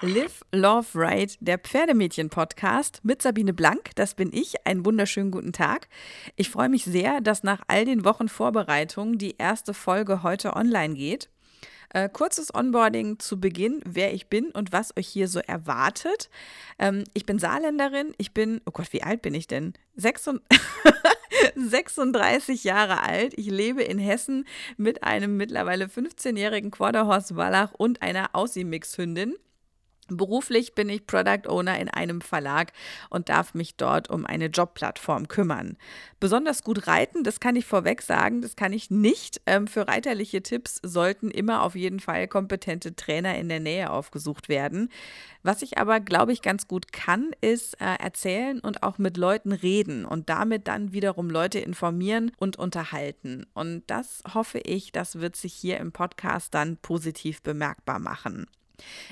Live, Love, Ride, der Pferdemädchen-Podcast mit Sabine Blank. Das bin ich. Einen wunderschönen guten Tag. Ich freue mich sehr, dass nach all den Wochen Vorbereitung die erste Folge heute online geht. Äh, kurzes Onboarding zu Beginn, wer ich bin und was euch hier so erwartet. Ähm, ich bin Saarländerin. Ich bin, oh Gott, wie alt bin ich denn? 36 Jahre alt. Ich lebe in Hessen mit einem mittlerweile 15-jährigen Quarterhorse Wallach und einer Aussie-Mix-Hündin. Beruflich bin ich Product Owner in einem Verlag und darf mich dort um eine Jobplattform kümmern. Besonders gut reiten, das kann ich vorweg sagen, das kann ich nicht. Ähm, für reiterliche Tipps sollten immer auf jeden Fall kompetente Trainer in der Nähe aufgesucht werden. Was ich aber, glaube ich, ganz gut kann, ist äh, erzählen und auch mit Leuten reden und damit dann wiederum Leute informieren und unterhalten. Und das hoffe ich, das wird sich hier im Podcast dann positiv bemerkbar machen.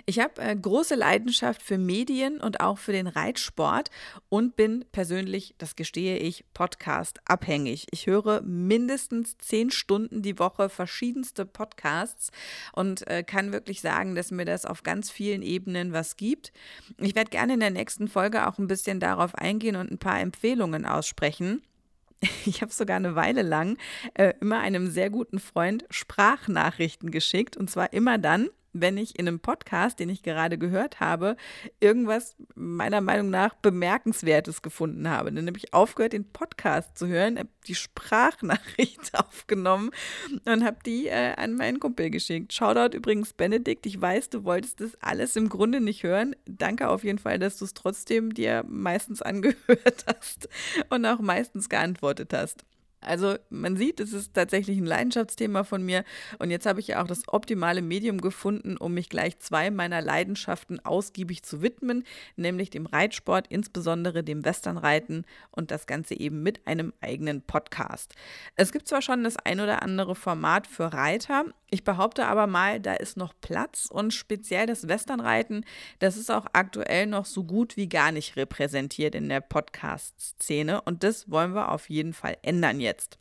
Ich habe äh, große Leidenschaft für Medien und auch für den Reitsport und bin persönlich, das gestehe ich, Podcast abhängig. Ich höre mindestens zehn Stunden die Woche verschiedenste Podcasts und äh, kann wirklich sagen, dass mir das auf ganz vielen Ebenen was gibt. Ich werde gerne in der nächsten Folge auch ein bisschen darauf eingehen und ein paar Empfehlungen aussprechen. Ich habe sogar eine Weile lang äh, immer einem sehr guten Freund Sprachnachrichten geschickt und zwar immer dann, wenn ich in einem Podcast, den ich gerade gehört habe, irgendwas meiner Meinung nach bemerkenswertes gefunden habe. Dann habe ich aufgehört, den Podcast zu hören, habe die Sprachnachricht aufgenommen und habe die äh, an meinen Kumpel geschickt. Shoutout übrigens, Benedikt. Ich weiß, du wolltest das alles im Grunde nicht hören. Danke auf jeden Fall, dass du es trotzdem dir meistens angehört hast und auch meistens geantwortet hast. Also man sieht, es ist tatsächlich ein Leidenschaftsthema von mir und jetzt habe ich ja auch das optimale Medium gefunden, um mich gleich zwei meiner Leidenschaften ausgiebig zu widmen, nämlich dem Reitsport, insbesondere dem Westernreiten und das Ganze eben mit einem eigenen Podcast. Es gibt zwar schon das ein oder andere Format für Reiter, ich behaupte aber mal, da ist noch Platz und speziell das Westernreiten, das ist auch aktuell noch so gut wie gar nicht repräsentiert in der Podcast-Szene und das wollen wir auf jeden Fall ändern jetzt jetzt.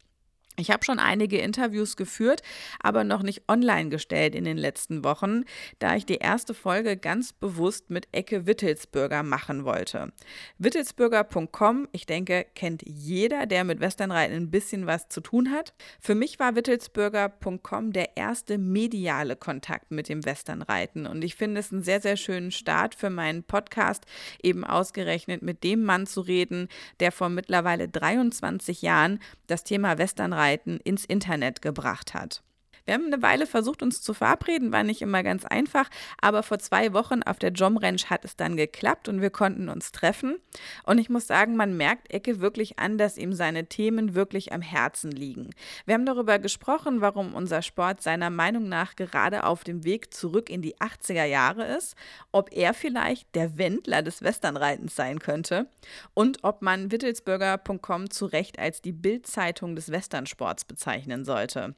Ich habe schon einige Interviews geführt, aber noch nicht online gestellt in den letzten Wochen, da ich die erste Folge ganz bewusst mit Ecke Wittelsbürger machen wollte. Wittelsbürger.com, ich denke, kennt jeder, der mit Westernreiten ein bisschen was zu tun hat. Für mich war Wittelsbürger.com der erste mediale Kontakt mit dem Westernreiten und ich finde es einen sehr, sehr schönen Start für meinen Podcast, eben ausgerechnet mit dem Mann zu reden, der vor mittlerweile 23 Jahren das Thema Westernreiten Reichweiten ins Internet gebracht hat. Wir haben eine Weile versucht, uns zu verabreden, war nicht immer ganz einfach, aber vor zwei Wochen auf der Jom Ranch hat es dann geklappt und wir konnten uns treffen. Und ich muss sagen, man merkt Ecke wirklich an, dass ihm seine Themen wirklich am Herzen liegen. Wir haben darüber gesprochen, warum unser Sport seiner Meinung nach gerade auf dem Weg zurück in die 80er Jahre ist, ob er vielleicht der Wendler des Westernreitens sein könnte und ob man wittelsburger.com zu Recht als die Bildzeitung des Westernsports bezeichnen sollte.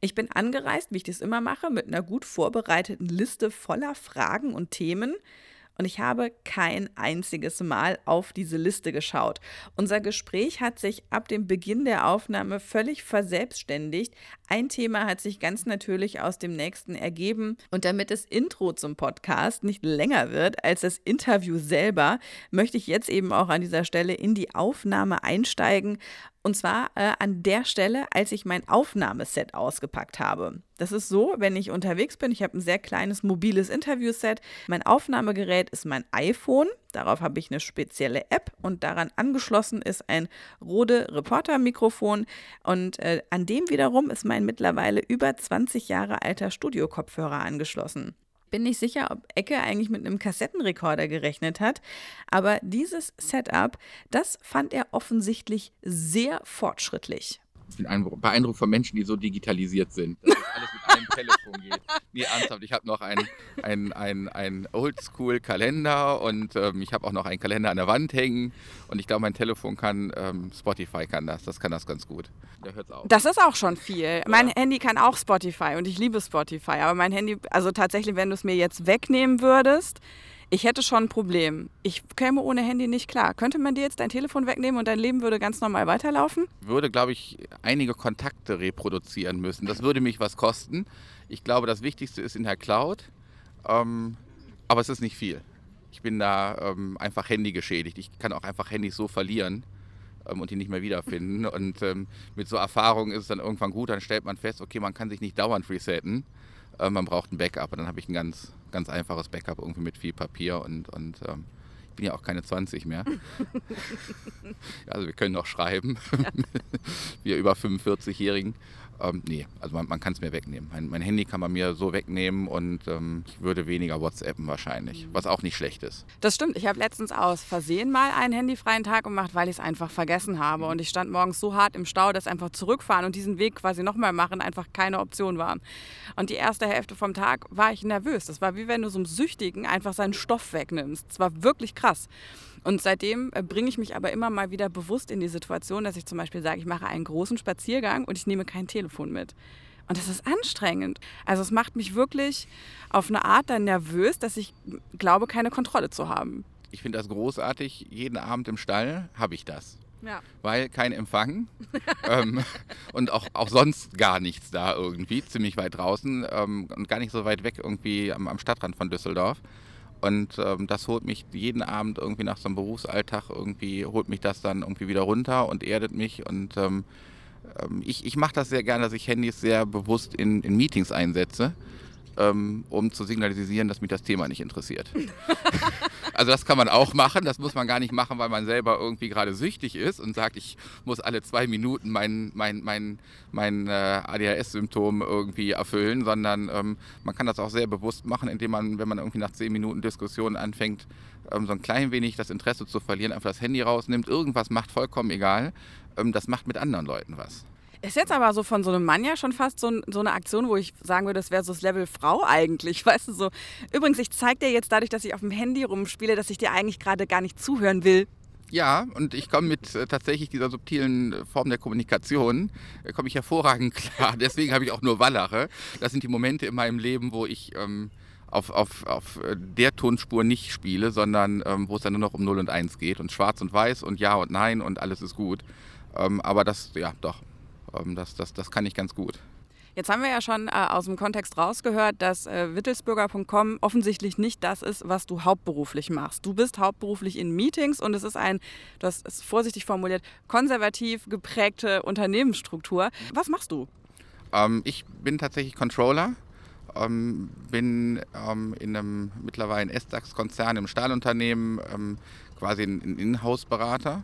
Ich bin angereist, wie ich das immer mache, mit einer gut vorbereiteten Liste voller Fragen und Themen. Und ich habe kein einziges Mal auf diese Liste geschaut. Unser Gespräch hat sich ab dem Beginn der Aufnahme völlig verselbstständigt. Ein Thema hat sich ganz natürlich aus dem nächsten ergeben. Und damit das Intro zum Podcast nicht länger wird als das Interview selber, möchte ich jetzt eben auch an dieser Stelle in die Aufnahme einsteigen und zwar äh, an der Stelle, als ich mein Aufnahmeset ausgepackt habe. Das ist so, wenn ich unterwegs bin, ich habe ein sehr kleines mobiles Interviewset. Mein Aufnahmegerät ist mein iPhone. Darauf habe ich eine spezielle App und daran angeschlossen ist ein Rode Reporter-Mikrofon. Und äh, an dem wiederum ist mein mittlerweile über 20 Jahre alter Studio-Kopfhörer angeschlossen bin nicht sicher, ob Ecke eigentlich mit einem Kassettenrekorder gerechnet hat, aber dieses Setup, das fand er offensichtlich sehr fortschrittlich. Ich bin beeindruckt von Menschen, die so digitalisiert sind, dass das alles mit einem Telefon geht. Nee, ernsthaft, ich habe noch einen ein, ein, ein Oldschool-Kalender und ähm, ich habe auch noch einen Kalender an der Wand hängen und ich glaube, mein Telefon kann, ähm, Spotify kann das, das kann das ganz gut. Da hört's auf. Das ist auch schon viel. Ja. Mein Handy kann auch Spotify und ich liebe Spotify, aber mein Handy, also tatsächlich, wenn du es mir jetzt wegnehmen würdest, ich hätte schon ein Problem. Ich käme ohne Handy nicht klar. Könnte man dir jetzt dein Telefon wegnehmen und dein Leben würde ganz normal weiterlaufen? Würde, glaube ich, einige Kontakte reproduzieren müssen. Das würde mich was kosten. Ich glaube, das Wichtigste ist in der Cloud. Ähm, aber es ist nicht viel. Ich bin da ähm, einfach Handy geschädigt. Ich kann auch einfach Handys so verlieren ähm, und die nicht mehr wiederfinden. Und ähm, mit so Erfahrungen ist es dann irgendwann gut. Dann stellt man fest, okay, man kann sich nicht dauernd resetten. Äh, man braucht ein Backup. Und dann habe ich ein ganz, ganz einfaches Backup irgendwie mit viel Papier und, und ähm, ich bin ja auch keine 20 mehr. also wir können noch schreiben, wir über 45-Jährigen. Ähm, nee, also man, man kann es mir wegnehmen. Mein, mein, Handy kann man mir so wegnehmen und ähm, ich würde weniger WhatsAppen wahrscheinlich, was auch nicht schlecht ist. Das stimmt. Ich habe letztens aus Versehen mal einen handyfreien Tag gemacht, weil ich es einfach vergessen habe. Und ich stand morgens so hart im Stau, dass einfach zurückfahren und diesen Weg quasi nochmal machen einfach keine Option war. Und die erste Hälfte vom Tag war ich nervös. Das war wie wenn du so einem Süchtigen einfach seinen Stoff wegnimmst. Es war wirklich krass. Und seitdem äh, bringe ich mich aber immer mal wieder bewusst in die Situation, dass ich zum Beispiel sage, ich mache einen großen Spaziergang und ich nehme kein Telefon mit. Und das ist anstrengend. Also es macht mich wirklich auf eine Art dann nervös, dass ich glaube, keine Kontrolle zu haben. Ich finde das großartig. Jeden Abend im Stall habe ich das. Ja. Weil kein Empfang ähm, und auch, auch sonst gar nichts da irgendwie, ziemlich weit draußen ähm, und gar nicht so weit weg irgendwie am, am Stadtrand von Düsseldorf. Und ähm, das holt mich jeden Abend irgendwie nach so einem Berufsalltag irgendwie, holt mich das dann irgendwie wieder runter und erdet mich. Und ähm, ähm ich, ich mache das sehr gerne, dass ich Handys sehr bewusst in, in Meetings einsetze ähm, um zu signalisieren, dass mich das Thema nicht interessiert. also das kann man auch machen, das muss man gar nicht machen, weil man selber irgendwie gerade süchtig ist und sagt, ich muss alle zwei Minuten mein, mein, mein, mein äh, ADHS-Symptom irgendwie erfüllen, sondern ähm, man kann das auch sehr bewusst machen, indem man, wenn man irgendwie nach zehn Minuten Diskussion anfängt, ähm, so ein klein wenig das Interesse zu verlieren, einfach das Handy rausnimmt, irgendwas macht, vollkommen egal. Ähm, das macht mit anderen Leuten was. Ist jetzt aber so von so einem Mann ja schon fast so, so eine Aktion, wo ich sagen würde, das wäre so das Level Frau eigentlich, weißt du so. Übrigens, ich zeige dir jetzt dadurch, dass ich auf dem Handy rumspiele, dass ich dir eigentlich gerade gar nicht zuhören will. Ja, und ich komme mit äh, tatsächlich dieser subtilen äh, Form der Kommunikation, äh, komme ich hervorragend klar. Deswegen habe ich auch nur Wallache. Das sind die Momente in meinem Leben, wo ich ähm, auf, auf, auf äh, der Tonspur nicht spiele, sondern ähm, wo es dann nur noch um 0 und 1 geht und schwarz und weiß und ja und nein und alles ist gut. Ähm, aber das, ja, doch, das, das, das kann ich ganz gut. Jetzt haben wir ja schon äh, aus dem Kontext rausgehört, dass äh, wittelsbürger.com offensichtlich nicht das ist, was du hauptberuflich machst. Du bist hauptberuflich in Meetings und es ist ein, du hast es vorsichtig formuliert, konservativ geprägte Unternehmensstruktur. Was machst du? Ähm, ich bin tatsächlich Controller, ähm, bin ähm, in einem mittlerweile S-DAX-Konzern im Stahlunternehmen ähm, quasi ein Inhouse-Berater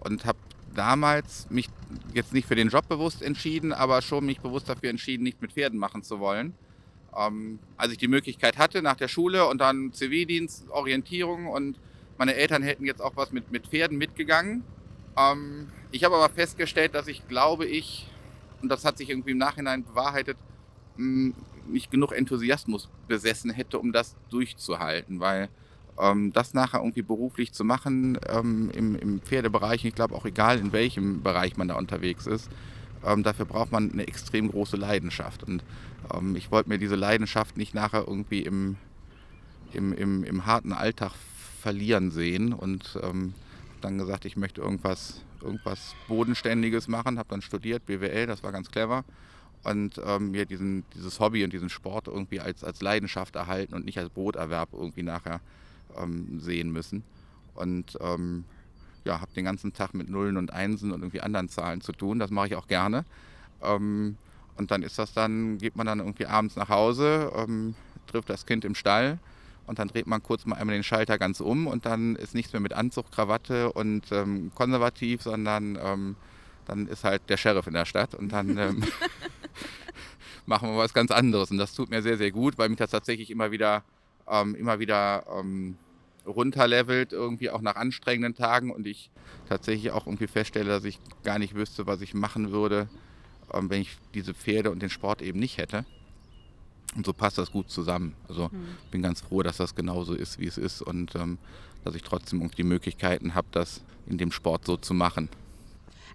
und habe damals mich jetzt nicht für den Job bewusst entschieden, aber schon mich bewusst dafür entschieden, nicht mit Pferden machen zu wollen. Ähm, als ich die Möglichkeit hatte nach der Schule und dann Zivildienst, Orientierung und meine Eltern hätten jetzt auch was mit, mit Pferden mitgegangen. Ähm, ich habe aber festgestellt, dass ich glaube ich, und das hat sich irgendwie im Nachhinein bewahrheitet, mh, nicht genug Enthusiasmus besessen hätte, um das durchzuhalten, weil ähm, das nachher irgendwie beruflich zu machen ähm, im, im, Pferdebereich, ich glaube auch egal in welchem Bereich man da unterwegs ist, ähm, dafür braucht man eine extrem große Leidenschaft. Und ähm, ich wollte mir diese Leidenschaft nicht nachher irgendwie im, im, im, im harten Alltag verlieren sehen. Und ähm, dann gesagt, ich möchte irgendwas, irgendwas Bodenständiges machen, habe dann studiert, BWL, das war ganz clever. Und ähm, mir diesen, dieses Hobby und diesen Sport irgendwie als, als Leidenschaft erhalten und nicht als Broterwerb irgendwie nachher ähm, sehen müssen. Und ähm, ja, habe den ganzen Tag mit Nullen und Einsen und irgendwie anderen Zahlen zu tun. Das mache ich auch gerne. Ähm, und dann ist das dann, geht man dann irgendwie abends nach Hause, ähm, trifft das Kind im Stall und dann dreht man kurz mal einmal den Schalter ganz um und dann ist nichts mehr mit Anzug, Krawatte und ähm, konservativ, sondern ähm, dann ist halt der Sheriff in der Stadt und dann machen wir was ganz anderes. Und das tut mir sehr, sehr gut, weil mich das tatsächlich immer wieder, ähm, immer wieder ähm, runterlevelt, irgendwie auch nach anstrengenden Tagen und ich tatsächlich auch irgendwie feststelle, dass ich gar nicht wüsste, was ich machen würde, ähm, wenn ich diese Pferde und den Sport eben nicht hätte. Und so passt das gut zusammen. Also mhm. bin ganz froh, dass das genauso ist, wie es ist und ähm, dass ich trotzdem irgendwie die Möglichkeiten habe, das in dem Sport so zu machen.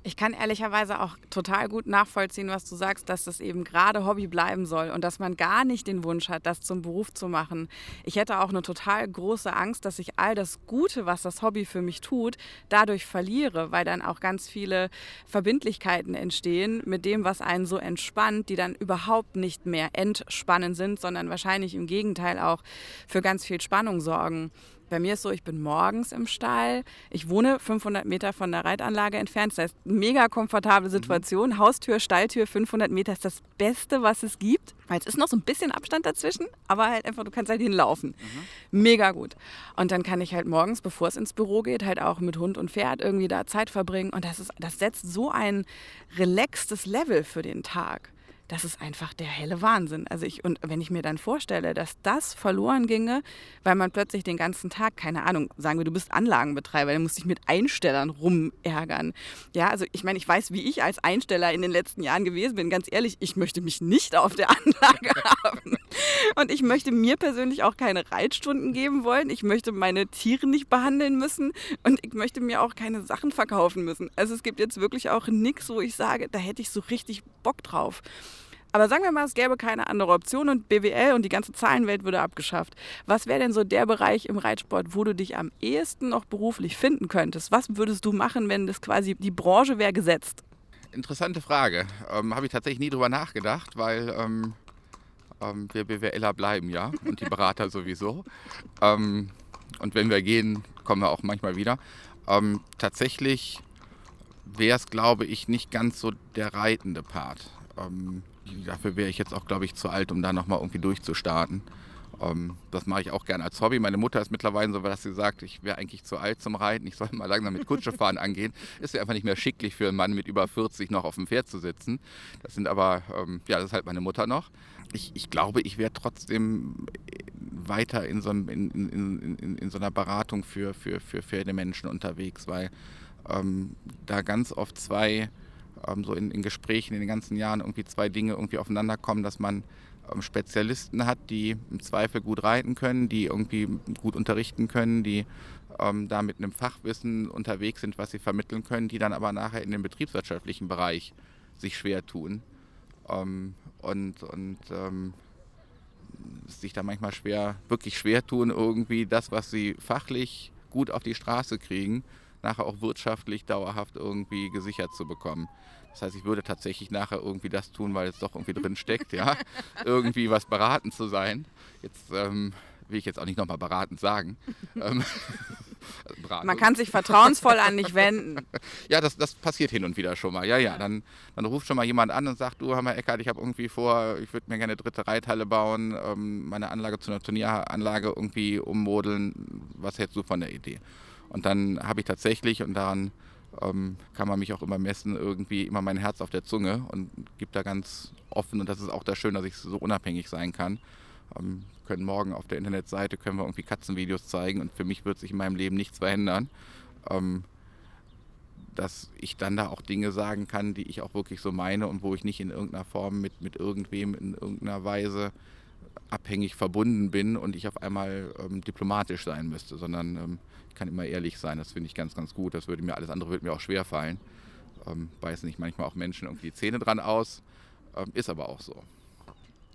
Ich kann ehrlicherweise auch total gut nachvollziehen, was du sagst, dass das eben gerade Hobby bleiben soll und dass man gar nicht den Wunsch hat, das zum Beruf zu machen. Ich hätte auch eine total große Angst, dass ich all das Gute, was das Hobby für mich tut, dadurch verliere, weil dann auch ganz viele Verbindlichkeiten entstehen mit dem, was einen so entspannt, die dann überhaupt nicht mehr entspannend sind, sondern wahrscheinlich im Gegenteil auch für ganz viel Spannung sorgen. Bei mir ist so, ich bin morgens im Stall. Ich wohne 500 Meter von der Reitanlage entfernt. Das heißt, mega komfortable mhm. Situation. Mhm. Haustür, Stalltür, 500 Meter ist das Beste, was es gibt. Jetzt ist noch so ein bisschen Abstand dazwischen, aber halt einfach, du kannst halt hinlaufen. Mhm. Mega gut. Und dann kann ich halt morgens, bevor es ins Büro geht, halt auch mit Hund und Pferd irgendwie da Zeit verbringen. Und das, ist, das setzt so ein relaxtes Level für den Tag das ist einfach der helle Wahnsinn. Also ich, und wenn ich mir dann vorstelle, dass das verloren ginge, weil man plötzlich den ganzen Tag, keine Ahnung, sagen wir, du bist Anlagenbetreiber, dann musst dich mit Einstellern rumärgern. Ja, also ich meine, ich weiß, wie ich als Einsteller in den letzten Jahren gewesen bin. Ganz ehrlich, ich möchte mich nicht auf der Anlage haben. Und ich möchte mir persönlich auch keine Reitstunden geben wollen. Ich möchte meine Tiere nicht behandeln müssen und ich möchte mir auch keine Sachen verkaufen müssen. Also es gibt jetzt wirklich auch nichts, wo ich sage, da hätte ich so richtig Bock drauf. Aber sagen wir mal, es gäbe keine andere Option und BWL und die ganze Zahlenwelt würde abgeschafft. Was wäre denn so der Bereich im Reitsport, wo du dich am ehesten noch beruflich finden könntest? Was würdest du machen, wenn das quasi die Branche wäre gesetzt? Interessante Frage. Ähm, Habe ich tatsächlich nie drüber nachgedacht, weil ähm, ähm, wir BWLer bleiben ja und die Berater sowieso. Ähm, und wenn wir gehen, kommen wir auch manchmal wieder. Ähm, tatsächlich wäre es, glaube ich, nicht ganz so der reitende Part. Ähm, dafür wäre ich jetzt auch, glaube ich, zu alt, um da nochmal irgendwie durchzustarten. Ähm, das mache ich auch gerne als Hobby. Meine Mutter ist mittlerweile so, dass sie sagt, ich wäre eigentlich zu alt zum Reiten. Ich soll mal langsam mit Kutschefahren angehen. Ist ja einfach nicht mehr schicklich für einen Mann mit über 40 noch auf dem Pferd zu sitzen. Das sind aber, ähm, ja, das ist halt meine Mutter noch. Ich, ich glaube, ich wäre trotzdem weiter in so, in, in, in, in, so einer Beratung für, für, für Pferdemenschen unterwegs, weil ähm, da ganz oft zwei ähm, so in, in, Gesprächen in den ganzen Jahren irgendwie zwei Dinge irgendwie aufeinander kommen, dass man ähm, Spezialisten hat, die im Zweifel gut reiten können, die irgendwie gut unterrichten können, die ähm, da mit einem Fachwissen unterwegs sind, was sie vermitteln können, die dann aber nachher in dem betriebswirtschaftlichen Bereich sich schwer tun. Ähm, und und ähm, sich da manchmal schwer, wirklich schwer tun, irgendwie das, was sie fachlich gut auf die Straße kriegen, nachher auch wirtschaftlich dauerhaft irgendwie gesichert zu bekommen. Das heißt, ich würde tatsächlich nachher irgendwie das tun, weil es doch irgendwie drin steckt, ja, irgendwie was beraten zu sein. Jetzt ähm, will ich jetzt auch nicht nochmal beratend sagen. Ähm, Man kann sich vertrauensvoll an dich wenden. Ja, das, das passiert hin und wieder schon mal. Ja, ja, dann, dann ruft schon mal jemand an und sagt, du, Hammer Eckert, ich habe irgendwie vor, ich würde mir gerne eine dritte Reithalle bauen, ähm, meine Anlage zu einer Turnieranlage irgendwie ummodeln. Was hältst du von der Idee? Und dann habe ich tatsächlich, und daran ähm, kann man mich auch immer messen, irgendwie immer mein Herz auf der Zunge und gibt da ganz offen, und das ist auch das Schöne, dass ich so unabhängig sein kann. Ähm, können morgen auf der Internetseite können wir irgendwie Katzenvideos zeigen und für mich wird sich in meinem Leben nichts verändern. Ähm, dass ich dann da auch Dinge sagen kann, die ich auch wirklich so meine und wo ich nicht in irgendeiner Form mit, mit irgendwem in irgendeiner Weise abhängig verbunden bin und ich auf einmal ähm, diplomatisch sein müsste, sondern ähm, ich kann immer ehrlich sein. Das finde ich ganz, ganz gut. Das würde mir alles andere würde mir auch schwer fallen. Ähm, beißen nicht manchmal auch Menschen irgendwie die Zähne dran aus. Ähm, ist aber auch so.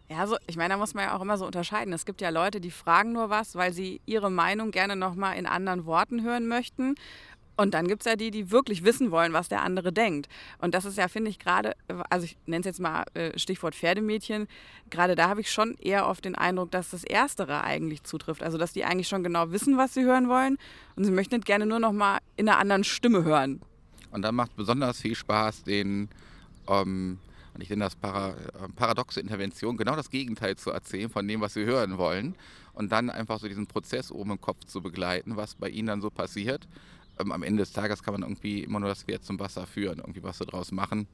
Ja, also ich meine, da muss man ja auch immer so unterscheiden. Es gibt ja Leute, die fragen nur was, weil sie ihre Meinung gerne nochmal in anderen Worten hören möchten. Und dann gibt es ja die, die wirklich wissen wollen, was der andere denkt. Und das ist ja, finde ich, gerade, also ich nenne es jetzt mal äh, Stichwort Pferdemädchen, gerade da habe ich schon eher oft den Eindruck, dass das Erstere eigentlich zutrifft. Also dass die eigentlich schon genau wissen, was sie hören wollen und sie möchten gerne nur noch mal in einer anderen Stimme hören. Und dann macht besonders viel Spaß, den, ähm, ich nenne das Para, äh, paradoxe Intervention, genau das Gegenteil zu erzählen von dem, was sie hören wollen. Und dann einfach so diesen Prozess oben im Kopf zu begleiten, was bei ihnen dann so passiert ähm, am Ende des Tages kann man irgendwie immer nur das Pferd zum Wasser führen, irgendwie was daraus machen.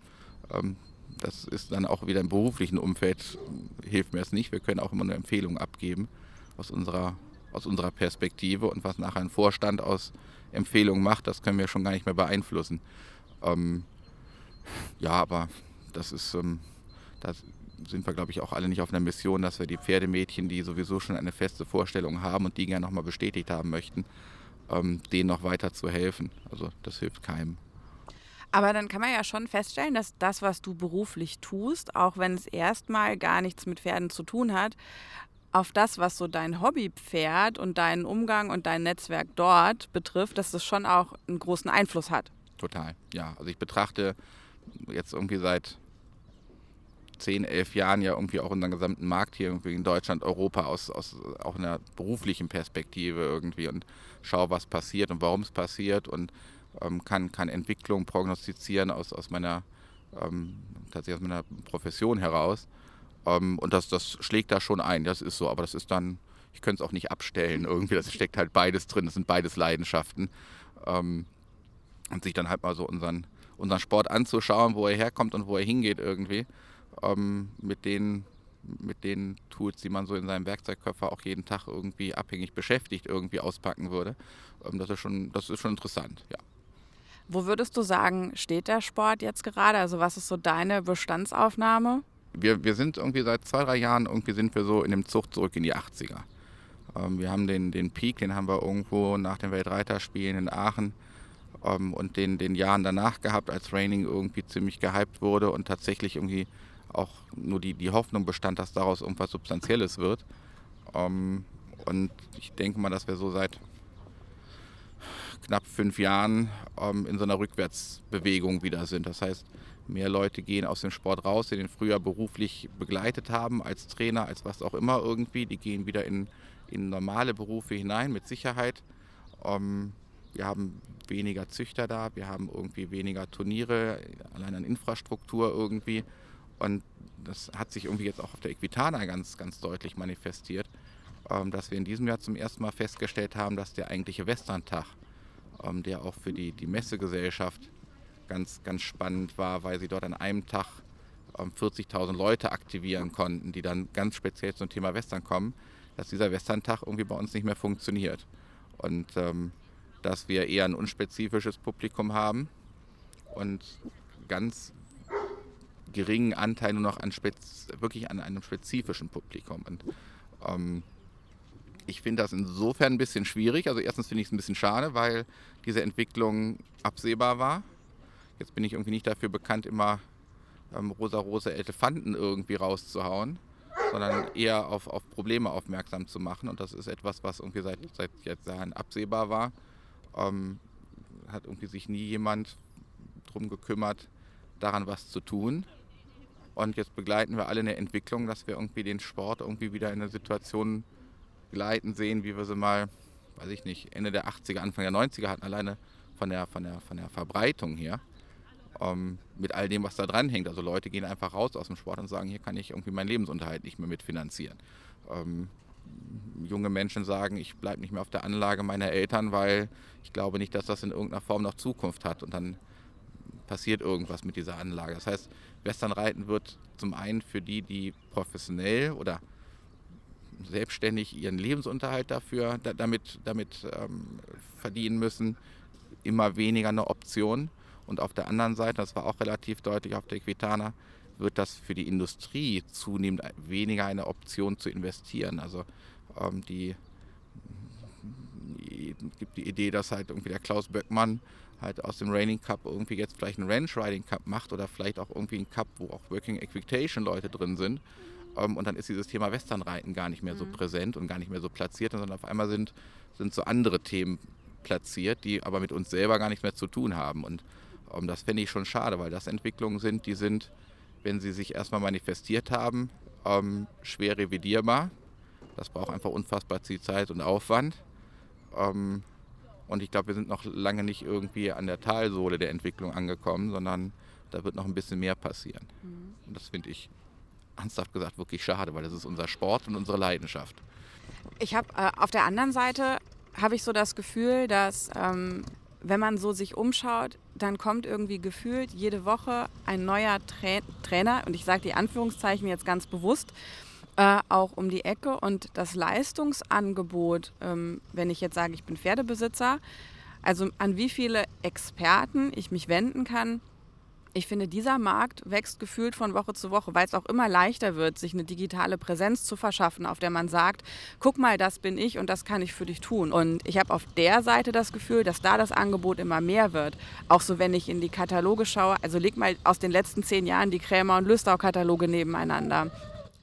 Ähm, das ist dann auch wieder im beruflichen Umfeld, hilft mir das nicht. Wir können auch immer eine Empfehlung abgeben aus unserer, aus unserer Perspektive und was nachher ein Vorstand aus Empfehlungen macht, das können wir schon gar nicht mehr beeinflussen. Ähm, ja, aber das ist, ähm, da sind wir, glaube ich, auch alle nicht auf einer Mission, dass wir die Pferdemädchen, die sowieso schon eine feste Vorstellung haben und die gerne nochmal bestätigt haben möchten, ähm, denen noch weiter zu helfen. Also das hilft keinem. Aber dann kann man ja schon feststellen, dass das, was du beruflich tust, auch wenn es erstmal gar nichts mit Pferden zu tun hat, auf das, was so dein Hobbypferd und deinen Umgang und dein Netzwerk dort betrifft, dass das schon auch einen großen Einfluss hat. Total, ja. Also ich betrachte jetzt irgendwie seit 10, 11 Jahren ja irgendwie auch unseren gesamten Markt hier irgendwie in Deutschland, Europa aus, aus auch einer beruflichen Perspektive irgendwie und schaue, was passiert und warum es passiert und ähm, kann, kann Entwicklung prognostizieren aus, aus meiner ähm, tatsächlich aus meiner Profession heraus. Ähm, und das, das schlägt da schon ein, das ist so, aber das ist dann, ich könnte es auch nicht abstellen irgendwie, das steckt halt beides drin, das sind beides Leidenschaften. Ähm, und sich dann halt mal so unseren, unseren Sport anzuschauen, wo er herkommt und wo er hingeht irgendwie, ähm, mit den mit den Tools, die man so in seinem Werkzeugkoffer auch jeden Tag irgendwie abhängig beschäftigt, irgendwie auspacken würde. Ähm, das, ist schon, das ist schon interessant, ja. Wo würdest du sagen, steht der Sport jetzt gerade? Also was ist so deine Bestandsaufnahme? Wir, wir sind irgendwie seit zwei, drei Jahren, irgendwie sind wir so in dem Zug zurück in die 80er. Ähm, wir haben den, den Peak, den haben wir irgendwo nach den Weltreiterspielen in Aachen ähm, und den, den Jahren danach gehabt, als Raining irgendwie ziemlich gehypt wurde und tatsächlich irgendwie auch nur die, die Hoffnung bestand, dass daraus irgendwas Substanzielles wird. Ähm, und ich denke mal, dass wir so seit knapp fünf Jahren ähm, in so einer Rückwärtsbewegung wieder sind. Das heißt, mehr Leute gehen aus dem Sport raus, die den früher beruflich begleitet haben, als Trainer, als was auch immer irgendwie. Die gehen wieder in, in normale Berufe hinein, mit Sicherheit. Ähm, wir haben weniger Züchter da, wir haben irgendwie weniger Turniere, allein an Infrastruktur irgendwie. Und das hat sich irgendwie jetzt auch auf der Equitana ganz, ganz deutlich manifestiert, ähm, dass wir in diesem Jahr zum ersten Mal festgestellt haben, dass der eigentliche Western-Tag ähm, der auch für die, die Messegesellschaft ganz, ganz spannend war, weil sie dort an einem Tag 40.000 ähm, Leute aktivieren konnten, die dann ganz speziell zum Thema Western kommen, dass dieser Western-Tag irgendwie bei uns nicht mehr funktioniert. Und ähm, dass wir eher ein unspezifisches Publikum haben und ganz geringen Anteil nur noch an wirklich an einem spezifischen Publikum. Und ähm, ich finde das insofern ein bisschen schwierig. Also erstens finde ich es ein bisschen schade, weil diese Entwicklung absehbar war. Jetzt bin ich irgendwie nicht dafür bekannt, immer ähm, rosa-rosa Elefanten irgendwie rauszuhauen, sondern eher auf, auf Probleme aufmerksam zu machen. Und das ist etwas, was irgendwie seit, seit jetzt Jahren absehbar war. Ähm, hat irgendwie sich nie jemand darum gekümmert, daran was zu tun. Und jetzt begleiten wir alle eine Entwicklung, dass wir irgendwie den Sport irgendwie wieder in eine Situation gleiten sehen, wie wir sie mal, weiß ich nicht, Ende der 80er, Anfang der 90er hatten, alleine von der, von der, von der Verbreitung her. Ähm, mit all dem, was da dran hängt. Also Leute gehen einfach raus aus dem Sport und sagen, hier kann ich irgendwie meinen Lebensunterhalt nicht mehr mitfinanzieren. Ähm, junge Menschen sagen, ich bleibe nicht mehr auf der Anlage meiner Eltern, weil ich glaube nicht, dass das in irgendeiner Form noch Zukunft hat. Und dann passiert irgendwas mit dieser Anlage. Das heißt, Westernreiten wird zum einen für die, die professionell oder selbstständig ihren Lebensunterhalt dafür, da, damit, damit ähm, verdienen müssen, immer weniger eine Option. Und auf der anderen Seite, das war auch relativ deutlich auf der Equitana, wird das für die Industrie zunehmend weniger eine Option zu investieren. Also ähm, die, gibt die Idee, dass halt irgendwie der Klaus Böckmann halt aus dem Raining Cup irgendwie jetzt vielleicht einen Ranch Riding Cup macht oder vielleicht auch irgendwie einen Cup, wo auch Working Equitation Leute drin sind ähm, und dann ist dieses Thema Westernreiten gar nicht mehr so mhm. präsent und gar nicht mehr so platziert, sondern auf einmal sind, sind so andere Themen platziert, die aber mit uns selber gar nichts mehr zu tun haben. Und ähm, das fände ich schon schade, weil das Entwicklungen sind, die sind, wenn sie sich erstmal manifestiert haben, ähm, schwer revidierbar. Das braucht einfach unfassbar viel Zeit und Aufwand. Ähm, und ich glaube, wir sind noch lange nicht irgendwie an der Talsohle der Entwicklung angekommen, sondern da wird noch ein bisschen mehr passieren. Mhm. Und das finde ich ernsthaft gesagt wirklich schade, weil das ist unser Sport und unsere Leidenschaft. Ich habe äh, auf der anderen Seite habe ich so das Gefühl, dass ähm, wenn man so sich umschaut, dann kommt irgendwie gefühlt jede Woche ein neuer Tra Trainer und ich sage die Anführungszeichen jetzt ganz bewusst. Äh, auch um die Ecke und das Leistungsangebot, ähm, wenn ich jetzt sage, ich bin Pferdebesitzer, also an wie viele Experten ich mich wenden kann, ich finde, dieser Markt wächst gefühlt von Woche zu Woche, weil es auch immer leichter wird, sich eine digitale Präsenz zu verschaffen, auf der man sagt, guck mal, das bin ich und das kann ich für dich tun. Und ich habe auf der Seite das Gefühl, dass da das Angebot immer mehr wird. Auch so, wenn ich in die Kataloge schaue, also leg mal aus den letzten zehn Jahren die Krämer- und Lüstau-Kataloge nebeneinander.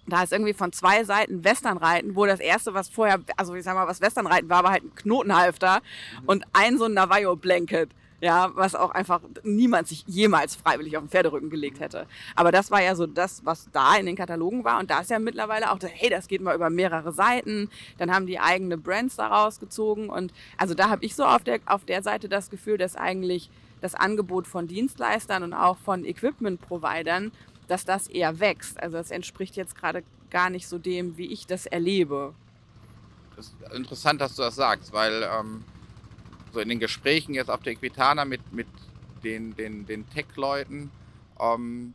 Da ist irgendwie von zwei Seiten Westernreiten, wo das erste, was vorher, also ich sag mal, was Westernreiten war, war halt ein Knotenhalfter und ein so ein Navajo-Blanket. Ja, was auch einfach niemand sich jemals freiwillig auf den Pferderücken gelegt hätte. Aber das war ja so das, was da in den Katalogen war. Und da ist ja mittlerweile auch, hey, das geht mal über mehrere Seiten. Dann haben die eigene Brands daraus gezogen. Und also da habe ich so auf der, auf der Seite das Gefühl, dass eigentlich das Angebot von Dienstleistern und auch von Equipment-Providern, dass das eher wächst. Also das entspricht jetzt gerade gar nicht so dem, wie ich das erlebe. Das ist interessant, dass du das sagst, weil ähm, so in den Gesprächen jetzt auf der Equitana mit, mit den, den, den Tech-Leuten ähm,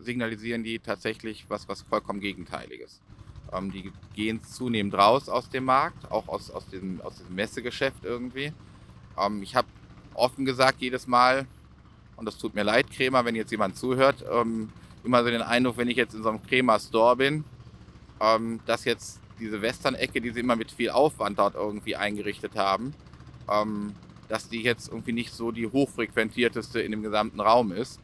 signalisieren die tatsächlich was, was vollkommen Gegenteiliges. Ähm, die gehen zunehmend raus aus dem Markt, auch aus, aus, diesem, aus diesem Messegeschäft irgendwie. Ähm, ich habe offen gesagt jedes Mal, und das tut mir leid, Krämer, wenn jetzt jemand zuhört, ähm, immer so den Eindruck, wenn ich jetzt in so einem Krämer Store bin, ähm, dass jetzt diese Western-Ecke, die sie immer mit viel Aufwand dort irgendwie eingerichtet haben, ähm, dass die jetzt irgendwie nicht so die hochfrequentierteste in dem gesamten Raum ist.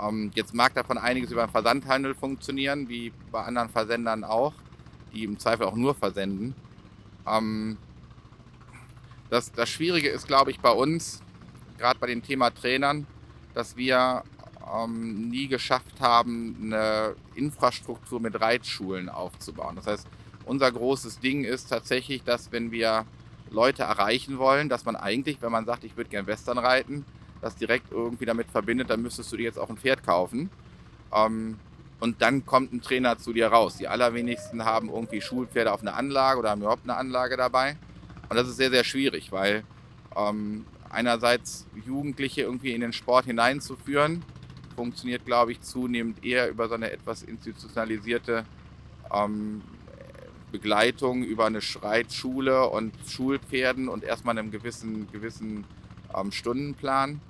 Ähm, jetzt mag davon einiges über den Versandhandel funktionieren, wie bei anderen Versendern auch, die im Zweifel auch nur versenden. Ähm, das, das Schwierige ist, glaube ich, bei uns, gerade bei dem Thema Trainern, dass wir ähm, nie geschafft haben, eine Infrastruktur mit Reitschulen aufzubauen. Das heißt, unser großes Ding ist tatsächlich, dass wenn wir Leute erreichen wollen, dass man eigentlich, wenn man sagt, ich würde gern Western reiten, das direkt irgendwie damit verbindet, dann müsstest du dir jetzt auch ein Pferd kaufen. Ähm, und dann kommt ein Trainer zu dir raus. Die allerwenigsten haben irgendwie Schulpferde auf einer Anlage oder haben überhaupt eine Anlage dabei. Und das ist sehr, sehr schwierig, weil ähm, einerseits Jugendliche irgendwie in den Sport hineinzuführen, funktioniert, glaube ich, zunehmend eher über so eine etwas institutionalisierte ähm, Begleitung über eine Schreitschule und Schulpferden und erstmal einem gewissen, gewissen ähm, Stundenplan.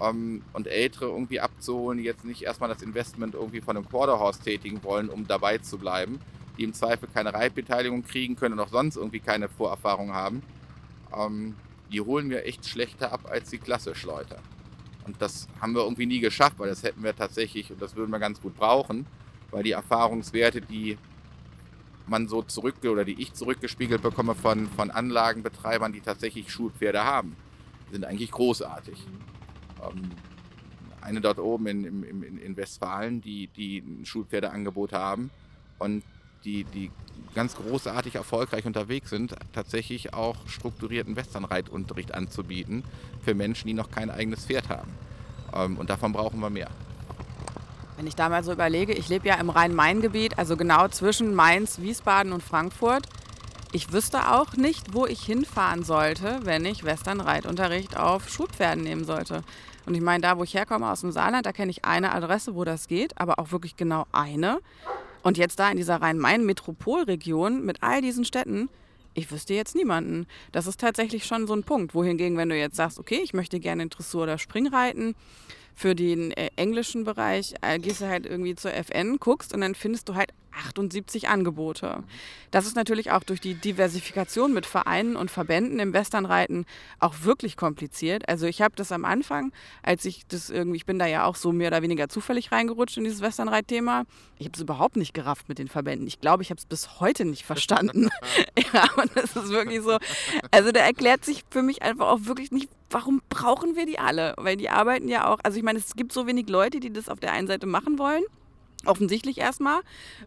Ähm, und Ältere irgendwie abzuholen, die jetzt nicht erstmal das Investment irgendwie von einem Quarterhorse tätigen wollen, um dabei zu bleiben, die im Zweifel keine Reitbeteiligung kriegen können und auch sonst irgendwie keine Vorerfahrung haben. Ähm, die holen wir echt schlechter ab als die klassisch Leute. Und das haben wir irgendwie nie geschafft, weil das hätten wir tatsächlich, und das würden wir ganz gut brauchen, weil die Erfahrungswerte, die man so zurück oder die ich zurückgespiegelt bekomme von, von Anlagenbetreibern, die tatsächlich Schulpferde haben, sind eigentlich großartig. Ähm, eine dort oben in, in, in Westfalen, die, die ein Schulpferdeangebot haben und die, die ganz großartig erfolgreich unterwegs sind, tatsächlich auch strukturierten Westernreitunterricht anzubieten für Menschen, die noch kein eigenes Pferd haben. Ähm, und davon brauchen wir mehr. Wenn ich da mal so überlege, ich lebe ja im Rhein-Main-Gebiet, also genau zwischen Mainz, Wiesbaden und Frankfurt. Ich wüsste auch nicht, wo ich hinfahren sollte, wenn ich Western-Reitunterricht auf Schulpferden nehmen sollte. Und ich meine, da, wo ich herkomme aus dem Saarland, da kenne ich eine Adresse, wo das geht, aber auch wirklich genau eine. Und jetzt da in dieser Rhein-Main-Metropolregion mit all diesen Städten, ich wüsste jetzt niemanden. Das ist tatsächlich schon so ein Punkt. Wohingegen, wenn du jetzt sagst, okay, ich möchte gerne in Dressur oder Springreiten, für den äh, englischen Bereich äh, gehst du halt irgendwie zur FN, guckst und dann findest du halt 78 Angebote. Das ist natürlich auch durch die Diversifikation mit Vereinen und Verbänden im Westernreiten auch wirklich kompliziert. Also ich habe das am Anfang, als ich das irgendwie, ich bin da ja auch so mehr oder weniger zufällig reingerutscht in dieses Westernreitthema. Ich habe es überhaupt nicht gerafft mit den Verbänden. Ich glaube, ich habe es bis heute nicht verstanden. ja, und das ist wirklich so. Also da erklärt sich für mich einfach auch wirklich nicht, warum brauchen wir die alle? Weil die arbeiten ja auch, also ich meine, es gibt so wenig Leute, die das auf der einen Seite machen wollen. Offensichtlich erstmal.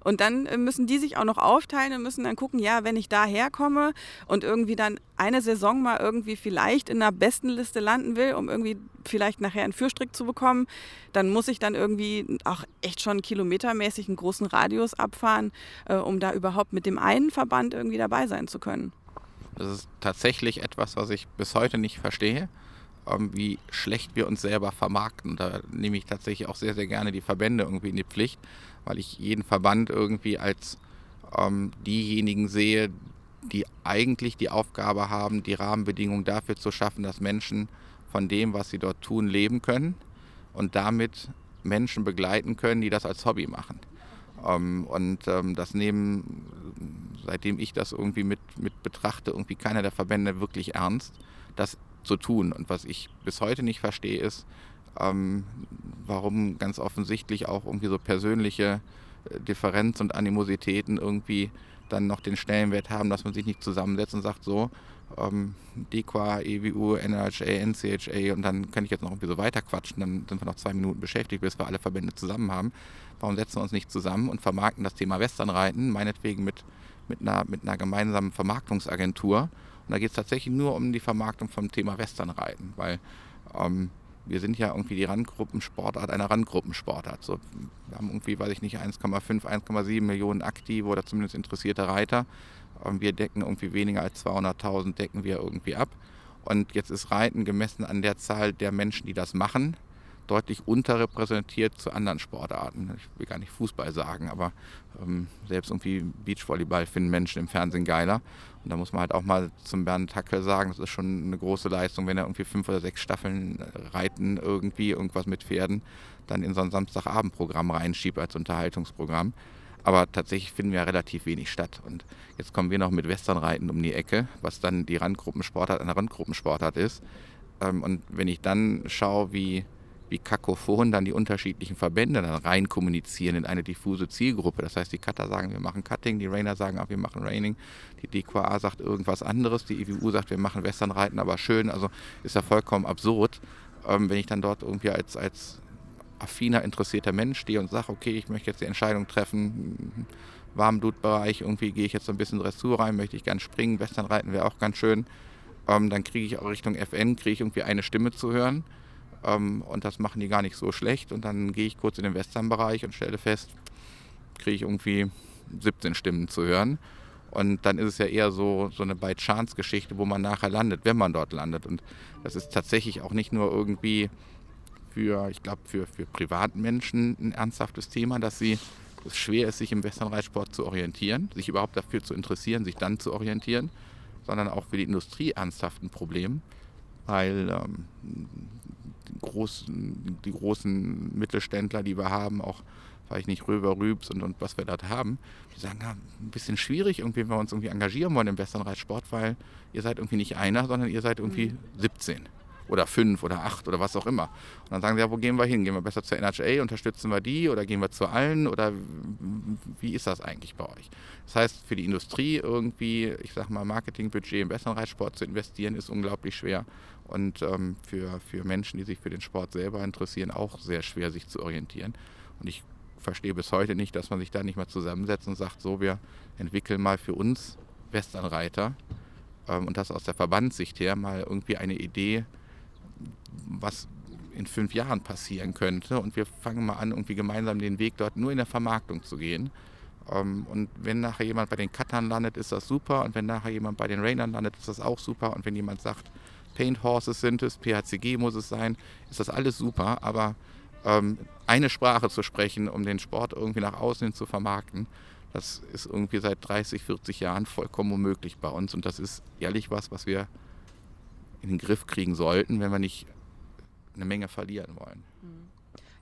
Und dann äh, müssen die sich auch noch aufteilen und müssen dann gucken, ja, wenn ich da herkomme und irgendwie dann eine Saison mal irgendwie vielleicht in der besten Liste landen will, um irgendwie vielleicht nachher einen Fürstrick zu bekommen, dann muss ich dann irgendwie auch echt schon kilometermäßig einen großen Radius abfahren, äh, um da überhaupt mit dem einen Verband irgendwie dabei sein zu können. Das ist tatsächlich etwas, was ich bis heute nicht verstehe, wie schlecht wir uns selber vermarkten. Da nehme ich tatsächlich auch sehr, sehr gerne die Verbände irgendwie in die Pflicht, weil ich jeden Verband irgendwie als ähm, diejenigen sehe, die eigentlich die Aufgabe haben, die Rahmenbedingungen dafür zu schaffen, dass Menschen von dem, was sie dort tun, leben können und damit Menschen begleiten können, die das als Hobby machen. Ähm, und ähm, das nehmen, seitdem ich das irgendwie mit, mit betrachte, irgendwie keiner der Verbände wirklich ernst, das zu tun. Und was ich bis heute nicht verstehe, ist, ähm, warum ganz offensichtlich auch irgendwie so persönliche äh, Differenz und Animositäten irgendwie dann noch den Stellenwert haben, dass man sich nicht zusammensetzt und sagt so, ähm, DEQA, EWU, NRHA, NCHA und dann kann ich jetzt noch irgendwie so weiterquatschen, dann sind wir noch zwei Minuten beschäftigt, bis wir alle Verbände zusammen haben. Warum setzen wir uns nicht zusammen und vermarkten das Thema Westernreiten, meinetwegen mit, mit, einer, mit einer gemeinsamen Vermarktungsagentur. Und da geht es tatsächlich nur um die Vermarktung vom Thema Westernreiten, weil ähm, wir sind ja irgendwie die Randgruppensportart einer Randgruppensportart. So, wir haben irgendwie, weiß ich nicht, 1,5, 1,7 Millionen aktive oder zumindest interessierte Reiter. Und wir decken irgendwie weniger als 200.000 decken wir irgendwie ab. Und jetzt ist Reiten gemessen an der Zahl der Menschen, die das machen, deutlich unterrepräsentiert zu anderen Sportarten. Ich will gar nicht Fußball sagen, aber ähm, selbst irgendwie Beachvolleyball finden Menschen im Fernsehen geiler. Und da muss man halt auch mal zum Bernd Hackel sagen, das ist schon eine große Leistung, wenn er irgendwie fünf oder sechs Staffeln äh, reiten, irgendwie irgendwas mit Pferden, dann in so ein Samstagabendprogramm reinschiebt als Unterhaltungsprogramm. Aber tatsächlich finden wir relativ wenig statt. Und jetzt kommen wir noch mit Westernreiten um die Ecke, was dann die Randgruppensportart eine Randgruppensportart ist. Ähm, und wenn ich dann schaue, wie wie kakophon dann die unterschiedlichen Verbände dann rein kommunizieren in eine diffuse Zielgruppe. Das heißt, die Cutter sagen, wir machen Cutting, die Rainer sagen, auch wir machen Raining, die DQA sagt irgendwas anderes, die IWU sagt, wir machen Westernreiten, aber schön. Also ist ja vollkommen absurd, ähm, wenn ich dann dort irgendwie als, als affiner, interessierter Mensch stehe und sage, okay, ich möchte jetzt die Entscheidung treffen, Warmblutbereich, irgendwie gehe ich jetzt so ein bisschen Dressur rein, möchte ich gern springen, Westernreiten wäre auch ganz schön. Ähm, dann kriege ich auch Richtung FN, kriege ich irgendwie eine Stimme zu hören ähm, und das machen die gar nicht so schlecht. Und dann gehe ich kurz in den Western-Bereich und stelle fest, kriege ich irgendwie 17 Stimmen zu hören. Und dann ist es ja eher so, so eine By-Chance-Geschichte, wo man nachher landet, wenn man dort landet. Und das ist tatsächlich auch nicht nur irgendwie für, ich glaube, für, für Privatmenschen ein ernsthaftes Thema, dass sie es schwer ist, sich im Westernreitsport zu orientieren, sich überhaupt dafür zu interessieren, sich dann zu orientieren, sondern auch für die Industrie ernsthaft ein Problem, weil ähm, großen, die großen Mittelständler, die wir haben, auch weiß ich nicht, Röber, Rübs und, und was wir dort haben, die sagen, ja, ein bisschen schwierig irgendwie, wenn wir uns irgendwie engagieren wollen im Westernreitsport, weil ihr seid irgendwie nicht einer, sondern ihr seid irgendwie 17 mhm. oder 5 oder 8 oder was auch immer. Und dann sagen sie, ja, wo gehen wir hin? Gehen wir besser zur NHA, unterstützen wir die oder gehen wir zu allen oder wie ist das eigentlich bei euch? Das heißt, für die Industrie irgendwie, ich sag mal, Marketingbudget im Westernreitsport zu investieren, ist unglaublich schwer und ähm, für, für Menschen, die sich für den Sport selber interessieren, auch sehr schwer, sich zu orientieren. Und ich verstehe bis heute nicht, dass man sich da nicht mal zusammensetzt und sagt, so, wir entwickeln mal für uns Westernreiter ähm, und das aus der Verbandssicht her mal irgendwie eine Idee, was in fünf Jahren passieren könnte. Und wir fangen mal an, irgendwie gemeinsam den Weg dort nur in der Vermarktung zu gehen. Ähm, und wenn nachher jemand bei den Cuttern landet, ist das super. Und wenn nachher jemand bei den Rainern landet, ist das auch super. Und wenn jemand sagt, Paint Horses sind es, PHCG muss es sein, ist das alles super, aber ähm, eine Sprache zu sprechen, um den Sport irgendwie nach außen hin zu vermarkten, das ist irgendwie seit 30, 40 Jahren vollkommen unmöglich bei uns und das ist ehrlich was, was wir in den Griff kriegen sollten, wenn wir nicht eine Menge verlieren wollen. Mhm.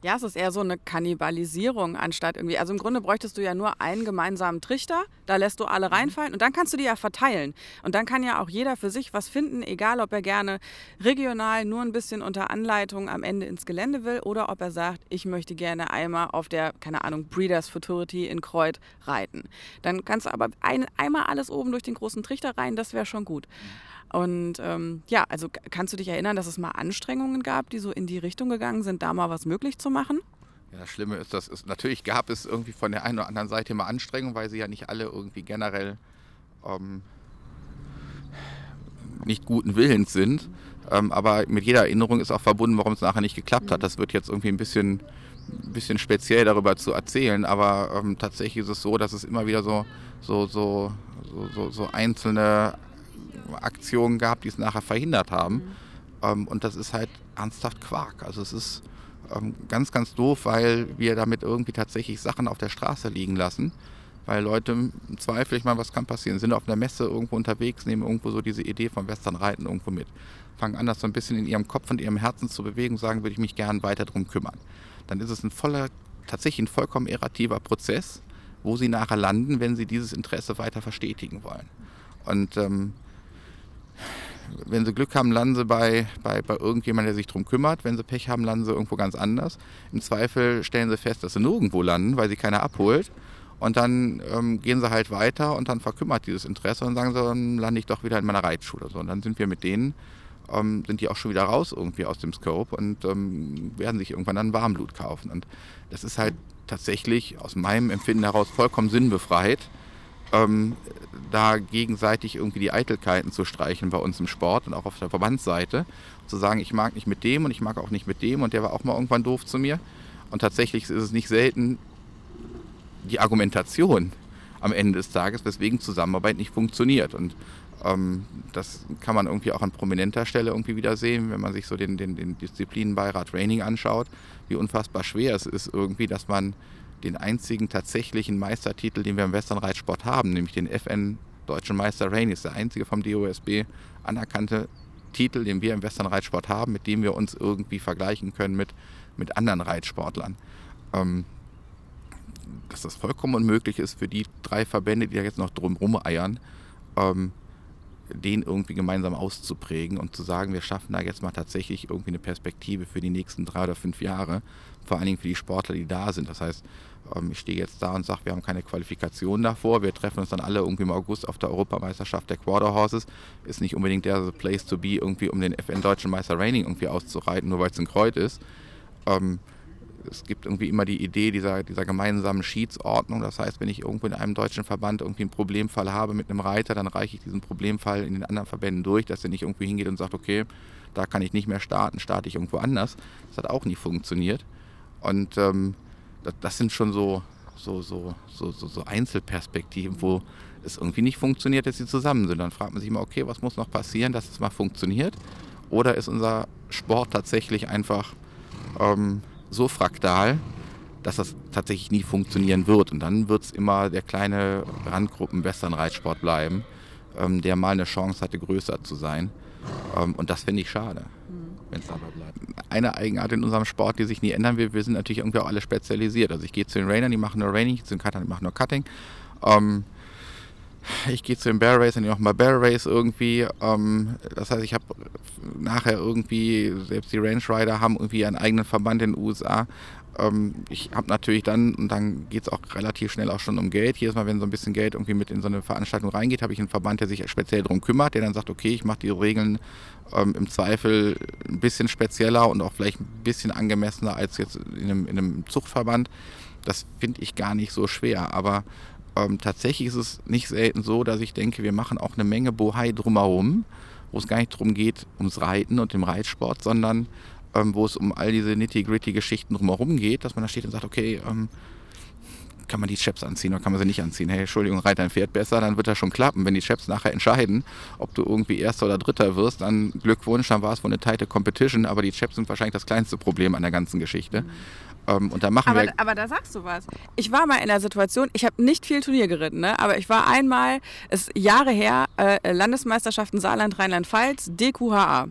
Ja, es ist eher so eine Kannibalisierung anstatt irgendwie. Also im Grunde bräuchtest du ja nur einen gemeinsamen Trichter, da lässt du alle mhm. reinfallen und dann kannst du die ja verteilen. Und dann kann ja auch jeder für sich was finden, egal ob er gerne regional nur ein bisschen unter Anleitung am Ende ins Gelände will oder ob er sagt, ich möchte gerne einmal auf der, keine Ahnung, Breeders Futurity in Kreuth reiten. Dann kannst du aber ein, einmal alles oben durch den großen Trichter rein, das wäre schon gut. Mhm. Und ähm, ja, also kannst du dich erinnern, dass es mal Anstrengungen gab, die so in die Richtung gegangen sind, da mal was möglich zu machen? Ja, das Schlimme ist, dass es natürlich gab es irgendwie von der einen oder anderen Seite mal Anstrengungen, weil sie ja nicht alle irgendwie generell ähm, nicht guten Willens sind. Ähm, aber mit jeder Erinnerung ist auch verbunden, warum es nachher nicht geklappt hat. Das wird jetzt irgendwie ein bisschen, bisschen speziell darüber zu erzählen, aber ähm, tatsächlich ist es so, dass es immer wieder so, so, so, so, so einzelne Aktionen gab, die es nachher verhindert haben. Mhm. Ähm, und das ist halt ernsthaft Quark. Also es ist ähm, ganz, ganz doof, weil wir damit irgendwie tatsächlich Sachen auf der Straße liegen lassen. Weil Leute im Zweifel, ich meine, was kann passieren? Sind auf einer Messe irgendwo unterwegs, nehmen irgendwo so diese Idee vom Westernreiten irgendwo mit. Fangen an, das so ein bisschen in ihrem Kopf und ihrem Herzen zu bewegen, sagen, würde ich mich gern weiter darum kümmern. dann ist es ein voller, tatsächlich ein vollkommen errativer Prozess, wo sie nachher landen, wenn sie dieses Interesse weiter verstetigen wollen. Und ähm, wenn sie Glück haben, landen sie bei, bei, bei irgendjemandem, der sich darum kümmert. Wenn sie Pech haben, landen sie irgendwo ganz anders. Im Zweifel stellen sie fest, dass sie nirgendwo landen, weil sie keiner abholt. Und dann ähm, gehen sie halt weiter und dann verkümmert dieses Interesse und sagen sie, dann lande ich doch wieder in meiner Reitschule. So, und dann sind wir mit denen, ähm, sind die auch schon wieder raus irgendwie aus dem Scope und ähm, werden sich irgendwann dann Warmblut kaufen. Und das ist halt tatsächlich aus meinem Empfinden heraus vollkommen sinnbefreit, ähm, da gegenseitig irgendwie die Eitelkeiten zu streichen bei uns im Sport und auch auf der Verbandsseite. Zu sagen, ich mag nicht mit dem und ich mag auch nicht mit dem und der war auch mal irgendwann doof zu mir. Und tatsächlich ist es nicht selten die Argumentation am Ende des Tages, weswegen Zusammenarbeit nicht funktioniert. Und ähm, das kann man irgendwie auch an prominenter Stelle irgendwie wieder sehen, wenn man sich so den, den, den Disziplinenbeirat Training anschaut, wie unfassbar schwer es ist irgendwie, dass man den einzigen tatsächlichen Meistertitel, den wir im Westernreitsport haben, nämlich den FN Deutschen Meister Rain, ist der einzige vom DOSB anerkannte Titel, den wir im Westernreitsport haben, mit dem wir uns irgendwie vergleichen können mit, mit anderen Reitsportlern. Ähm, dass das vollkommen unmöglich ist für die drei Verbände, die da jetzt noch drum eiern, ähm, den irgendwie gemeinsam auszuprägen und zu sagen, wir schaffen da jetzt mal tatsächlich irgendwie eine Perspektive für die nächsten drei oder fünf Jahre, vor allen Dingen für die Sportler, die da sind. Das heißt, ähm, ich stehe jetzt da und sage, wir haben keine Qualifikation davor, wir treffen uns dann alle irgendwie im August auf der Europameisterschaft der Quarter Horses. Ist nicht unbedingt der Place to be, irgendwie um den FN Deutschen Meister Raining irgendwie auszureiten, nur weil es ein Kreuz ist. Ähm, es gibt irgendwie immer die Idee dieser, dieser gemeinsamen Schiedsordnung. Das heißt, wenn ich irgendwo in einem deutschen Verband irgendwie einen Problemfall habe mit einem Reiter, dann reiche ich diesen Problemfall in den anderen Verbänden durch, dass er nicht irgendwie hingeht und sagt, okay, da kann ich nicht mehr starten, starte ich irgendwo anders. Das hat auch nie funktioniert. Und ähm, das, das, sind schon so, so, so, so, so, Einzelperspektiven, wo es irgendwie nicht funktioniert, dass sie zusammen sind. Dann fragt man sich immer, okay, was muss noch passieren, dass es mal funktioniert? Oder ist unser Sport tatsächlich einfach ähm, so fraktal, dass das tatsächlich nie funktionieren wird. Und dann wird es immer der kleine Randgruppen-Western-Reitsport bleiben, ähm, der mal eine Chance hatte, größer zu sein. Ähm, und das finde ich schade, mhm. Wenn es dabei bleibt. Eine Eigenart in unserem Sport, die sich nie ändern will, wir sind natürlich irgendwie auch alle spezialisiert. Also ich gehe zu den Rainern, die machen nur Raining, zu den Cuttern, die machen nur Cutting. Ähm, ich gehe zu den Bear Race und die machen mal Bear Race irgendwie. Ähm, das heißt, ich habe nachher irgendwie, selbst die Range Rider haben irgendwie einen eigenen Verband in den USA. Ähm, ich habe natürlich dann, und dann geht es auch relativ schnell auch schon um Geld. Jedes Mal, wenn so ein bisschen Geld irgendwie mit in so eine Veranstaltung reingeht, habe ich einen Verband, der sich speziell darum kümmert, der dann sagt, okay, ich mache die Regeln ähm, im Zweifel ein bisschen spezieller und auch vielleicht ein bisschen angemessener als jetzt in einem, in einem Zuchtverband. Das finde ich gar nicht so schwer, aber ähm, tatsächlich ist es nicht selten so, dass ich denke, wir machen auch eine Menge Bohai drumherum, wo es gar nicht darum geht, ums Reiten und dem Reitsport, sondern ähm, wo es um all diese nitty-gritty Geschichten drumherum geht, dass man da steht und sagt, okay, ähm, kann man die Chaps anziehen oder kann man sie nicht anziehen? Hey, Entschuldigung, reit dein Pferd besser, dann wird das schon klappen. Wenn die Chaps nachher entscheiden, ob du irgendwie Erster oder Dritter wirst, dann Glückwunsch, dann war es wohl eine tighte Competition, aber die Chaps sind wahrscheinlich das kleinste Problem an der ganzen Geschichte. Mhm. Ähm, und da machen aber, wir. Aber da sagst du was. Ich war mal in der Situation, ich habe nicht viel Turnier geritten, ne? aber ich war einmal, ist Jahre her, äh, Landesmeisterschaften Saarland, Rheinland-Pfalz, DQHA.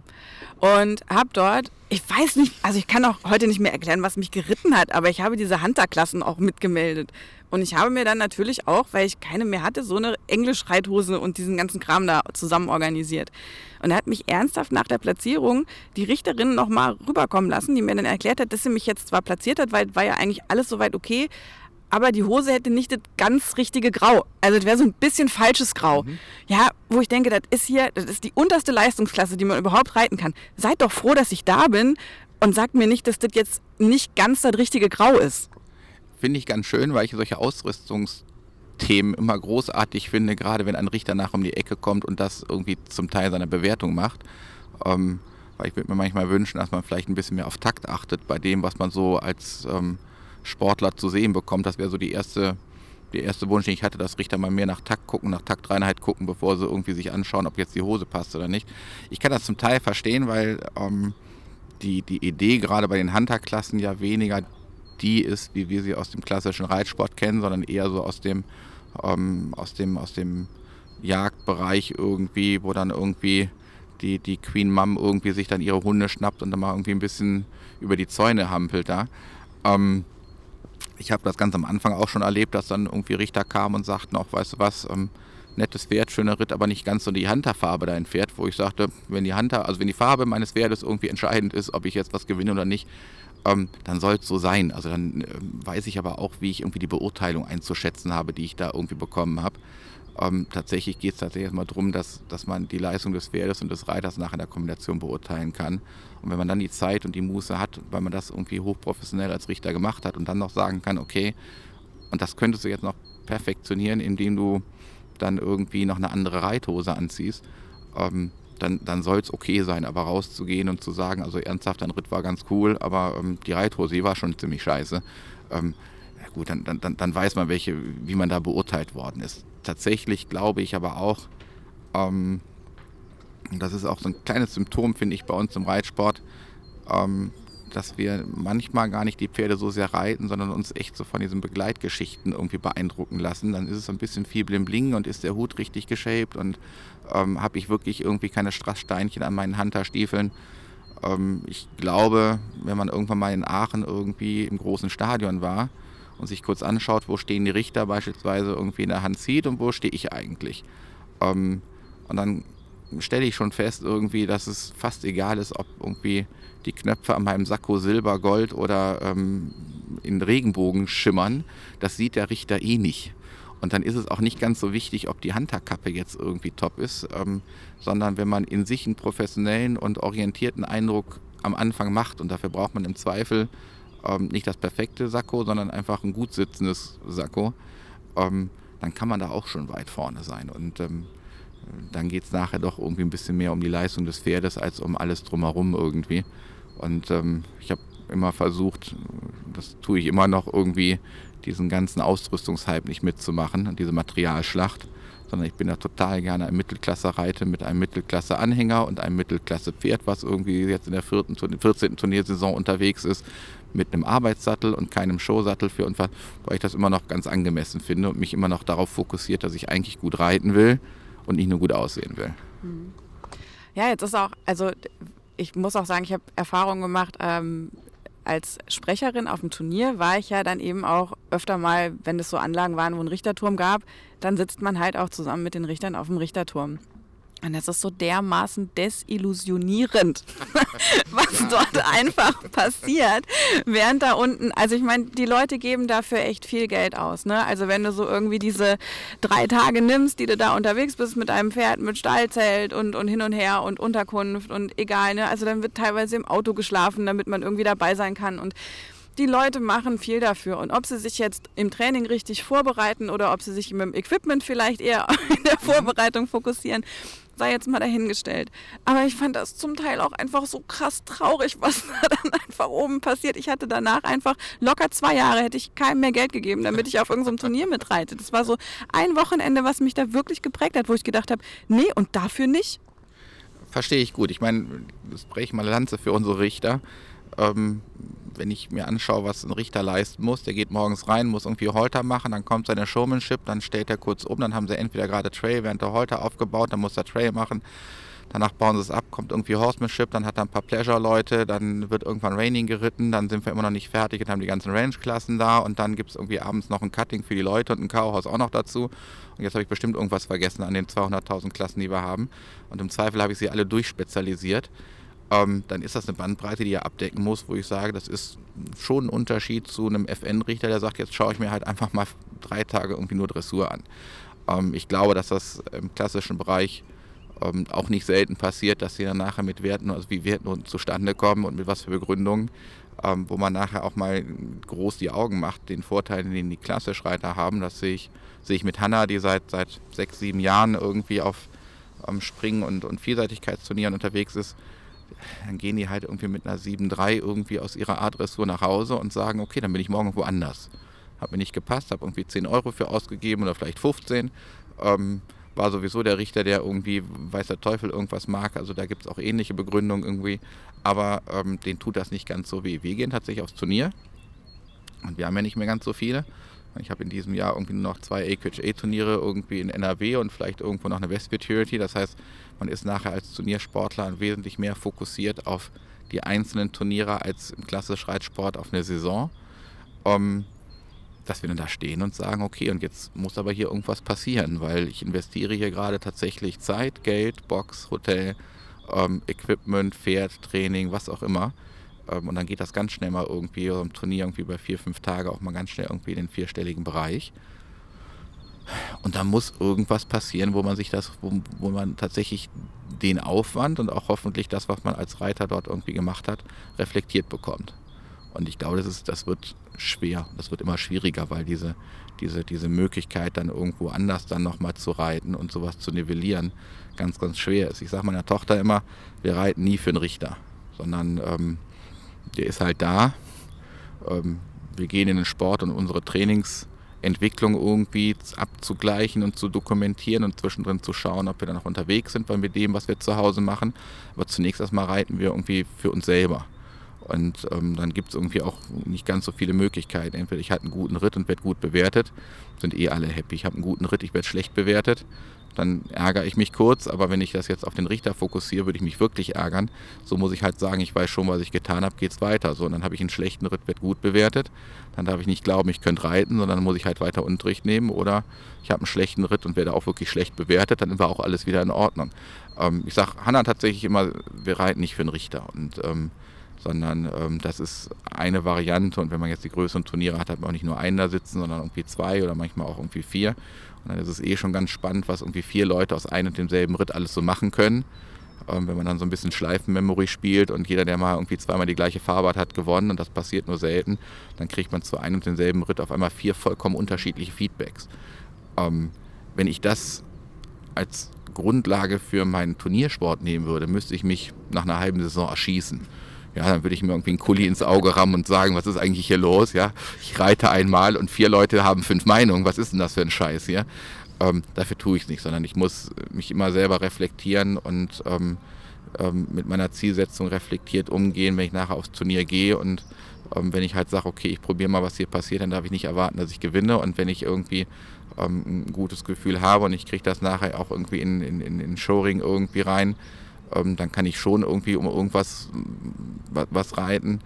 Und habe dort, ich weiß nicht, also ich kann auch heute nicht mehr erklären, was mich geritten hat, aber ich habe diese Hunter-Klassen auch mitgemeldet. Und ich habe mir dann natürlich auch, weil ich keine mehr hatte, so eine Englisch-Reithose und diesen ganzen Kram da zusammen organisiert. Und er hat mich ernsthaft nach der Platzierung die Richterin nochmal rüberkommen lassen, die mir dann erklärt hat, dass sie mich jetzt zwar platziert hat, weil war ja eigentlich alles soweit okay, aber die Hose hätte nicht das ganz richtige Grau. Also das wäre so ein bisschen falsches Grau. Mhm. Ja, wo ich denke, das ist hier, das ist die unterste Leistungsklasse, die man überhaupt reiten kann. Seid doch froh, dass ich da bin und sagt mir nicht, dass das jetzt nicht ganz das richtige Grau ist finde ich ganz schön, weil ich solche Ausrüstungsthemen immer großartig finde, gerade wenn ein Richter nach um die Ecke kommt und das irgendwie zum Teil seiner Bewertung macht. Ähm, weil ich würde mir manchmal wünschen, dass man vielleicht ein bisschen mehr auf Takt achtet bei dem, was man so als ähm, Sportler zu sehen bekommt. Das wäre so die erste, der erste Wunsch, den ich hatte, dass Richter mal mehr nach Takt gucken, nach Taktreinheit gucken, bevor sie irgendwie sich anschauen, ob jetzt die Hose passt oder nicht. Ich kann das zum Teil verstehen, weil ähm, die, die Idee gerade bei den Hunter-Klassen ja weniger die ist, wie wir sie aus dem klassischen Reitsport kennen, sondern eher so aus dem, ähm, aus dem, aus dem Jagdbereich irgendwie, wo dann irgendwie die, die Queen Mom irgendwie sich dann ihre Hunde schnappt und dann mal irgendwie ein bisschen über die Zäune hampelt da. Ähm, ich habe das ganz am Anfang auch schon erlebt, dass dann irgendwie Richter kamen und sagten auch, weißt du was, ähm, nettes Pferd, schöner Ritt, aber nicht ganz so die Hunter-Farbe dein Pferd, wo ich sagte, wenn die Hunter, also wenn die Farbe meines Pferdes irgendwie entscheidend ist, ob ich jetzt was gewinne oder nicht, ähm, dann soll es so sein. Also dann ähm, weiß ich aber auch, wie ich irgendwie die Beurteilung einzuschätzen habe, die ich da irgendwie bekommen habe. Ähm, tatsächlich geht es tatsächlich erstmal darum, dass, dass man die Leistung des Pferdes und des Reiters nach in der Kombination beurteilen kann. Und wenn man dann die Zeit und die Muße hat, weil man das irgendwie hochprofessionell als Richter gemacht hat und dann noch sagen kann, okay, und das könntest du jetzt noch perfektionieren, indem du dann irgendwie noch eine andere Reithose anziehst, ähm, dann, dann soll es okay sein. Aber rauszugehen und zu sagen, also ernsthaft, dein Ritt war ganz cool, aber ähm, die Reithose, war schon ziemlich scheiße. Ähm, ja gut, dann, dann, dann weiß man, welche, wie man da beurteilt worden ist. Tatsächlich glaube ich aber auch, ähm, das ist auch so ein kleines Symptom, finde ich, bei uns im Reitsport, ähm, dass wir manchmal gar nicht die Pferde so sehr reiten, sondern uns echt so von diesen Begleitgeschichten irgendwie beeindrucken lassen. Dann ist es ein bisschen viel Bling Bling und ist der Hut richtig geshaped und ähm, habe ich wirklich irgendwie keine Strasssteinchen an meinen Hunterstiefeln. Ähm, ich glaube, wenn man irgendwann mal in Aachen irgendwie im großen Stadion war und sich kurz anschaut, wo stehen die Richter beispielsweise irgendwie in der Hand zieht und wo stehe ich eigentlich. Ähm, und dann stelle ich schon fest irgendwie, dass es fast egal ist, ob irgendwie die Knöpfe an meinem Sakko Silber, Gold oder ähm, in Regenbogen schimmern. Das sieht der Richter eh nicht. Und dann ist es auch nicht ganz so wichtig, ob die Hunterkappe jetzt irgendwie top ist, ähm, sondern wenn man in sich einen professionellen und orientierten Eindruck am Anfang macht und dafür braucht man im Zweifel ähm, nicht das perfekte Sakko, sondern einfach ein gut sitzendes Sakko, ähm, dann kann man da auch schon weit vorne sein. Und ähm, dann geht es nachher doch irgendwie ein bisschen mehr um die Leistung des Pferdes als um alles drumherum irgendwie. Und ähm, ich habe immer versucht, das tue ich immer noch irgendwie, diesen ganzen Ausrüstungshype nicht mitzumachen, diese Materialschlacht, sondern ich bin da total gerne ein Mittelklasse-Reiter mit einem Mittelklasse-Anhänger und einem Mittelklasse-Pferd, was irgendwie jetzt in der vierten, 14. Turniersaison unterwegs ist, mit einem Arbeitssattel und keinem Showsattel für und weil ich das immer noch ganz angemessen finde und mich immer noch darauf fokussiert, dass ich eigentlich gut reiten will und nicht nur gut aussehen will. Mhm. Ja, jetzt ist auch, also ich muss auch sagen, ich habe Erfahrungen gemacht, ähm, als Sprecherin auf dem Turnier war ich ja dann eben auch öfter mal, wenn es so Anlagen waren, wo ein Richterturm gab, dann sitzt man halt auch zusammen mit den Richtern auf dem Richterturm. Und das ist so dermaßen desillusionierend, was dort einfach passiert, während da unten, also ich meine, die Leute geben dafür echt viel Geld aus. Ne? Also wenn du so irgendwie diese drei Tage nimmst, die du da unterwegs bist mit einem Pferd, mit Stallzelt und, und hin und her und Unterkunft und egal, ne? also dann wird teilweise im Auto geschlafen, damit man irgendwie dabei sein kann und die Leute machen viel dafür. Und ob sie sich jetzt im Training richtig vorbereiten oder ob sie sich mit dem Equipment vielleicht eher in der mhm. Vorbereitung fokussieren, sei jetzt mal dahingestellt. Aber ich fand das zum Teil auch einfach so krass traurig, was da dann einfach oben passiert. Ich hatte danach einfach locker zwei Jahre, hätte ich keinem mehr Geld gegeben, damit ich auf irgendeinem Turnier mitreite. Das war so ein Wochenende, was mich da wirklich geprägt hat, wo ich gedacht habe, nee, und dafür nicht. Verstehe ich gut. Ich meine, das breche ich mal Lanze für unsere Richter. Ähm, wenn ich mir anschaue, was ein Richter leisten muss, der geht morgens rein, muss irgendwie Holter machen, dann kommt seine Showmanship, dann stellt er kurz um, dann haben sie entweder gerade Trail während der Holter aufgebaut, dann muss er Trail machen, danach bauen sie es ab, kommt irgendwie Horsemanship, dann hat er ein paar Pleasure-Leute, dann wird irgendwann Raining geritten, dann sind wir immer noch nicht fertig und haben die ganzen Range-Klassen da und dann gibt es irgendwie abends noch ein Cutting für die Leute und ein Cowhouse auch noch dazu. Und jetzt habe ich bestimmt irgendwas vergessen an den 200.000 Klassen, die wir haben. Und im Zweifel habe ich sie alle durchspezialisiert ähm, dann ist das eine Bandbreite, die er abdecken muss, wo ich sage, das ist schon ein Unterschied zu einem FN-Richter, der sagt, jetzt schaue ich mir halt einfach mal drei Tage irgendwie nur Dressur an. Ähm, ich glaube, dass das im klassischen Bereich ähm, auch nicht selten passiert, dass sie dann nachher mit Werten, also wie Werten zustande kommen und mit was für Begründungen, ähm, wo man nachher auch mal groß die Augen macht, den Vorteil, den die Klassischreiter haben. Das sehe ich, sehe ich mit Hanna, die seit, seit sechs, sieben Jahren irgendwie auf ähm, Springen und, und Vielseitigkeitsturnieren unterwegs ist dann gehen die halt irgendwie mit einer 7-3 irgendwie aus ihrer Adressur nach Hause und sagen, okay, dann bin ich morgen woanders. Hat mir nicht gepasst, habe irgendwie 10 Euro für ausgegeben oder vielleicht 15. Ähm, war sowieso der Richter, der irgendwie, weiß der Teufel, irgendwas mag. Also da gibt es auch ähnliche Begründungen irgendwie. Aber ähm, denen tut das nicht ganz so weh. Wir gehen tatsächlich aufs Turnier. Und wir haben ja nicht mehr ganz so viele. Ich habe in diesem Jahr irgendwie noch zwei AQHA-Turniere irgendwie in NRW und vielleicht irgendwo noch eine West Futurity. Das heißt, man ist nachher als Turniersportler wesentlich mehr fokussiert auf die einzelnen Turniere als im klassischen Reitsport auf eine Saison. ähm, dass wir dann da stehen und sagen, okay, und jetzt muss aber hier irgendwas passieren, weil ich investiere hier gerade tatsächlich Zeit, Geld, Box, Hotel, ähm, Equipment, Pferd, Training, was auch immer. Ähm, und dann geht das ganz schnell mal irgendwie im Turnier irgendwie bei vier, fünf Tage auch mal ganz schnell irgendwie in den vierstelligen Bereich. Und da muss irgendwas passieren, wo man sich das, wo, wo man tatsächlich den Aufwand und auch hoffentlich das, was man als Reiter dort irgendwie gemacht hat, reflektiert bekommt. Und ich glaube, das, ist, das wird schwer. Das wird immer schwieriger, weil diese, diese, diese Möglichkeit, dann irgendwo anders dann nochmal zu reiten und sowas zu nivellieren, ganz, ganz schwer ist. Ich sage meiner Tochter immer, wir reiten nie für einen Richter, sondern ähm, der ist halt da. Ähm, wir gehen in den Sport und unsere Trainingsentwicklung irgendwie abzugleichen und zu dokumentieren und zwischendrin zu schauen, ob wir dann noch unterwegs sind mit dem, was wir zu Hause machen. Aber zunächst erstmal reiten wir irgendwie für uns selber. Und ähm, dann gibt es irgendwie auch nicht ganz so viele Möglichkeiten. Entweder ich hatte einen guten Ritt und werde gut bewertet, sind eh alle happy. Ich habe einen guten Ritt, ich werde schlecht bewertet. Dann ärgere ich mich kurz, aber wenn ich das jetzt auf den Richter fokussiere, würde ich mich wirklich ärgern. So muss ich halt sagen, ich weiß schon, was ich getan habe, geht es weiter. So, und dann habe ich einen schlechten Ritt, wird gut bewertet. Dann darf ich nicht glauben, ich könnte reiten, sondern muss ich halt weiter Unterricht nehmen. Oder ich habe einen schlechten Ritt und werde auch wirklich schlecht bewertet, dann war auch alles wieder in Ordnung. Ähm, ich sage Hanna tatsächlich immer, wir reiten nicht für einen Richter. Und ähm, sondern ähm, das ist eine Variante und wenn man jetzt die größeren Turniere hat, hat man auch nicht nur einen da sitzen, sondern irgendwie zwei oder manchmal auch irgendwie vier. Und dann ist es eh schon ganz spannend, was irgendwie vier Leute aus einem und demselben Ritt alles so machen können. Ähm, wenn man dann so ein bisschen Schleifenmemory spielt und jeder, der mal irgendwie zweimal die gleiche Farbe hat, hat gewonnen und das passiert nur selten, dann kriegt man zu einem und demselben Ritt auf einmal vier vollkommen unterschiedliche Feedbacks. Ähm, wenn ich das als Grundlage für meinen Turniersport nehmen würde, müsste ich mich nach einer halben Saison erschießen ja, dann würde ich mir irgendwie einen Kuli ins Auge rammen und sagen, was ist eigentlich hier los? Ja, ich reite einmal und vier Leute haben fünf Meinungen. Was ist denn das für ein Scheiß hier? Ähm, dafür tue ich es nicht, sondern ich muss mich immer selber reflektieren und ähm, ähm, mit meiner Zielsetzung reflektiert umgehen, wenn ich nachher aufs Turnier gehe und ähm, wenn ich halt sage, okay, ich probiere mal, was hier passiert, dann darf ich nicht erwarten, dass ich gewinne und wenn ich irgendwie ähm, ein gutes Gefühl habe und ich kriege das nachher auch irgendwie in, in, in, in Showring irgendwie rein, ähm, dann kann ich schon irgendwie um irgendwas was, was reiten,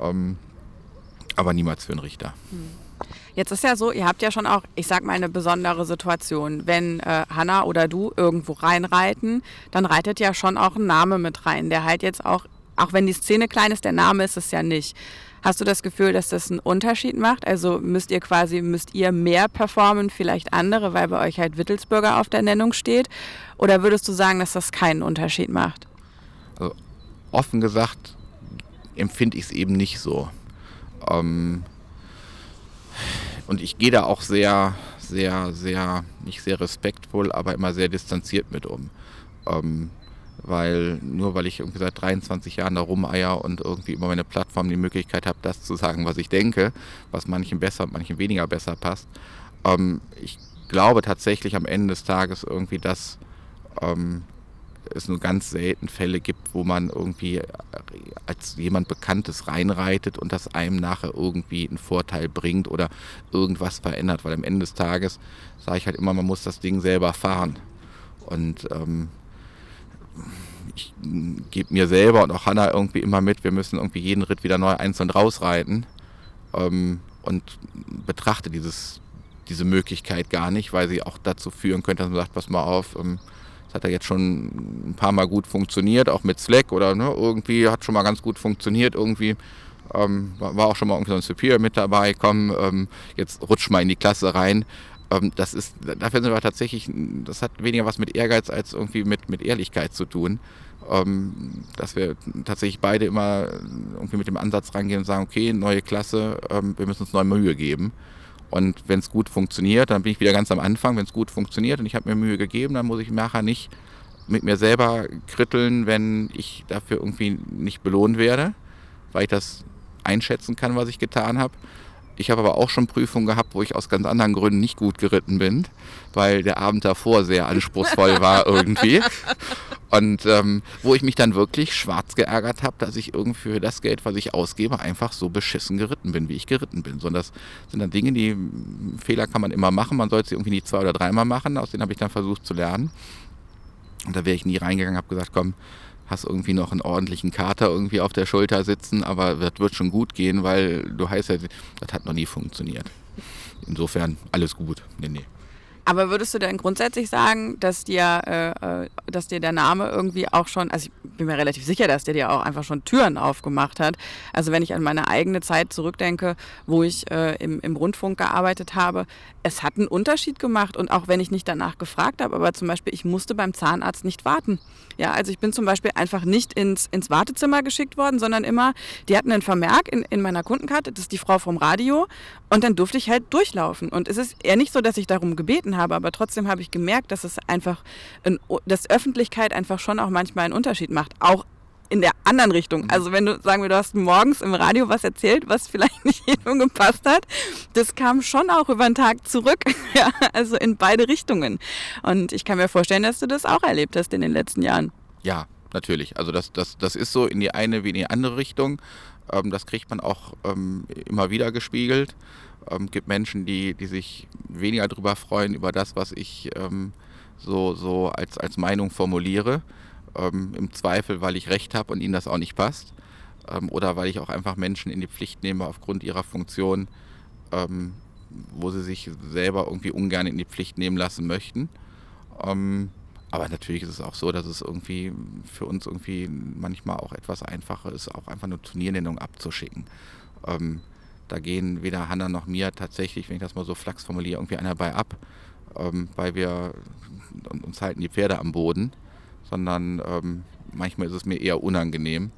ähm, aber niemals für einen Richter. Hm. Jetzt ist ja so, ihr habt ja schon auch, ich sag mal, eine besondere Situation. Wenn äh, Hanna oder du irgendwo reinreiten, dann reitet ja schon auch ein Name mit rein, der halt jetzt auch, auch wenn die Szene klein ist, der Name ist es ja nicht. Hast du das Gefühl, dass das einen Unterschied macht? Also müsst ihr quasi, müsst ihr mehr performen, vielleicht andere, weil bei euch halt Wittelsbürger auf der Nennung steht? Oder würdest du sagen, dass das keinen Unterschied macht? Also offen gesagt empfinde ich es eben nicht so. Ähm und ich gehe da auch sehr, sehr, sehr, nicht sehr respektvoll, aber immer sehr distanziert mit um. Ähm weil nur weil ich irgendwie seit 23 Jahren da rumeier und irgendwie über meine Plattform die Möglichkeit habe, das zu sagen, was ich denke, was manchen besser und manchen weniger besser passt. Ähm, ich glaube tatsächlich am Ende des Tages irgendwie, dass ähm, es nur ganz selten Fälle gibt, wo man irgendwie als jemand Bekanntes reinreitet und das einem nachher irgendwie einen Vorteil bringt oder irgendwas verändert, weil am Ende des Tages sage ich halt immer, man muss das Ding selber fahren. Und ähm, ich gebe mir selber und auch Hanna irgendwie immer mit, wir müssen irgendwie jeden Ritt wieder neu einzeln rausreiten ähm, und betrachte dieses, diese Möglichkeit gar nicht, weil sie auch dazu führen könnte, dass man sagt, pass mal auf, ähm, das hat ja jetzt schon ein paar Mal gut funktioniert, auch mit Slack oder ne, irgendwie hat schon mal ganz gut funktioniert, irgendwie ähm, war auch schon mal irgendwie so ein Superior mit dabei, komm, ähm, jetzt rutsch mal in die Klasse rein. Ähm, das ist, dafür sind wir tatsächlich, das hat weniger was mit Ehrgeiz als irgendwie mit, mit Ehrlichkeit zu tun. Ähm, dass wir tatsächlich beide immer irgendwie mit dem Ansatz rangehen und sagen, okay, neue Klasse, ähm, wir müssen uns neue Mühe geben. Und wenn es gut funktioniert, dann bin ich wieder ganz am Anfang. Wenn es gut funktioniert und ich habe mir Mühe gegeben, dann muss ich nachher nicht mit mir selber kritteln, wenn ich dafür irgendwie nicht belohnt werde, weil ich das einschätzen kann, was ich getan habe. Ich habe aber auch schon Prüfungen gehabt, wo ich aus ganz anderen Gründen nicht gut geritten bin, weil der Abend davor sehr anspruchsvoll war irgendwie. Und ähm, wo ich mich dann wirklich schwarz geärgert habe, dass ich irgendwie für das Geld, was ich ausgebe, einfach so beschissen geritten bin, wie ich geritten bin. So, und das sind dann Dinge, die Fehler kann man immer machen. Man sollte sie irgendwie nicht zwei oder dreimal machen. Aus denen habe ich dann versucht zu lernen. Und da wäre ich nie reingegangen, habe gesagt, komm, hast irgendwie noch einen ordentlichen Kater irgendwie auf der Schulter sitzen, aber das wird schon gut gehen, weil du heißt ja, das hat noch nie funktioniert. Insofern alles gut. Nee, nee. Aber würdest du denn grundsätzlich sagen, dass dir, äh, äh, dass dir der Name irgendwie auch schon, also ich bin mir relativ sicher, dass der dir auch einfach schon Türen aufgemacht hat. Also wenn ich an meine eigene Zeit zurückdenke, wo ich äh, im, im Rundfunk gearbeitet habe, es hat einen Unterschied gemacht und auch wenn ich nicht danach gefragt habe, aber zum Beispiel ich musste beim Zahnarzt nicht warten. Ja, also ich bin zum Beispiel einfach nicht ins, ins Wartezimmer geschickt worden, sondern immer, die hatten einen Vermerk in, in meiner Kundenkarte, das ist die Frau vom Radio und dann durfte ich halt durchlaufen. Und es ist eher nicht so, dass ich darum gebeten habe, aber trotzdem habe ich gemerkt, dass es einfach, ein, dass Öffentlichkeit einfach schon auch manchmal einen Unterschied macht. Auch in der anderen Richtung. Mhm. Also wenn du sagen wir, du hast morgens im Radio was erzählt, was vielleicht nicht jedem gepasst hat, das kam schon auch über den Tag zurück. ja, also in beide Richtungen. Und ich kann mir vorstellen, dass du das auch erlebt hast in den letzten Jahren. Ja, natürlich. Also das, das, das ist so in die eine wie in die andere Richtung. Ähm, das kriegt man auch ähm, immer wieder gespiegelt. Ähm, gibt Menschen, die, die sich weniger darüber freuen, über das, was ich ähm, so, so als, als Meinung formuliere ähm, im Zweifel, weil ich recht habe und ihnen das auch nicht passt. Ähm, oder weil ich auch einfach Menschen in die Pflicht nehme aufgrund ihrer Funktion, ähm, wo sie sich selber irgendwie ungern in die Pflicht nehmen lassen möchten. Ähm, aber natürlich ist es auch so, dass es irgendwie für uns irgendwie manchmal auch etwas einfacher ist, auch einfach eine Turniernennung abzuschicken. Ähm, da gehen weder Hanna noch mir tatsächlich, wenn ich das mal so flachs formuliere, irgendwie einer bei ab, ähm, weil wir uns halten die Pferde am Boden sondern ähm, manchmal ist es mir eher unangenehm,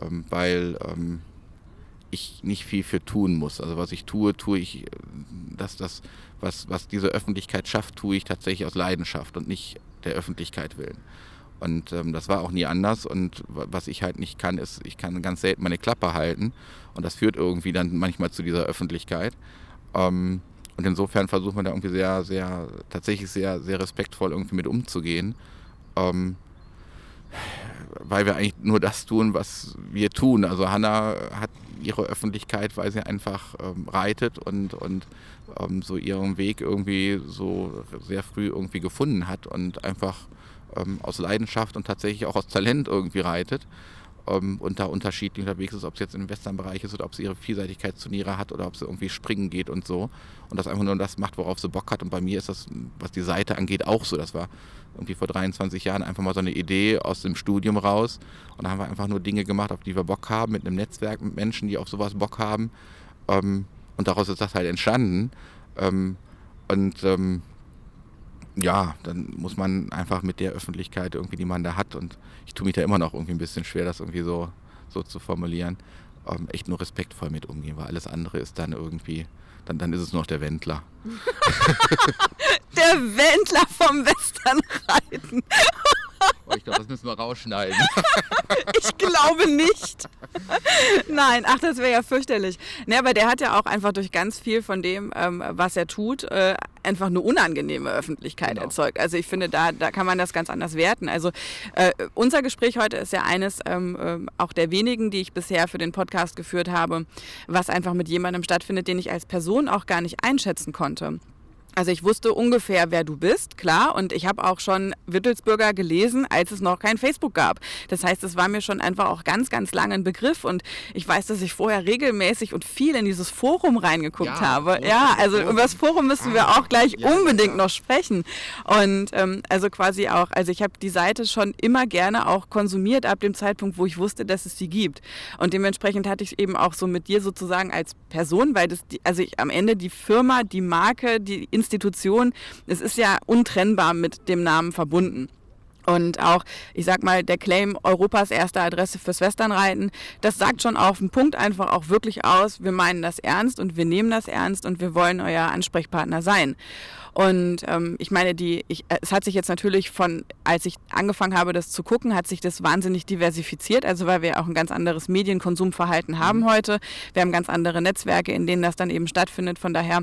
ähm, weil ähm, ich nicht viel für tun muss. Also was ich tue, tue ich, dass das, was, was diese Öffentlichkeit schafft, tue ich tatsächlich aus Leidenschaft und nicht der Öffentlichkeit willen. Und ähm, das war auch nie anders. Und was ich halt nicht kann, ist, ich kann ganz selten meine Klappe halten. Und das führt irgendwie dann manchmal zu dieser Öffentlichkeit. Ähm, und insofern versucht man da irgendwie sehr, sehr, tatsächlich sehr, sehr respektvoll irgendwie mit umzugehen ähm, weil wir eigentlich nur das tun, was wir tun. Also Hanna hat ihre Öffentlichkeit, weil sie einfach ähm, reitet und, und ähm, so ihren Weg irgendwie so sehr früh irgendwie gefunden hat und einfach ähm, aus Leidenschaft und tatsächlich auch aus Talent irgendwie reitet ähm, und da unterschiedlich unterwegs ist, ob es jetzt im Westernbereich ist oder ob sie ihre Vielseitigkeitsturniere hat oder ob sie irgendwie springen geht und so. Und das einfach nur das macht, worauf sie Bock hat. Und bei mir ist das, was die Seite angeht, auch so. Das war irgendwie vor 23 Jahren einfach mal so eine Idee aus dem Studium raus. Und da haben wir einfach nur Dinge gemacht, auf die wir Bock haben, mit einem Netzwerk, mit Menschen, die auf sowas Bock haben. Ähm, und daraus ist das halt entstanden. Ähm, und ähm, ja, dann muss man einfach mit der Öffentlichkeit irgendwie, die man da hat, und ich tue mich da immer noch irgendwie ein bisschen schwer, das irgendwie so, so zu formulieren, ähm, echt nur respektvoll mit umgehen, weil alles andere ist dann irgendwie, dann, dann ist es nur noch der Wendler. der Wendler vom Westernreiten. Oh, ich glaube, das müssen wir rausschneiden. ich glaube nicht. Nein, ach, das wäre ja fürchterlich. Ne, aber der hat ja auch einfach durch ganz viel von dem, ähm, was er tut, äh, einfach eine unangenehme Öffentlichkeit genau. erzeugt. Also ich finde, da, da kann man das ganz anders werten. Also äh, unser Gespräch heute ist ja eines ähm, äh, auch der wenigen, die ich bisher für den Podcast geführt habe, was einfach mit jemandem stattfindet, den ich als Person auch gar nicht einschätzen konnte. Also ich wusste ungefähr, wer du bist, klar. Und ich habe auch schon Wittelsbürger gelesen, als es noch kein Facebook gab. Das heißt, es war mir schon einfach auch ganz, ganz lange ein Begriff. Und ich weiß, dass ich vorher regelmäßig und viel in dieses Forum reingeguckt ja, habe. Forum, ja, also Forum. über das Forum müssen wir auch gleich ja, unbedingt ja. noch sprechen. Und ähm, also quasi auch, also ich habe die Seite schon immer gerne auch konsumiert ab dem Zeitpunkt, wo ich wusste, dass es sie gibt. Und dementsprechend hatte ich eben auch so mit dir sozusagen als Person, weil das, die, also ich am Ende die Firma, die Marke, die Institution, es ist ja untrennbar mit dem Namen verbunden. Und auch, ich sag mal, der Claim Europas erste Adresse fürs Westernreiten, das sagt schon auf den Punkt einfach auch wirklich aus, wir meinen das ernst und wir nehmen das ernst und wir wollen euer Ansprechpartner sein. Und ähm, ich meine, die, ich, äh, es hat sich jetzt natürlich von, als ich angefangen habe, das zu gucken, hat sich das wahnsinnig diversifiziert. Also weil wir auch ein ganz anderes Medienkonsumverhalten haben mhm. heute. Wir haben ganz andere Netzwerke, in denen das dann eben stattfindet. Von daher,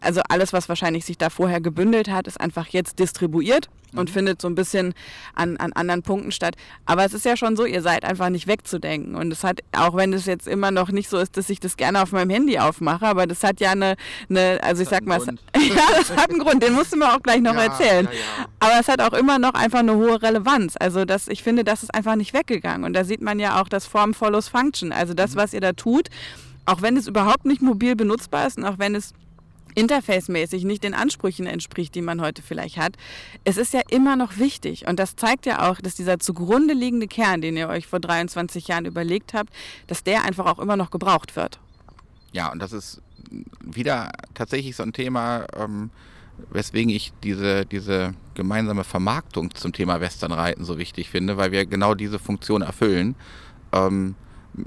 also alles, was wahrscheinlich sich da vorher gebündelt hat, ist einfach jetzt distribuiert und mhm. findet so ein bisschen an, an anderen Punkten statt. Aber es ist ja schon so, ihr seid einfach nicht wegzudenken. Und es hat, auch wenn es jetzt immer noch nicht so ist, dass ich das gerne auf meinem Handy aufmache, aber das hat ja eine, eine also ich sag mal, es, ja, das hat einen Grund, den musst du mir auch gleich noch ja, erzählen. Ja. Aber es hat auch immer noch einfach eine hohe Relevanz. Also das, ich finde, das ist einfach nicht weggegangen. Und da sieht man ja auch das Form follows Function. Also das, mhm. was ihr da tut, auch wenn es überhaupt nicht mobil benutzbar ist und auch wenn es interfacemäßig nicht den Ansprüchen entspricht, die man heute vielleicht hat. Es ist ja immer noch wichtig und das zeigt ja auch, dass dieser zugrunde liegende Kern, den ihr euch vor 23 Jahren überlegt habt, dass der einfach auch immer noch gebraucht wird. Ja, und das ist wieder tatsächlich so ein Thema, ähm, weswegen ich diese, diese gemeinsame Vermarktung zum Thema Westernreiten so wichtig finde, weil wir genau diese Funktion erfüllen. Ähm,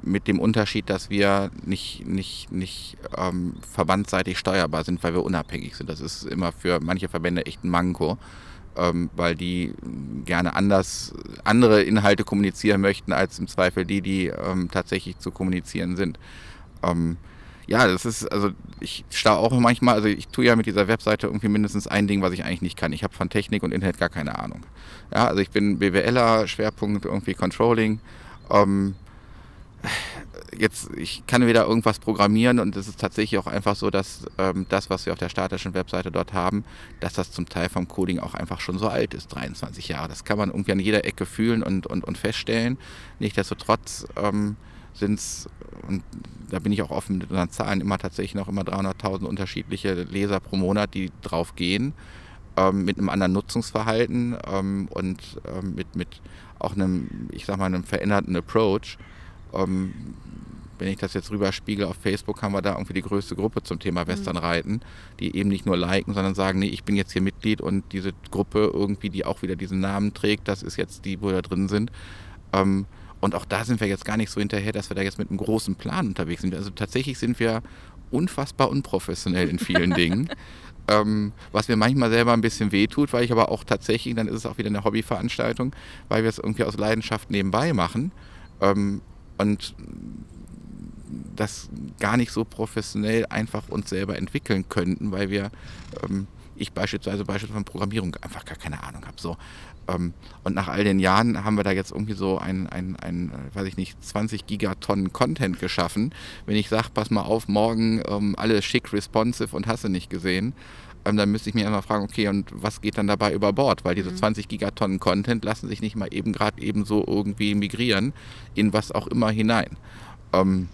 mit dem Unterschied, dass wir nicht, nicht, nicht ähm, verbandsseitig steuerbar sind, weil wir unabhängig sind. Das ist immer für manche Verbände echt ein Manko, ähm, weil die gerne anders andere Inhalte kommunizieren möchten, als im Zweifel die, die ähm, tatsächlich zu kommunizieren sind. Ähm, ja, das ist, also ich staue auch manchmal, also ich tue ja mit dieser Webseite irgendwie mindestens ein Ding, was ich eigentlich nicht kann. Ich habe von Technik und Internet gar keine Ahnung. Ja, also ich bin BWLer, Schwerpunkt irgendwie Controlling. Ähm, jetzt, ich kann wieder irgendwas programmieren und es ist tatsächlich auch einfach so, dass ähm, das, was wir auf der statischen Webseite dort haben, dass das zum Teil vom Coding auch einfach schon so alt ist, 23 Jahre. Das kann man irgendwie an jeder Ecke fühlen und, und, und feststellen. Nichtsdestotrotz ähm, sind es, und da bin ich auch offen mit unseren Zahlen, immer tatsächlich noch immer 300.000 unterschiedliche Leser pro Monat, die drauf gehen, ähm, mit einem anderen Nutzungsverhalten ähm, und ähm, mit, mit auch einem, ich sag mal, einem veränderten Approach. Ähm, wenn ich das jetzt rüberspiegel auf Facebook, haben wir da irgendwie die größte Gruppe zum Thema mhm. Westernreiten, die eben nicht nur liken, sondern sagen, nee, ich bin jetzt hier Mitglied und diese Gruppe irgendwie, die auch wieder diesen Namen trägt, das ist jetzt die, wo wir da drin sind. Ähm, und auch da sind wir jetzt gar nicht so hinterher, dass wir da jetzt mit einem großen Plan unterwegs sind. Also tatsächlich sind wir unfassbar unprofessionell in vielen Dingen. Ähm, was mir manchmal selber ein bisschen wehtut, weil ich aber auch tatsächlich, dann ist es auch wieder eine Hobbyveranstaltung, weil wir es irgendwie aus Leidenschaft nebenbei machen. Ähm, und das gar nicht so professionell einfach uns selber entwickeln könnten, weil wir, ähm, ich beispielsweise beispielsweise von Programmierung einfach gar keine Ahnung habe. So. Ähm, und nach all den Jahren haben wir da jetzt irgendwie so ein, ein, ein weiß ich nicht, 20 Gigatonnen Content geschaffen. Wenn ich sage, pass mal auf, morgen ähm, alles schick, responsive und hast du nicht gesehen, ähm, dann müsste ich mir immer fragen, okay, und was geht dann dabei über Bord? Weil diese 20 mhm. Gigatonnen Content lassen sich nicht mal eben gerade eben so irgendwie migrieren in was auch immer hinein. Ähm,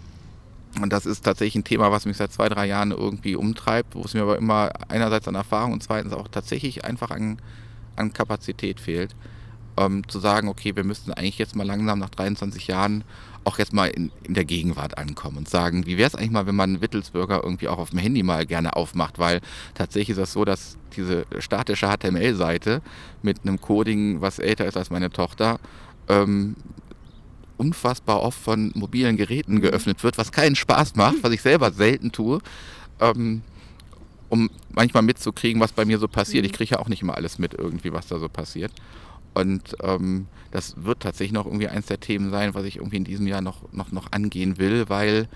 und das ist tatsächlich ein Thema, was mich seit zwei, drei Jahren irgendwie umtreibt, wo es mir aber immer einerseits an Erfahrung und zweitens auch tatsächlich einfach an, an Kapazität fehlt. Ähm, zu sagen, okay, wir müssten eigentlich jetzt mal langsam nach 23 Jahren auch jetzt mal in, in der Gegenwart ankommen und sagen, wie wäre es eigentlich mal, wenn man Wittelsbürger irgendwie auch auf dem Handy mal gerne aufmacht, weil tatsächlich ist das so, dass diese statische HTML-Seite mit einem Coding, was älter ist als meine Tochter, ähm, unfassbar oft von mobilen Geräten mhm. geöffnet wird, was keinen Spaß macht, was ich selber selten tue, ähm, um manchmal mitzukriegen, was bei mir so passiert. Ich mhm. kriege ja auch nicht immer alles mit irgendwie, was da so passiert. Und ähm, das wird tatsächlich noch irgendwie eins der Themen sein, was ich irgendwie in diesem Jahr noch, noch, noch angehen will, weil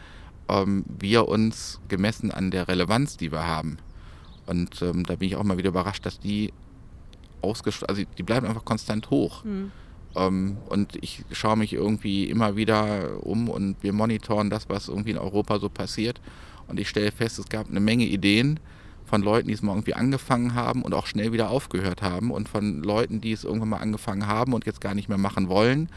ähm, wir uns gemessen an der Relevanz, die wir haben, und ähm, da bin ich auch mal wieder überrascht, dass die ausgeschlossen, also die bleiben einfach konstant hoch. Mhm. Ähm, und ich schaue mich irgendwie immer wieder um und wir monitoren das, was irgendwie in Europa so passiert. Und ich stelle fest, es gab eine Menge Ideen, von Leuten, die es mal irgendwie angefangen haben und auch schnell wieder aufgehört haben und von Leuten, die es irgendwann mal angefangen haben und jetzt gar nicht mehr machen wollen.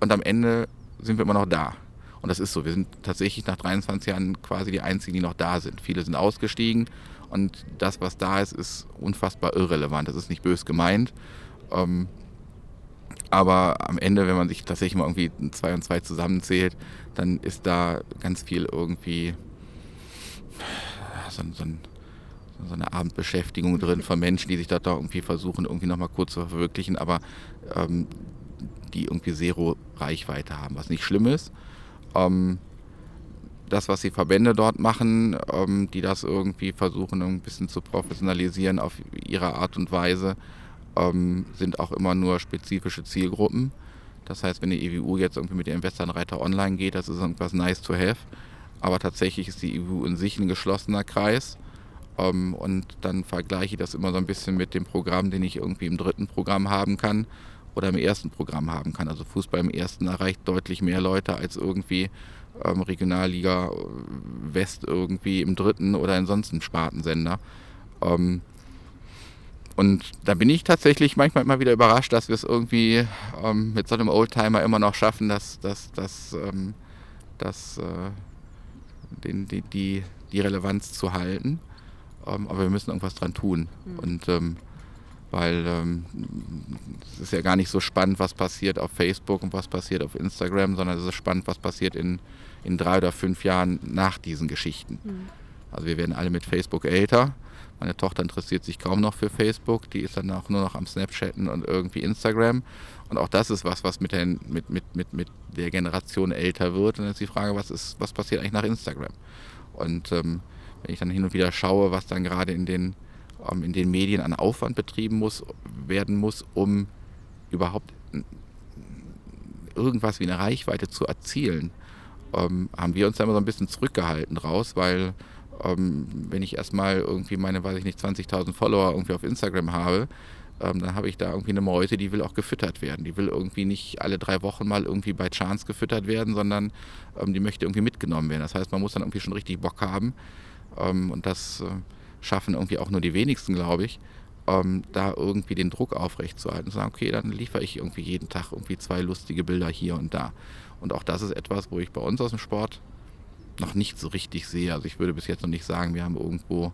Und am Ende sind wir immer noch da. Und das ist so. Wir sind tatsächlich nach 23 Jahren quasi die Einzigen, die noch da sind. Viele sind ausgestiegen und das, was da ist, ist unfassbar irrelevant. Das ist nicht bös gemeint. Ähm, aber am Ende, wenn man sich tatsächlich mal irgendwie zwei und zwei zusammenzählt, dann ist da ganz viel irgendwie so, so ein so eine Abendbeschäftigung drin von Menschen, die sich da irgendwie versuchen, irgendwie nochmal kurz zu verwirklichen, aber ähm, die irgendwie Zero Reichweite haben, was nicht schlimm ist. Ähm, das, was die Verbände dort machen, ähm, die das irgendwie versuchen, ein bisschen zu professionalisieren auf ihre Art und Weise, ähm, sind auch immer nur spezifische Zielgruppen. Das heißt, wenn die EWU jetzt irgendwie mit ihrem Westernreiter online geht, das ist irgendwas nice to have. Aber tatsächlich ist die EWU in sich ein geschlossener Kreis. Ähm, und dann vergleiche ich das immer so ein bisschen mit dem Programm, den ich irgendwie im dritten Programm haben kann. oder im ersten Programm haben kann. Also Fußball im ersten erreicht deutlich mehr Leute als irgendwie ähm, Regionalliga äh, West irgendwie im dritten oder in sonst einem Spartensender. Ähm, und da bin ich tatsächlich manchmal immer wieder überrascht, dass wir es irgendwie ähm, mit so einem Oldtimer immer noch schaffen, dass, dass, dass, ähm, dass äh, den, die, die, die Relevanz zu halten. Ähm, aber wir müssen irgendwas dran tun. Mhm. Und ähm, weil ähm, es ist ja gar nicht so spannend, was passiert auf Facebook und was passiert auf Instagram, sondern es ist spannend, was passiert in, in drei oder fünf Jahren nach diesen Geschichten. Mhm. Also wir werden alle mit Facebook älter. Meine Tochter interessiert sich kaum noch für Facebook, die ist dann auch nur noch am Snapchatten und irgendwie Instagram. Und auch das ist was, was mit der, mit, mit, mit, mit der Generation älter wird. Und dann ist die Frage, was, ist, was passiert eigentlich nach Instagram? Und ähm, wenn ich dann hin und wieder schaue, was dann gerade in den ähm, in den Medien an Aufwand betrieben muss, werden muss, um überhaupt irgendwas wie eine Reichweite zu erzielen, ähm, haben wir uns da immer so ein bisschen zurückgehalten raus, weil ähm, wenn ich erstmal irgendwie meine, weiß ich nicht, 20.000 Follower irgendwie auf Instagram habe, ähm, dann habe ich da irgendwie eine Meute, die will auch gefüttert werden. Die will irgendwie nicht alle drei Wochen mal irgendwie bei Chance gefüttert werden, sondern ähm, die möchte irgendwie mitgenommen werden. Das heißt, man muss dann irgendwie schon richtig Bock haben. Ähm, und das äh, schaffen irgendwie auch nur die wenigsten, glaube ich, ähm, da irgendwie den Druck aufrechtzuerhalten und sagen, okay, dann liefere ich irgendwie jeden Tag irgendwie zwei lustige Bilder hier und da. Und auch das ist etwas, wo ich bei uns aus dem Sport noch nicht so richtig sehe. Also ich würde bis jetzt noch nicht sagen, wir haben irgendwo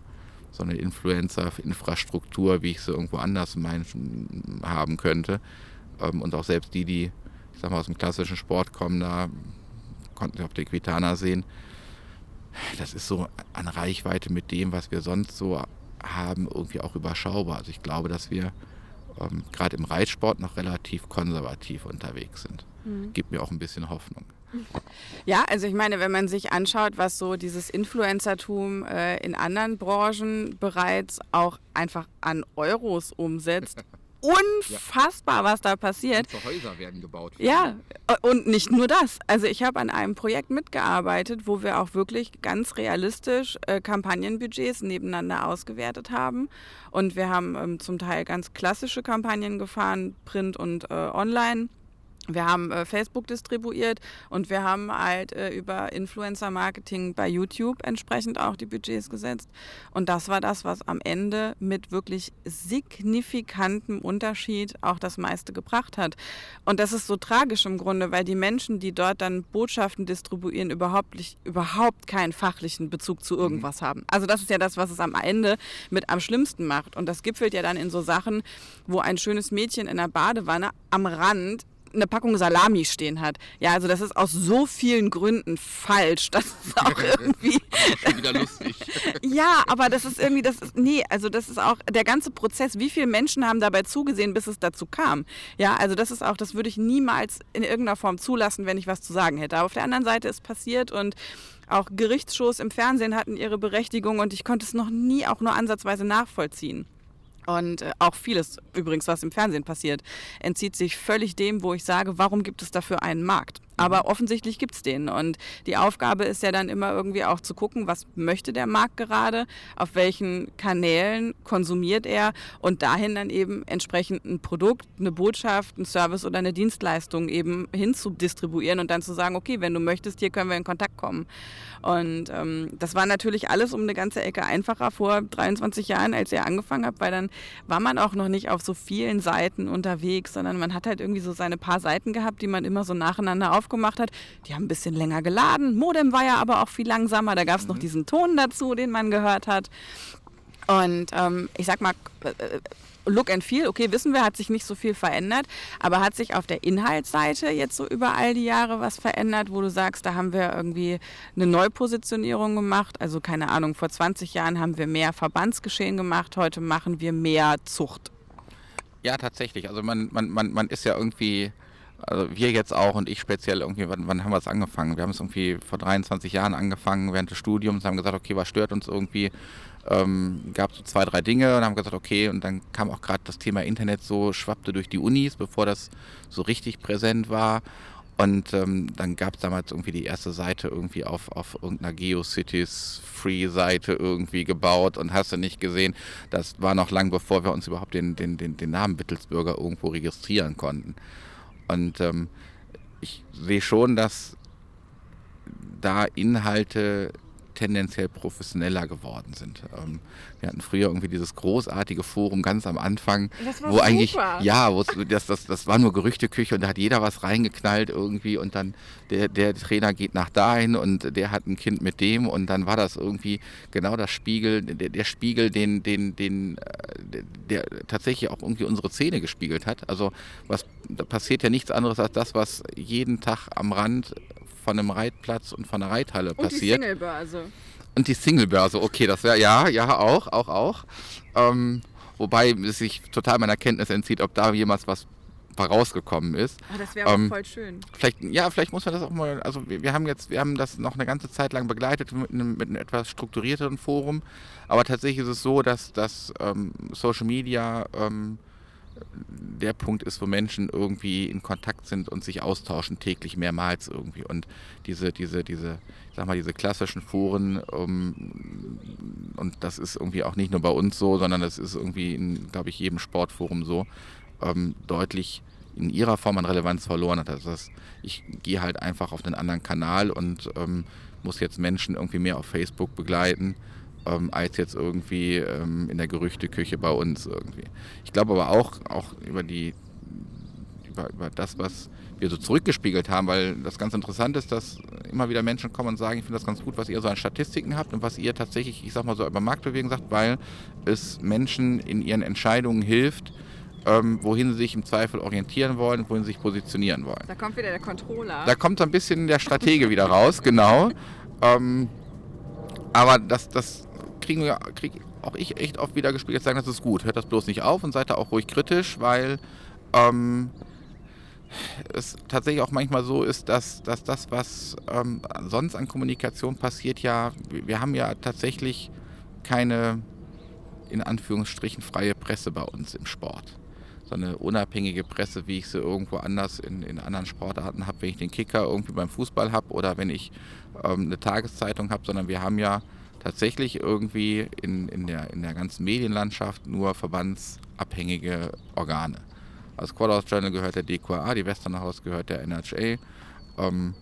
so eine Influencer-Infrastruktur, wie ich sie irgendwo anders meinen, haben könnte. Ähm, und auch selbst die, die, ich sag mal, aus dem klassischen Sport kommen, da konnten Sie auf der Quitana sehen, das ist so an Reichweite mit dem, was wir sonst so haben, irgendwie auch überschaubar. Also ich glaube, dass wir ähm, gerade im Reitsport noch relativ konservativ unterwegs sind. Mhm. Gibt mir auch ein bisschen Hoffnung. Ja, also ich meine, wenn man sich anschaut, was so dieses Influencertum äh, in anderen Branchen bereits auch einfach an Euros umsetzt, unfassbar, was da passiert. Ganze Häuser werden gebaut. Ja, und nicht nur das. Also ich habe an einem Projekt mitgearbeitet, wo wir auch wirklich ganz realistisch äh, Kampagnenbudgets nebeneinander ausgewertet haben. Und wir haben ähm, zum Teil ganz klassische Kampagnen gefahren, Print und äh, Online. Wir haben äh, Facebook distribuiert und wir haben halt äh, über Influencer-Marketing bei YouTube entsprechend auch die Budgets gesetzt. Und das war das, was am Ende mit wirklich signifikantem Unterschied auch das meiste gebracht hat. Und das ist so tragisch im Grunde, weil die Menschen, die dort dann Botschaften distribuieren, überhaupt, nicht, überhaupt keinen fachlichen Bezug zu irgendwas mhm. haben. Also das ist ja das, was es am Ende mit am schlimmsten macht. Und das gipfelt ja dann in so Sachen, wo ein schönes Mädchen in der Badewanne am Rand eine Packung Salami stehen hat. Ja, also das ist aus so vielen Gründen falsch. Das ist auch irgendwie. Schon wieder lustig. ja, aber das ist irgendwie, das ist, nee, also das ist auch der ganze Prozess. Wie viele Menschen haben dabei zugesehen, bis es dazu kam? Ja, also das ist auch, das würde ich niemals in irgendeiner Form zulassen, wenn ich was zu sagen hätte. Aber auf der anderen Seite ist passiert und auch Gerichtsshows im Fernsehen hatten ihre Berechtigung und ich konnte es noch nie auch nur ansatzweise nachvollziehen. Und äh, auch vieles übrigens, was im Fernsehen passiert, entzieht sich völlig dem, wo ich sage, warum gibt es dafür einen Markt? Aber mhm. offensichtlich gibt es den. Und die Aufgabe ist ja dann immer irgendwie auch zu gucken, was möchte der Markt gerade, auf welchen Kanälen konsumiert er und dahin dann eben entsprechend ein Produkt, eine Botschaft, ein Service oder eine Dienstleistung eben hinzudistribuieren und dann zu sagen, okay, wenn du möchtest, hier können wir in Kontakt kommen. Und ähm, das war natürlich alles um eine ganze Ecke einfacher vor 23 Jahren, als ihr angefangen habt, weil dann war man auch noch nicht auf so vielen Seiten unterwegs, sondern man hat halt irgendwie so seine paar Seiten gehabt, die man immer so nacheinander aufgemacht hat. Die haben ein bisschen länger geladen. Modem war ja aber auch viel langsamer. Da gab es mhm. noch diesen Ton dazu, den man gehört hat. Und ähm, ich sag mal, äh, Look and Feel, okay, wissen wir, hat sich nicht so viel verändert, aber hat sich auf der Inhaltsseite jetzt so über all die Jahre was verändert, wo du sagst, da haben wir irgendwie eine Neupositionierung gemacht? Also keine Ahnung, vor 20 Jahren haben wir mehr Verbandsgeschehen gemacht, heute machen wir mehr Zucht. Ja, tatsächlich. Also man, man, man, man ist ja irgendwie, also wir jetzt auch und ich speziell irgendwie, wann, wann haben wir es angefangen? Wir haben es irgendwie vor 23 Jahren angefangen während des Studiums, haben gesagt, okay, was stört uns irgendwie? ähm, gab so zwei, drei Dinge und haben gesagt, okay, und dann kam auch gerade das Thema Internet so, schwappte durch die Unis, bevor das so richtig präsent war. Und ähm, dann gab es damals irgendwie die erste Seite irgendwie auf, auf irgendeiner GeoCities Free-Seite irgendwie gebaut und hast du nicht gesehen. Das war noch lang bevor wir uns überhaupt den, den, den, den Namen Wittelsbürger irgendwo registrieren konnten. Und ähm, ich sehe schon, dass da Inhalte tendenziell professioneller geworden sind. Ähm, wir hatten früher irgendwie dieses großartige Forum ganz am Anfang, wo super. eigentlich, ja, wo das, das, das war nur Gerüchteküche und da hat jeder was reingeknallt irgendwie und dann der, der Trainer geht nach dahin und der hat ein Kind mit dem und dann war das irgendwie genau das Spiegel, der, der Spiegel, den, den, den, äh, der tatsächlich auch irgendwie unsere Szene gespiegelt hat. Also was da passiert ja nichts anderes als das, was jeden Tag am Rand von einem Reitplatz und von einer Reithalle und passiert. Und die Singlebörse. Und die Singlebörse, okay, das wäre, ja, ja, auch, auch, auch. Ähm, wobei es sich total meiner Kenntnis entzieht, ob da jemals was rausgekommen ist. Oh, das wäre ähm, voll schön. Vielleicht, ja, vielleicht muss man das auch mal, also wir, wir, haben jetzt, wir haben das noch eine ganze Zeit lang begleitet mit einem, mit einem etwas strukturierteren Forum, aber tatsächlich ist es so, dass, dass ähm, Social Media ähm, der Punkt ist, wo Menschen irgendwie in Kontakt sind und sich austauschen täglich mehrmals irgendwie. Und diese, diese, diese, ich sag mal, diese klassischen Foren, um, und das ist irgendwie auch nicht nur bei uns so, sondern das ist irgendwie in, glaube ich, jedem Sportforum so, ähm, deutlich in ihrer Form an Relevanz verloren hat. Also das, ich gehe halt einfach auf einen anderen Kanal und ähm, muss jetzt Menschen irgendwie mehr auf Facebook begleiten ähm, als jetzt irgendwie ähm, in der Gerüchteküche bei uns irgendwie. Ich glaube aber auch, auch über die über, über das, was wir so zurückgespiegelt haben, weil das ganz interessant ist, dass immer wieder Menschen kommen und sagen, ich finde das ganz gut, was ihr so an Statistiken habt und was ihr tatsächlich, ich sag mal so über Marktbewegung sagt, weil es Menschen in ihren Entscheidungen hilft, ähm, wohin sie sich im Zweifel orientieren wollen, wohin sie sich positionieren wollen. Da kommt wieder der Controller. Da kommt so ein bisschen der Stratege wieder raus, genau. Ähm, aber das, das kriegen wir, krieg auch ich echt oft wieder gespielt, sagen, das ist gut, hört das bloß nicht auf und seid da auch ruhig kritisch, weil ähm, es tatsächlich auch manchmal so ist, dass, dass das, was ähm, sonst an Kommunikation passiert, ja, wir haben ja tatsächlich keine in Anführungsstrichen freie Presse bei uns im Sport. So eine unabhängige Presse, wie ich sie irgendwo anders in, in anderen Sportarten habe, wenn ich den Kicker irgendwie beim Fußball habe oder wenn ich ähm, eine Tageszeitung habe, sondern wir haben ja tatsächlich irgendwie in, in, der, in der ganzen Medienlandschaft nur verbandsabhängige Organe. Als Quadhouse Journal gehört der DQA, die Western House gehört der NHA. Ähm,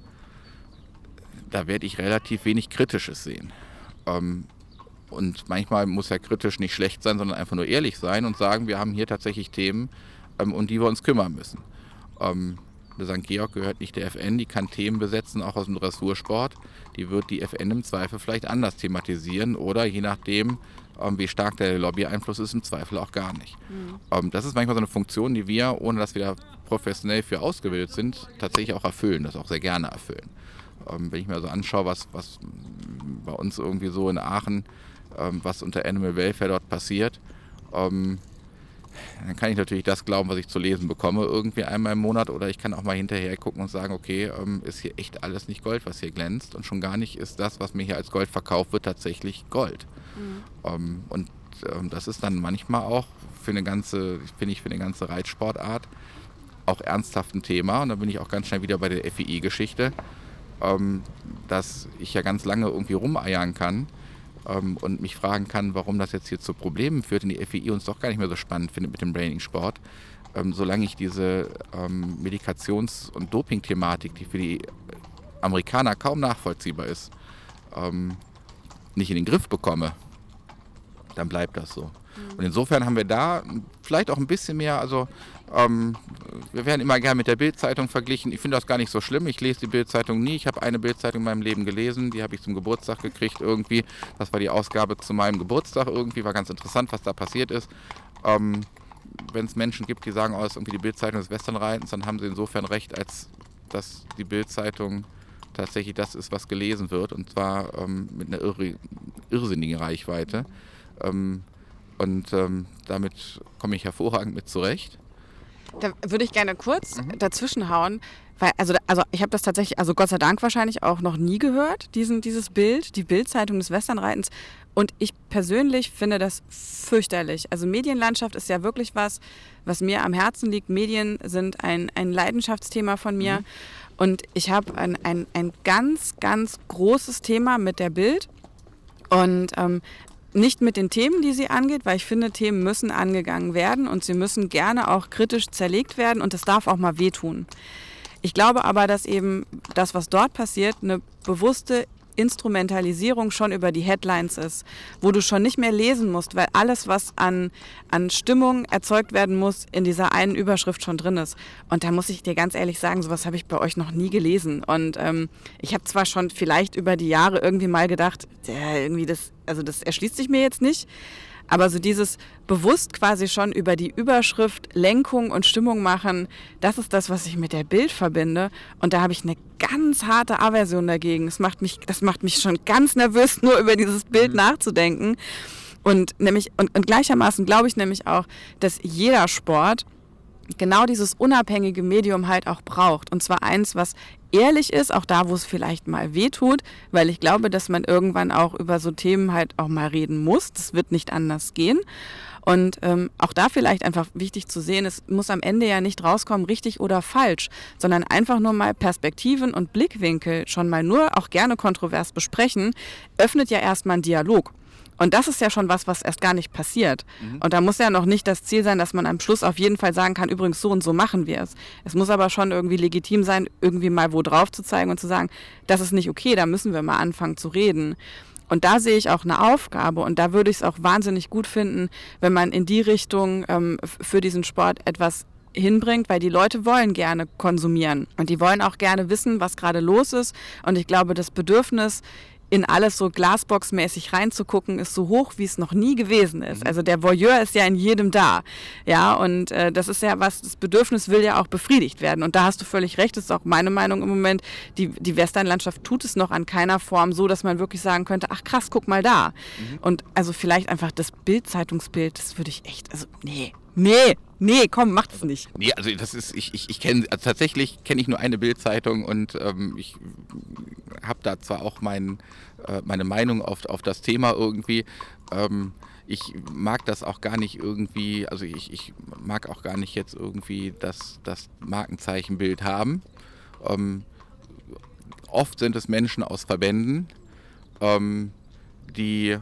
da werde ich relativ wenig Kritisches sehen. Ähm, und manchmal muss ja kritisch nicht schlecht sein, sondern einfach nur ehrlich sein und sagen, wir haben hier tatsächlich Themen, ähm, um die wir uns kümmern müssen. Ähm, der St. Georg gehört nicht der FN, die kann Themen besetzen, auch aus dem Dressursport. Die wird die FN im Zweifel vielleicht anders thematisieren oder je nachdem, ähm, wie stark der Lobby-Einfluss ist, im Zweifel auch gar nicht. Mhm. Ähm, das ist manchmal so eine Funktion, die wir, ohne dass wir da professionell für ausgebildet sind, tatsächlich auch erfüllen, das auch sehr gerne erfüllen. Ähm, wenn ich mir so anschaue, was, was bei uns irgendwie so in Aachen, was unter Animal Welfare dort passiert, dann kann ich natürlich das glauben, was ich zu lesen bekomme, irgendwie einmal im Monat. Oder ich kann auch mal hinterher gucken und sagen, okay, ähm, ist hier echt alles nicht Gold, was hier glänzt. Und schon gar nicht ist das, was mir hier als Gold verkauft wird, tatsächlich Gold. Mhm. Ähm, und ähm, das ist dann manchmal auch für eine ganze, finde ich, für eine ganze Reitsportart auch ernsthaft ein Thema. Und da bin ich auch ganz schnell wieder bei der FII-Geschichte, dass ich ja ganz lange irgendwie rumeiern kann ähm, und mich fragen kann, warum das jetzt hier zu Problemen führt und die FEI uns doch gar nicht mehr so spannend findet mit dem Training-Sport, ähm, solange ich diese ähm, Medikations- und Doping-Thematik, die für die Amerikaner kaum nachvollziehbar ist, ähm, nicht in den Griff bekomme, dann bleibt das so. Mhm. Und insofern haben wir da vielleicht auch ein bisschen mehr, also ähm, wir werden immer gerne mit der Bildzeitung verglichen. Ich finde das gar nicht so schlimm. Ich lese die Bildzeitung nie. Ich habe eine Bildzeitung in meinem Leben gelesen. Die habe ich zum Geburtstag gekriegt irgendwie. Das war die Ausgabe zu meinem Geburtstag irgendwie. War ganz interessant, was da passiert ist. Ähm, Wenn es Menschen gibt, die sagen, oh, das ist irgendwie die Bildzeitung des Westernreitens, dann haben sie insofern recht, als dass die Bildzeitung tatsächlich das ist, was gelesen wird. Und zwar ähm, mit einer irre, irrsinnigen Reichweite. Ähm, und ähm, damit komme ich hervorragend mit zurecht. Da würde ich gerne kurz mhm. dazwischen hauen, weil, also, also ich habe das tatsächlich, also Gott sei Dank wahrscheinlich auch noch nie gehört, diesen, dieses Bild, die Bildzeitung des Westernreitens. Und ich persönlich finde das fürchterlich. Also Medienlandschaft ist ja wirklich was, was mir am Herzen liegt. Medien sind ein, ein Leidenschaftsthema von mir. Mhm. Und ich habe ein, ein, ein ganz, ganz großes Thema mit der Bild. Und ähm, nicht mit den Themen, die sie angeht, weil ich finde, Themen müssen angegangen werden und sie müssen gerne auch kritisch zerlegt werden und es darf auch mal wehtun. Ich glaube aber, dass eben das, was dort passiert, eine bewusste Instrumentalisierung schon über die Headlines ist, wo du schon nicht mehr lesen musst, weil alles, was an, an Stimmung erzeugt werden muss, in dieser einen Überschrift schon drin ist. Und da muss ich dir ganz ehrlich sagen, sowas habe ich bei euch noch nie gelesen. Und ähm, ich habe zwar schon vielleicht über die Jahre irgendwie mal gedacht, irgendwie das, also das erschließt sich mir jetzt nicht. Aber so dieses bewusst quasi schon über die Überschrift Lenkung und Stimmung machen, das ist das, was ich mit der Bild verbinde. Und da habe ich eine ganz harte Aversion dagegen. Das macht mich, das macht mich schon ganz nervös, nur über dieses Bild mhm. nachzudenken. Und nämlich, und, und gleichermaßen glaube ich nämlich auch, dass jeder Sport genau dieses unabhängige Medium halt auch braucht. Und zwar eins, was ehrlich ist, auch da, wo es vielleicht mal weh tut, weil ich glaube, dass man irgendwann auch über so Themen halt auch mal reden muss. Das wird nicht anders gehen. Und ähm, auch da vielleicht einfach wichtig zu sehen, es muss am Ende ja nicht rauskommen, richtig oder falsch, sondern einfach nur mal Perspektiven und Blickwinkel schon mal nur auch gerne kontrovers besprechen, öffnet ja erstmal einen Dialog. Und das ist ja schon was, was erst gar nicht passiert. Mhm. Und da muss ja noch nicht das Ziel sein, dass man am Schluss auf jeden Fall sagen kann, übrigens so und so machen wir es. Es muss aber schon irgendwie legitim sein, irgendwie mal wo drauf zu zeigen und zu sagen, das ist nicht okay, da müssen wir mal anfangen zu reden. Und da sehe ich auch eine Aufgabe und da würde ich es auch wahnsinnig gut finden, wenn man in die Richtung ähm, für diesen Sport etwas hinbringt, weil die Leute wollen gerne konsumieren und die wollen auch gerne wissen, was gerade los ist. Und ich glaube, das Bedürfnis, in alles so Glasbox-mäßig reinzugucken, ist so hoch, wie es noch nie gewesen ist. Mhm. Also der Voyeur ist ja in jedem da. Ja, und äh, das ist ja was, das Bedürfnis will ja auch befriedigt werden. Und da hast du völlig recht, das ist auch meine Meinung im Moment. Die, die Westernlandschaft tut es noch an keiner Form so, dass man wirklich sagen könnte, ach krass, guck mal da. Mhm. Und also vielleicht einfach das Bild-Zeitungsbild, das würde ich echt, also nee, nee, Nee, komm, mach das nicht. Nee, also das ist, ich, ich, ich kenne, also tatsächlich kenne ich nur eine Bildzeitung und ähm, ich habe da zwar auch mein, äh, meine Meinung auf, auf das Thema irgendwie. Ähm, ich mag das auch gar nicht irgendwie, also ich, ich mag auch gar nicht jetzt irgendwie das, das Markenzeichenbild haben. Ähm, oft sind es Menschen aus Verbänden, ähm, die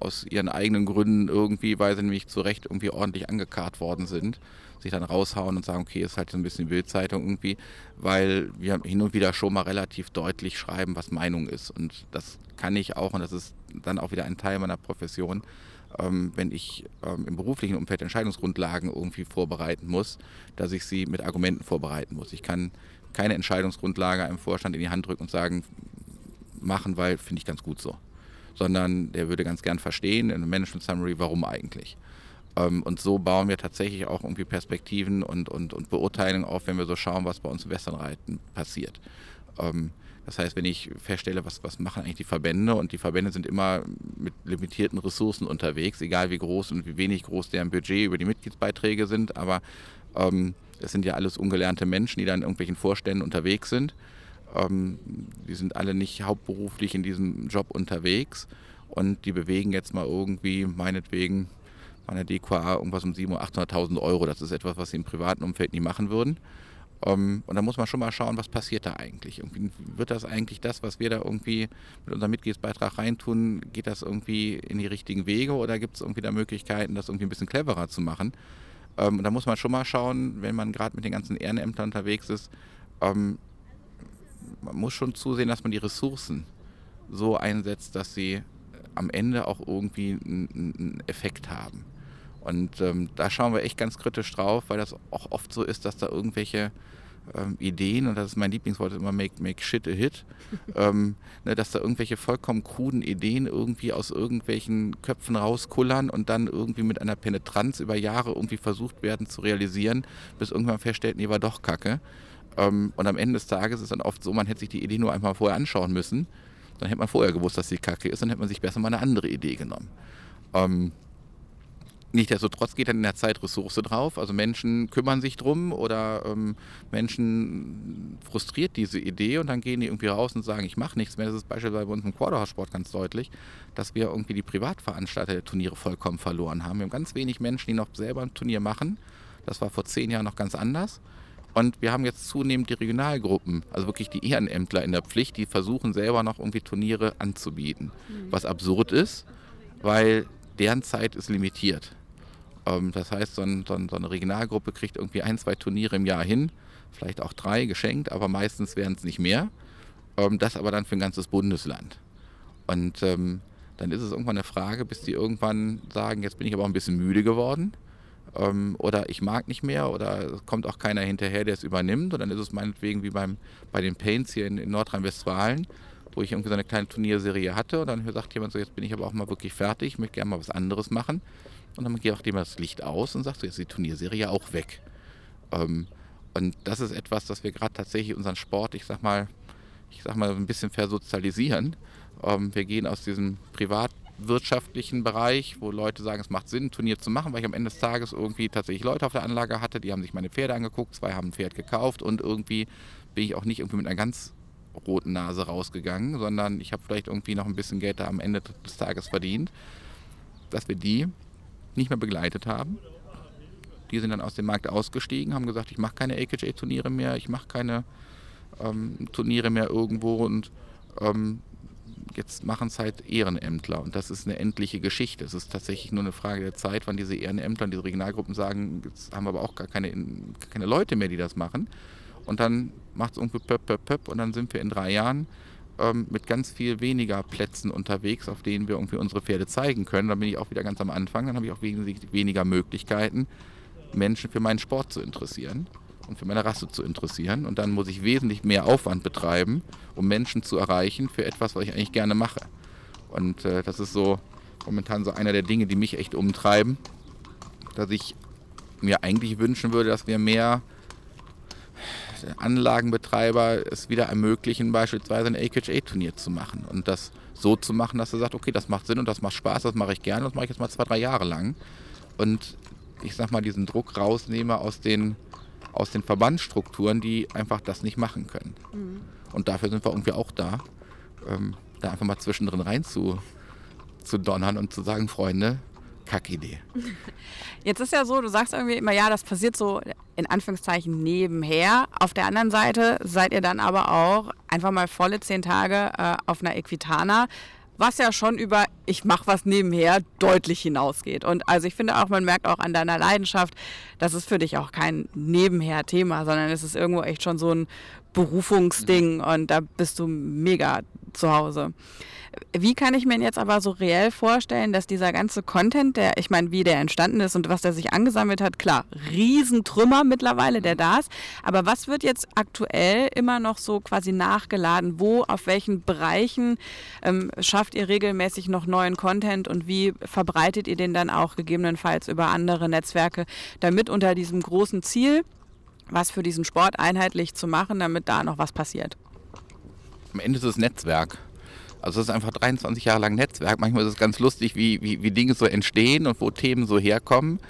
aus ihren eigenen Gründen irgendwie, weil sie nämlich zu Recht irgendwie ordentlich angekarrt worden sind, sich dann raushauen und sagen, okay, ist halt so ein bisschen Bildzeitung irgendwie, weil wir hin und wieder schon mal relativ deutlich schreiben, was Meinung ist. Und das kann ich auch, und das ist dann auch wieder ein Teil meiner Profession, ähm, wenn ich ähm, im beruflichen Umfeld Entscheidungsgrundlagen irgendwie vorbereiten muss, dass ich sie mit Argumenten vorbereiten muss. Ich kann keine Entscheidungsgrundlage einem Vorstand in die Hand drücken und sagen, machen, weil finde ich ganz gut so sondern der würde ganz gern verstehen in einem Management Summary, warum eigentlich. Ähm, und so bauen wir tatsächlich auch irgendwie Perspektiven und, und, und Beurteilungen auf, wenn wir so schauen, was bei uns im Westernreiten passiert. Ähm, das heißt, wenn ich feststelle, was, was machen eigentlich die Verbände und die Verbände sind immer mit limitierten Ressourcen unterwegs, egal wie groß und wie wenig groß deren Budget über die Mitgliedsbeiträge sind, aber ähm, das sind ja alles ungelernte Menschen, die dann in irgendwelchen Vorständen unterwegs sind ähm, die sind alle nicht hauptberuflich in diesem Job unterwegs und die bewegen jetzt mal irgendwie, meinetwegen, bei einer DQA irgendwas um 700.000 oder 800.000 Euro. Das ist etwas, was sie im privaten Umfeld nie machen würden. Um, ähm, und da muss man schon mal schauen, was passiert da eigentlich. Irgendwie wird das eigentlich das, was wir da irgendwie mit unserem Mitgliedsbeitrag reintun, geht das irgendwie in die richtigen Wege oder gibt es irgendwie da Möglichkeiten, das irgendwie ein bisschen cleverer zu machen? Um, ähm, und da muss man schon mal schauen, wenn man gerade mit den ganzen Ehrenämtern unterwegs ist, um, ähm, man muss schon zusehen, dass man die Ressourcen so einsetzt, dass sie am Ende auch irgendwie einen Effekt haben. Und ähm, da schauen wir echt ganz kritisch drauf, weil das auch oft so ist, dass da irgendwelche ähm, Ideen, und das ist mein Lieblingswort, immer make, make shit a hit, ähm, ne, dass da irgendwelche vollkommen kruden Ideen irgendwie aus irgendwelchen Köpfen rauskullern und dann irgendwie mit einer Penetranz über Jahre irgendwie versucht werden zu realisieren, bis irgendwann feststellt, nee, war doch Kacke. Ähm, und am Ende des Tages ist dann oft so, man hätte sich die Idee nur einmal vorher anschauen müssen. Dann hätte man vorher gewusst, dass sie kacke ist, dann hätte man sich besser mal eine andere Idee genommen. Ähm, Nichtsdestotrotz geht dann in der Zeit Ressource drauf. Also Menschen kümmern sich drum oder ähm, Menschen frustriert diese Idee und dann gehen die irgendwie raus und sagen, ich mache nichts mehr. Das ist beispielsweise bei uns im Quarterhouse-Sport ganz deutlich, dass wir irgendwie die Privatveranstalter der Turniere vollkommen verloren haben. Wir haben ganz wenig Menschen, die noch selber ein Turnier machen. Das war vor zehn Jahren noch ganz anders. Und wir haben jetzt zunehmend die Regionalgruppen, also wirklich die Ehrenämtler in der Pflicht, die versuchen selber noch irgendwie Turniere anzubieten. Mhm. Was absurd ist, weil deren Zeit ist limitiert. Ähm, das heißt, so, ein, so, eine Regionalgruppe kriegt irgendwie ein, zwei Turniere im Jahr hin, vielleicht auch drei geschenkt, aber meistens werden es nicht mehr. Ähm, das aber dann für ein ganzes Bundesland. Und ähm, dann ist es irgendwann eine Frage, bis die irgendwann sagen, jetzt bin ich aber auch ein bisschen müde geworden ähm, oder ich mag nicht mehr oder es kommt auch keiner hinterher, der es übernimmt. Und dann ist es meinetwegen wie beim, bei den Paints hier in, in Nordrhein-Westfalen, wo ich irgendwie so eine kleine Turnierserie hatte und dann sagt jemand so, jetzt bin ich aber auch mal wirklich fertig, ich möchte gerne mal was anderes machen. Und dann geht auch jemand das Licht aus und sagt so, jetzt ist die Turnierserie auch weg. Ähm, und das ist etwas, das wir gerade tatsächlich unseren Sport, ich sag mal, ich sag mal, ein bisschen versozialisieren. Ähm, wir gehen aus diesem Privat wirtschaftlichen Bereich, wo Leute sagen, es macht Sinn, ein Turnier zu machen, weil ich am Ende des Tages irgendwie tatsächlich Leute auf der Anlage hatte, die haben sich meine Pferde angeguckt, zwei haben ein Pferd gekauft und irgendwie bin ich auch nicht irgendwie mit einer ganz roten Nase rausgegangen, sondern ich habe vielleicht irgendwie noch ein bisschen Geld da am Ende des Tages verdient, dass wir die nicht mehr begleitet haben. Die sind dann aus dem Markt ausgestiegen, haben gesagt, ich mache keine AKJ-Turniere mehr, ich mache keine ähm, Turniere mehr irgendwo und ähm, jetzt machen es halt Ehrenämtler und das ist eine endliche Geschichte. Es ist tatsächlich nur eine Frage der Zeit, wann diese Ehrenämtler und diese Regionalgruppen sagen, jetzt haben wir aber auch gar keine, keine Leute mehr, die das machen. Und dann macht es irgendwie pöpp, pöpp, pöpp und dann sind wir in drei Jahren ähm, mit ganz viel weniger Plätzen unterwegs, auf denen wir irgendwie unsere Pferde zeigen können. Dann bin ich auch wieder ganz am Anfang, dann habe ich auch weniger Möglichkeiten, Menschen für meinen Sport zu interessieren und für meine Rasse zu interessieren. Und dann muss ich wesentlich mehr Aufwand betreiben, um Menschen zu erreichen für etwas, was ich eigentlich gerne mache. Und äh, das ist so momentan so einer der Dinge, die mich echt umtreiben, dass ich mir eigentlich wünschen würde, dass wir mehr Anlagenbetreiber es wieder ermöglichen, beispielsweise ein AKHA-Turnier zu machen und das so zu machen, dass er sagt, okay, das macht Sinn und das macht Spaß, das mache ich gerne, das mache ich jetzt mal zwei, drei Jahre lang. Und ich sag mal, diesen Druck rausnehme aus den aus den Verbandsstrukturen, die einfach das nicht machen können. Mhm. Und dafür sind wir irgendwie auch da, ähm, da einfach mal zwischendrin rein zu, zu donnern und zu sagen, Freunde, Kackidee. Jetzt ist ja so, du sagst irgendwie immer, ja, das passiert so in Anführungszeichen nebenher. Auf der anderen Seite seid ihr dann aber auch einfach mal volle zehn Tage äh, auf einer Equitana was ja schon über ich mache was nebenher deutlich hinausgeht. Und also ich finde auch, man merkt auch an deiner Leidenschaft, das ist für dich auch kein Nebenher-Thema, sondern es ist irgendwo echt schon so ein Berufungsding mhm. und da bist du mega zu Hause. Wie kann ich mir jetzt aber so reell vorstellen, dass dieser ganze Content, der, ich meine, wie der entstanden ist und was der sich angesammelt hat, klar, Riesentrümmer mittlerweile, der da ist. Aber was wird jetzt aktuell immer noch so quasi nachgeladen? Wo, auf welchen Bereichen ähm, schafft ihr regelmäßig noch neuen Content und wie verbreitet ihr den dann auch gegebenenfalls über andere Netzwerke, damit unter diesem großen Ziel, was für diesen Sport einheitlich zu machen, damit da noch was passiert? Am Ende ist es Netzwerk. Also es ist einfach 23 Jahre lang Netzwerk. Manchmal ist es ganz lustig, wie, wie, wie Dinge so entstehen und wo Themen so herkommen.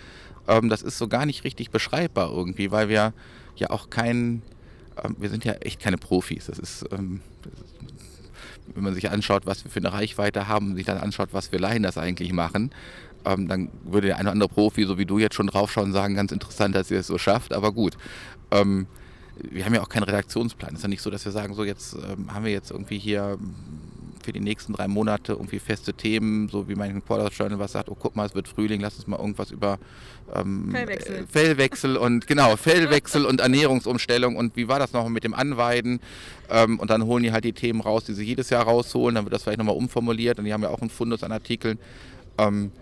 Ähm, das ist so gar nicht richtig beschreibbar irgendwie, weil wir ja auch kein, ähm, wir sind ja echt keine Profis. Das ist, ähm, wenn man sich anschaut, was wir für eine Reichweite haben und sich dann anschaut, was wir Laien das eigentlich machen, ähm, dann würde der eine oder andere Profi, so wie du jetzt schon draufschauen, sagen, ganz interessant, dass ihr es so schafft, aber gut. Ähm, wir haben ja auch keinen Redaktionsplan. Es ist ja nicht so, dass wir sagen, so jetzt ähm, haben wir jetzt irgendwie hier für die nächsten drei Monate irgendwie feste Themen, so wie mein Quarter Journal was sagt, oh guck mal, es wird Frühling, lass uns mal irgendwas über ähm, Fellwechsel. Äh, Fellwechsel und genau, Fellwechsel und Ernährungsumstellung und wie war das noch mit dem Anweiden ähm, und dann holen die halt die Themen raus, die sie jedes Jahr rausholen, dann wird das vielleicht nochmal umformuliert und die haben ja auch einen Fundus an Artikeln. Ähm,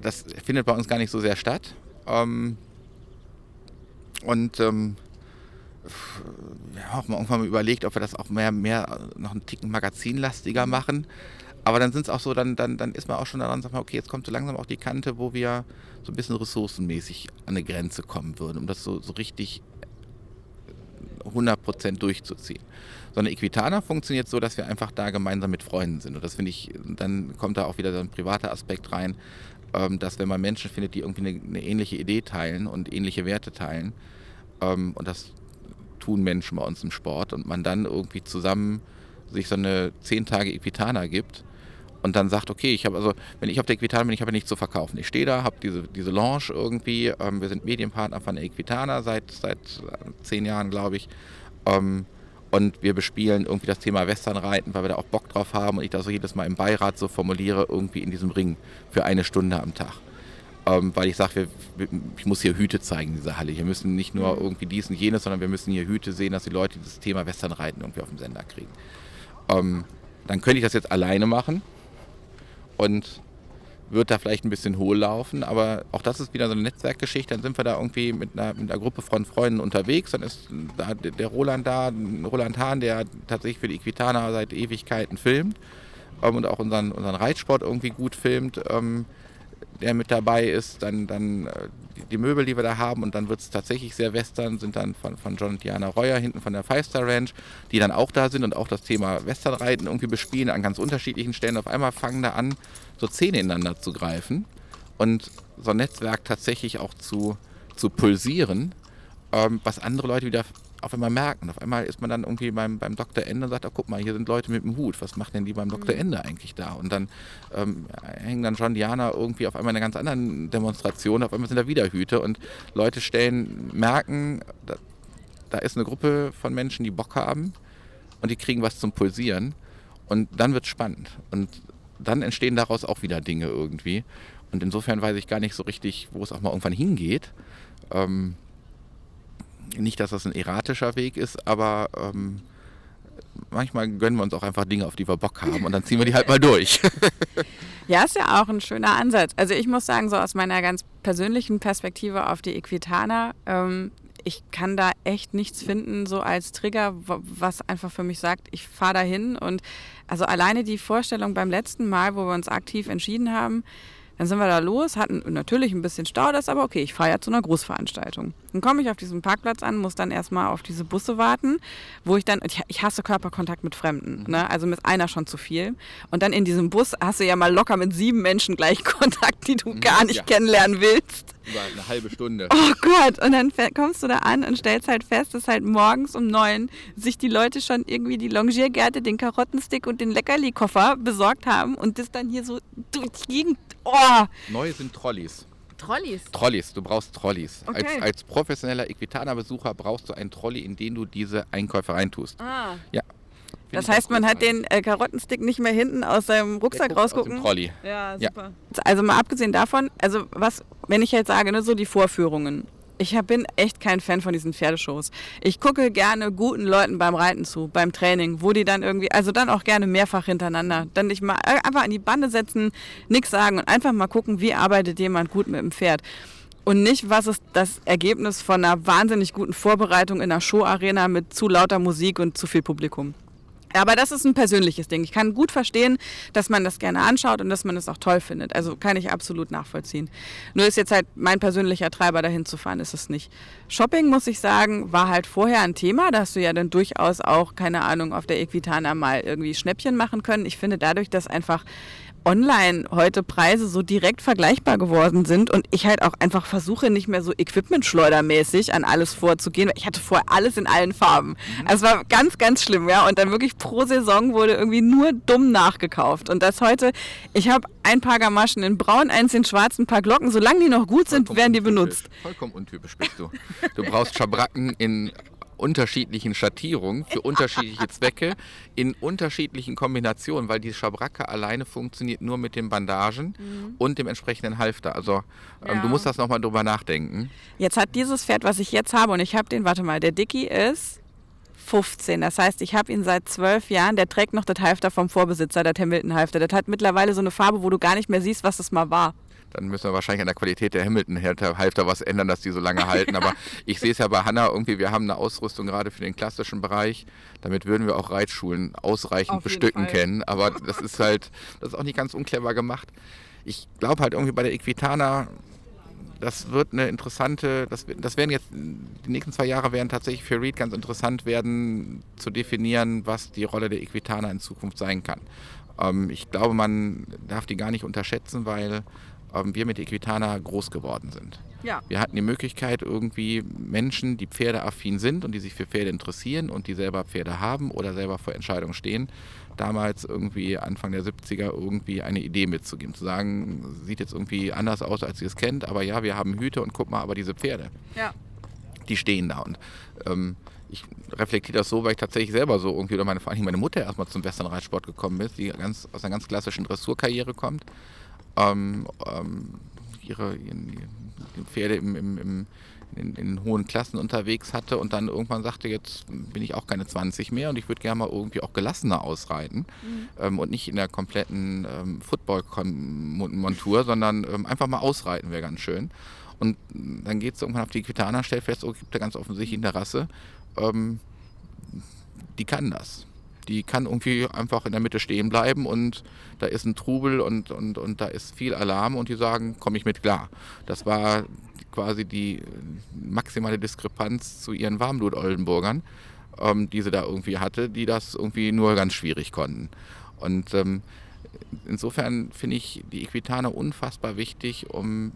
das findet bei uns gar nicht so sehr statt. Ähm, und wir haben auch mal irgendwann mal überlegt, ob wir das auch mehr, mehr noch einen Ticken magazinlastiger machen. Aber dann sind es auch so, dann, dann, dann ist man auch schon daran, sagt man, okay, jetzt kommt so langsam auch die Kante, wo wir so ein bisschen ressourcenmäßig an eine Grenze kommen würden, um das so, so richtig 100% durchzuziehen. So eine Equitana funktioniert so, dass wir einfach da gemeinsam mit Freunden sind. Und das finde ich, dann kommt da auch wieder so ein privater Aspekt rein, ähm, dass wenn man Menschen findet, die irgendwie eine, eine ähnliche Idee teilen und ähnliche Werte teilen, ähm, und das tun Menschen bei uns im Sport und man dann irgendwie zusammen sich so eine zehn Tage Equitana gibt und dann sagt, okay, ich habe also, wenn ich auf der Equitana bin, ich habe ja nichts zu verkaufen. Ich stehe da, habe diese, diese Lounge irgendwie, ähm, wir sind Medienpartner von der Equitana seit, seit äh, zehn Jahren, glaube ich. Ähm, und wir bespielen irgendwie das Thema Westernreiten, weil wir da auch Bock drauf haben und ich das so jedes Mal im Beirat so formuliere, irgendwie in diesem Ring für eine Stunde am Tag. Ähm, weil ich sage, ich muss hier Hüte zeigen in dieser Halle. Wir müssen nicht nur mhm. irgendwie dies und jenes, sondern wir müssen hier Hüte sehen, dass die Leute dieses Thema Westernreiten irgendwie auf dem Sender kriegen. Ähm, dann könnte ich das jetzt alleine machen und wird da vielleicht ein bisschen hohl laufen, aber auch das ist wieder so eine Netzwerkgeschichte. Dann sind wir da irgendwie mit einer, mit einer Gruppe von Freunden unterwegs. Dann ist da der Roland da, Roland Hahn, der tatsächlich für die Equitana seit Ewigkeiten filmt ähm, und auch unseren, unseren Reitsport irgendwie gut filmt. Ähm, der mit dabei ist, dann, dann äh, die Möbel, die wir da haben und dann wird es tatsächlich sehr western, sind dann von, von John und Diana Reuer hinten von der Five Star Ranch, die dann auch da sind und auch das Thema Westernreiten irgendwie bespielen an ganz unterschiedlichen Stellen. Auf einmal fangen da an, so Zähne ineinander zu greifen und so ein Netzwerk tatsächlich auch zu, zu pulsieren, ähm, was andere Leute wieder auf einmal merken. Auf einmal ist man dann irgendwie beim, beim Dr. Ende und sagt, oh, guck mal, hier sind Leute mit dem Hut. Was macht denn die beim Dr. Mhm. Ende eigentlich da? Und dann ähm, hängen dann John Diana irgendwie auf einmal in einer ganz anderen Demonstration. Auf einmal sind da wieder Hüte und Leute stellen, merken, da, da ist eine Gruppe von Menschen, die Bock haben und die kriegen was zum Pulsieren. Und dann wird es spannend. Und dann entstehen daraus auch wieder Dinge irgendwie. Und insofern weiß ich gar nicht so richtig, wo es auch mal irgendwann hingeht. Ähm, nicht, dass das ein erratischer Weg ist, aber ähm, manchmal gönnen wir uns auch einfach Dinge, auf die wir Bock haben und dann ziehen wir die halt mal durch. ja, ist ja auch ein schöner Ansatz. Also ich muss sagen, so aus meiner ganz persönlichen Perspektive auf die Equitana, ähm, ich kann da echt nichts finden, so als Trigger, was einfach für mich sagt, ich fahre dahin und also alleine die Vorstellung beim letzten Mal, wo wir uns aktiv entschieden haben, dann sind wir da los, hatten natürlich ein bisschen Stau, das ist aber okay, ich fahre ja zu einer Großveranstaltung. Dann komme ich auf diesem Parkplatz an, muss dann erstmal auf diese Busse warten, wo ich dann, ich hasse Körperkontakt mit Fremden, mhm. ne? also mit einer schon zu viel. Und dann in diesem Bus hast du ja mal locker mit sieben Menschen gleich Kontakt, die du mhm, gar nicht ja. kennenlernen willst. Über eine halbe Stunde. Oh Gott, und dann kommst du da an und stellst halt fest, dass halt morgens um neun sich die Leute schon irgendwie die Longiergärte, den Karottenstick und den Leckerli-Koffer besorgt haben und das dann hier so durch die Gegend Oh. Neu sind Trolleys. Trolleys? Trolleys, du brauchst Trolleys. Okay. Als, als professioneller Equitana-Besucher brauchst du einen Trolley, in den du diese Einkäufe reintust. Ah. Ja. Das heißt, man hat den äh, Karottenstick nicht mehr hinten aus seinem Rucksack rausgucken. Aus Trolley. Ja, super. Ja. Also mal abgesehen davon, also was, wenn ich jetzt sage, ne, so die Vorführungen, ich bin echt kein Fan von diesen Pferdeshows. Ich gucke gerne guten Leuten beim Reiten zu, beim Training, wo die dann irgendwie, also dann auch gerne mehrfach hintereinander. Dann nicht mal äh, einfach an die Bande setzen, nichts sagen und einfach mal gucken, wie arbeitet jemand gut mit dem Pferd. Und nicht, was ist das Ergebnis von einer wahnsinnig guten Vorbereitung in einer Showarena mit zu lauter Musik und zu viel Publikum. Aber das ist ein persönliches Ding. Ich kann gut verstehen, dass man das gerne anschaut und dass man es auch toll findet. Also kann ich absolut nachvollziehen. Nur ist jetzt halt mein persönlicher Treiber, dahin zu fahren, ist es nicht. Shopping, muss ich sagen, war halt vorher ein Thema. Da hast du ja dann durchaus auch, keine Ahnung, auf der Equitana mal irgendwie Schnäppchen machen können. Ich finde dadurch, dass einfach online heute Preise so direkt vergleichbar geworden sind und ich halt auch einfach versuche, nicht mehr so Equipment-schleudermäßig an alles vorzugehen. Ich hatte vorher alles in allen Farben. Mhm. Also es war ganz, ganz schlimm, ja. Und dann wirklich pro Saison wurde irgendwie nur dumm nachgekauft. Und das heute, ich habe ein paar Gamaschen in braun, eins in schwarz, ein paar Glocken. Solange die noch gut sind, werden die benutzt. Vollkommen untypisch bist du. Du brauchst Schabracken in unterschiedlichen Schattierungen für unterschiedliche Zwecke in unterschiedlichen Kombinationen, weil die Schabracke alleine funktioniert nur mit den Bandagen mhm. und dem entsprechenden Halfter. Also ähm, ja. du musst das nochmal drüber nachdenken. Jetzt hat dieses Pferd, was ich jetzt habe, und ich habe den, warte mal, der Dicky ist 15. Das heißt, ich habe ihn seit zwölf Jahren. Der trägt noch das Halfter vom Vorbesitzer, der Hamilton-Halfter. Das hat mittlerweile so eine Farbe, wo du gar nicht mehr siehst, was das mal war dann müssen wir wahrscheinlich an der Qualität der Hamilton-Halfter was ändern, dass die so lange halten. Aber ich sehe es ja bei Hanna irgendwie, wir haben eine Ausrüstung gerade für den klassischen Bereich. Damit würden wir auch Reitschulen ausreichend Auf bestücken können. Aber das ist halt, das ist auch nicht ganz unclever gemacht. Ich glaube halt irgendwie bei der Equitana, das wird eine interessante, das, das werden jetzt, die nächsten zwei Jahre werden tatsächlich für Reed ganz interessant werden, zu definieren, was die Rolle der Equitana in Zukunft sein kann. Ähm, ich glaube, man darf die gar nicht unterschätzen, weil wir mit Equitana groß geworden sind. Ja. Wir hatten die Möglichkeit, irgendwie Menschen, die pferdeaffin sind und die sich für Pferde interessieren und die selber Pferde haben oder selber vor Entscheidungen stehen, damals irgendwie Anfang der 70er irgendwie eine Idee mitzugeben. Zu sagen, sieht jetzt irgendwie anders aus, als ihr es kennt, aber ja, wir haben Hüte und guck mal, aber diese Pferde, Ja. die stehen da. Und ähm, ich reflektiere das so, weil ich tatsächlich selber so irgendwie, oder meine, vor allem meine Mutter erstmal zum Westernreitsport gekommen ist, die ganz, aus einer ganz klassischen Dressurkarriere kommt. Ähm, ähm, ihre, Pferde im, im, im, in, in hohen Klassen unterwegs hatte und dann irgendwann sagte, jetzt bin ich auch keine 20 mehr und ich würde gerne mal irgendwie auch gelassener ausreiten ähm, und nicht in der kompletten ähm, Football-Montur, sondern ähm, einfach mal ausreiten wäre ganz schön. Und dann geht es irgendwann auf die Quitana, stellt fest, oh, gibt da ganz offensichtlich eine Rasse, ähm, die kann das. Die kann irgendwie einfach in der Mitte stehen bleiben und da ist ein Trubel und, und, und da ist viel Alarm und die sagen, komme ich mit klar. Das war quasi die maximale Diskrepanz zu ihren Warmblut-Oldenburgern, ähm, die sie da irgendwie hatte, die das irgendwie nur ganz schwierig konnten. Und ähm, insofern finde ich die Equitaner unfassbar wichtig, um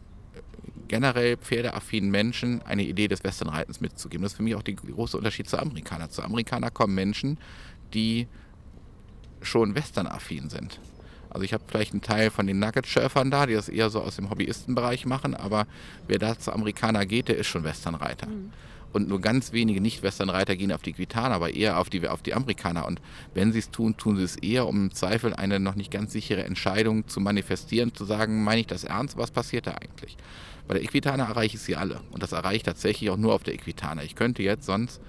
generell pferdeaffinen Menschen eine Idee des Westernreitens mitzugeben. Das ist für mich auch der große Unterschied zu Amerikaner. Zu Amerikaner kommen Menschen, die schon westernaffin sind. Also ich habe vielleicht einen Teil von den Nugget-Schürfern da, die das eher so aus dem Hobbyistenbereich machen, aber wer da zu Amerikaner geht, der ist schon Westernreiter. Mhm. Und nur ganz wenige Nicht-Westernreiter gehen auf die Quitaner, aber eher auf die, auf die Amerikaner. Und wenn sie es tun, tun sie es eher, um im Zweifel eine noch nicht ganz sichere Entscheidung zu manifestieren, zu sagen, meine ich das ernst, was passiert da eigentlich? Bei der Equitana erreiche ich sie alle. Und das erreiche ich tatsächlich auch nur auf der Equitana. Ich könnte jetzt sonst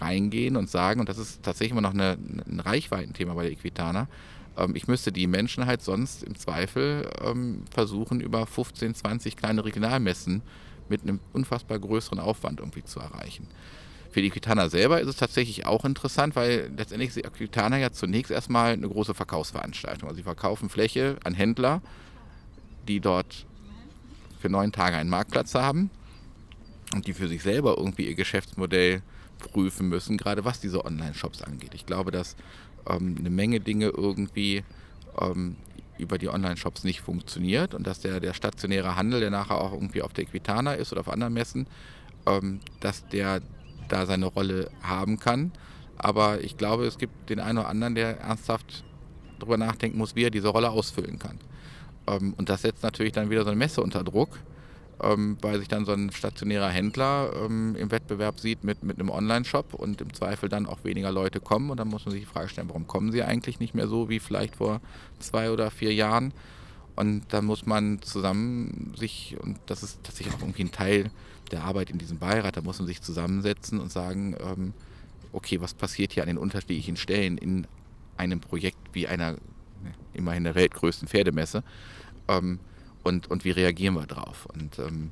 reingehen und sagen, und das ist tatsächlich immer noch eine, ein Reichweitenthema bei der Equitana, ähm, ich müsste die Menschen halt sonst im Zweifel ähm, versuchen, über 15, 20 kleine Regionalmessen mit einem unfassbar größeren Aufwand irgendwie zu erreichen. Für die Equitana selber ist es tatsächlich auch interessant, weil letztendlich ist die Equitana ja zunächst erstmal eine große Verkaufsveranstaltung. Also sie verkaufen Fläche an Händler, die dort für neun Tage einen Marktplatz haben und die für sich selber irgendwie ihr Geschäftsmodell prüfen müssen, gerade was diese Online-Shops angeht. Ich glaube, dass ähm, eine Menge Dinge irgendwie ähm, über die Online-Shops nicht funktioniert und dass der, der stationäre Handel, der nachher auch irgendwie auf der Equitana ist oder auf anderen Messen, ähm, dass der da seine Rolle haben kann. Aber ich glaube, es gibt den einen oder anderen, der ernsthaft darüber nachdenken muss, wie er diese Rolle ausfüllen kann. Ähm, und das setzt natürlich dann wieder so eine Messe unter Druck, ähm, weil sich dann so ein stationärer Händler ähm, im Wettbewerb sieht mit, mit einem Online-Shop und im Zweifel dann auch weniger Leute kommen. Und dann muss man sich die Frage stellen, warum kommen sie eigentlich nicht mehr so wie vielleicht vor zwei oder vier Jahren? Und dann muss man zusammen sich, und das ist tatsächlich auch irgendwie ein Teil der Arbeit in diesem Beirat, da muss man sich zusammensetzen und sagen, ähm, okay, was passiert hier an den unterschiedlichen Stellen in einem Projekt wie einer immerhin der weltgrößten Pferdemesse ähm, und, und wie reagieren wir drauf. Und ähm,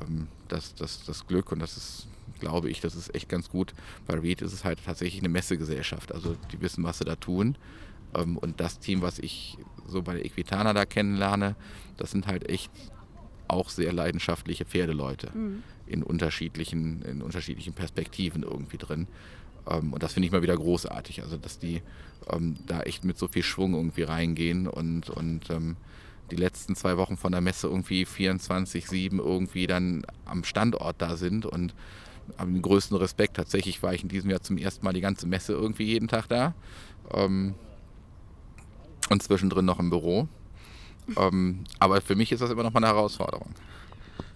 ähm, das, das, das Glück und das ist, glaube ich, das ist echt ganz gut. Bei Reed ist es halt tatsächlich eine Messegesellschaft. Also die wissen, was sie da tun. Ähm, und das Team, was ich so bei der Equitana da kennenlerne, das sind halt echt auch sehr leidenschaftliche Pferdeleute Mhm. in, unterschiedlichen, in unterschiedlichen Perspektiven irgendwie drin. Ähm, und das finde ich mal wieder großartig. Also, dass die da echt mit so viel Schwung irgendwie reingehen und, und die letzten zwei Wochen von der Messe irgendwie 24-7 irgendwie dann am Standort da sind und den größten Respekt. Tatsächlich war ich in diesem Jahr zum ersten Mal die ganze Messe irgendwie jeden Tag da. Ähm, und zwischendrin noch im Büro. Ähm, aber für mich ist das immer noch mal eine Herausforderung.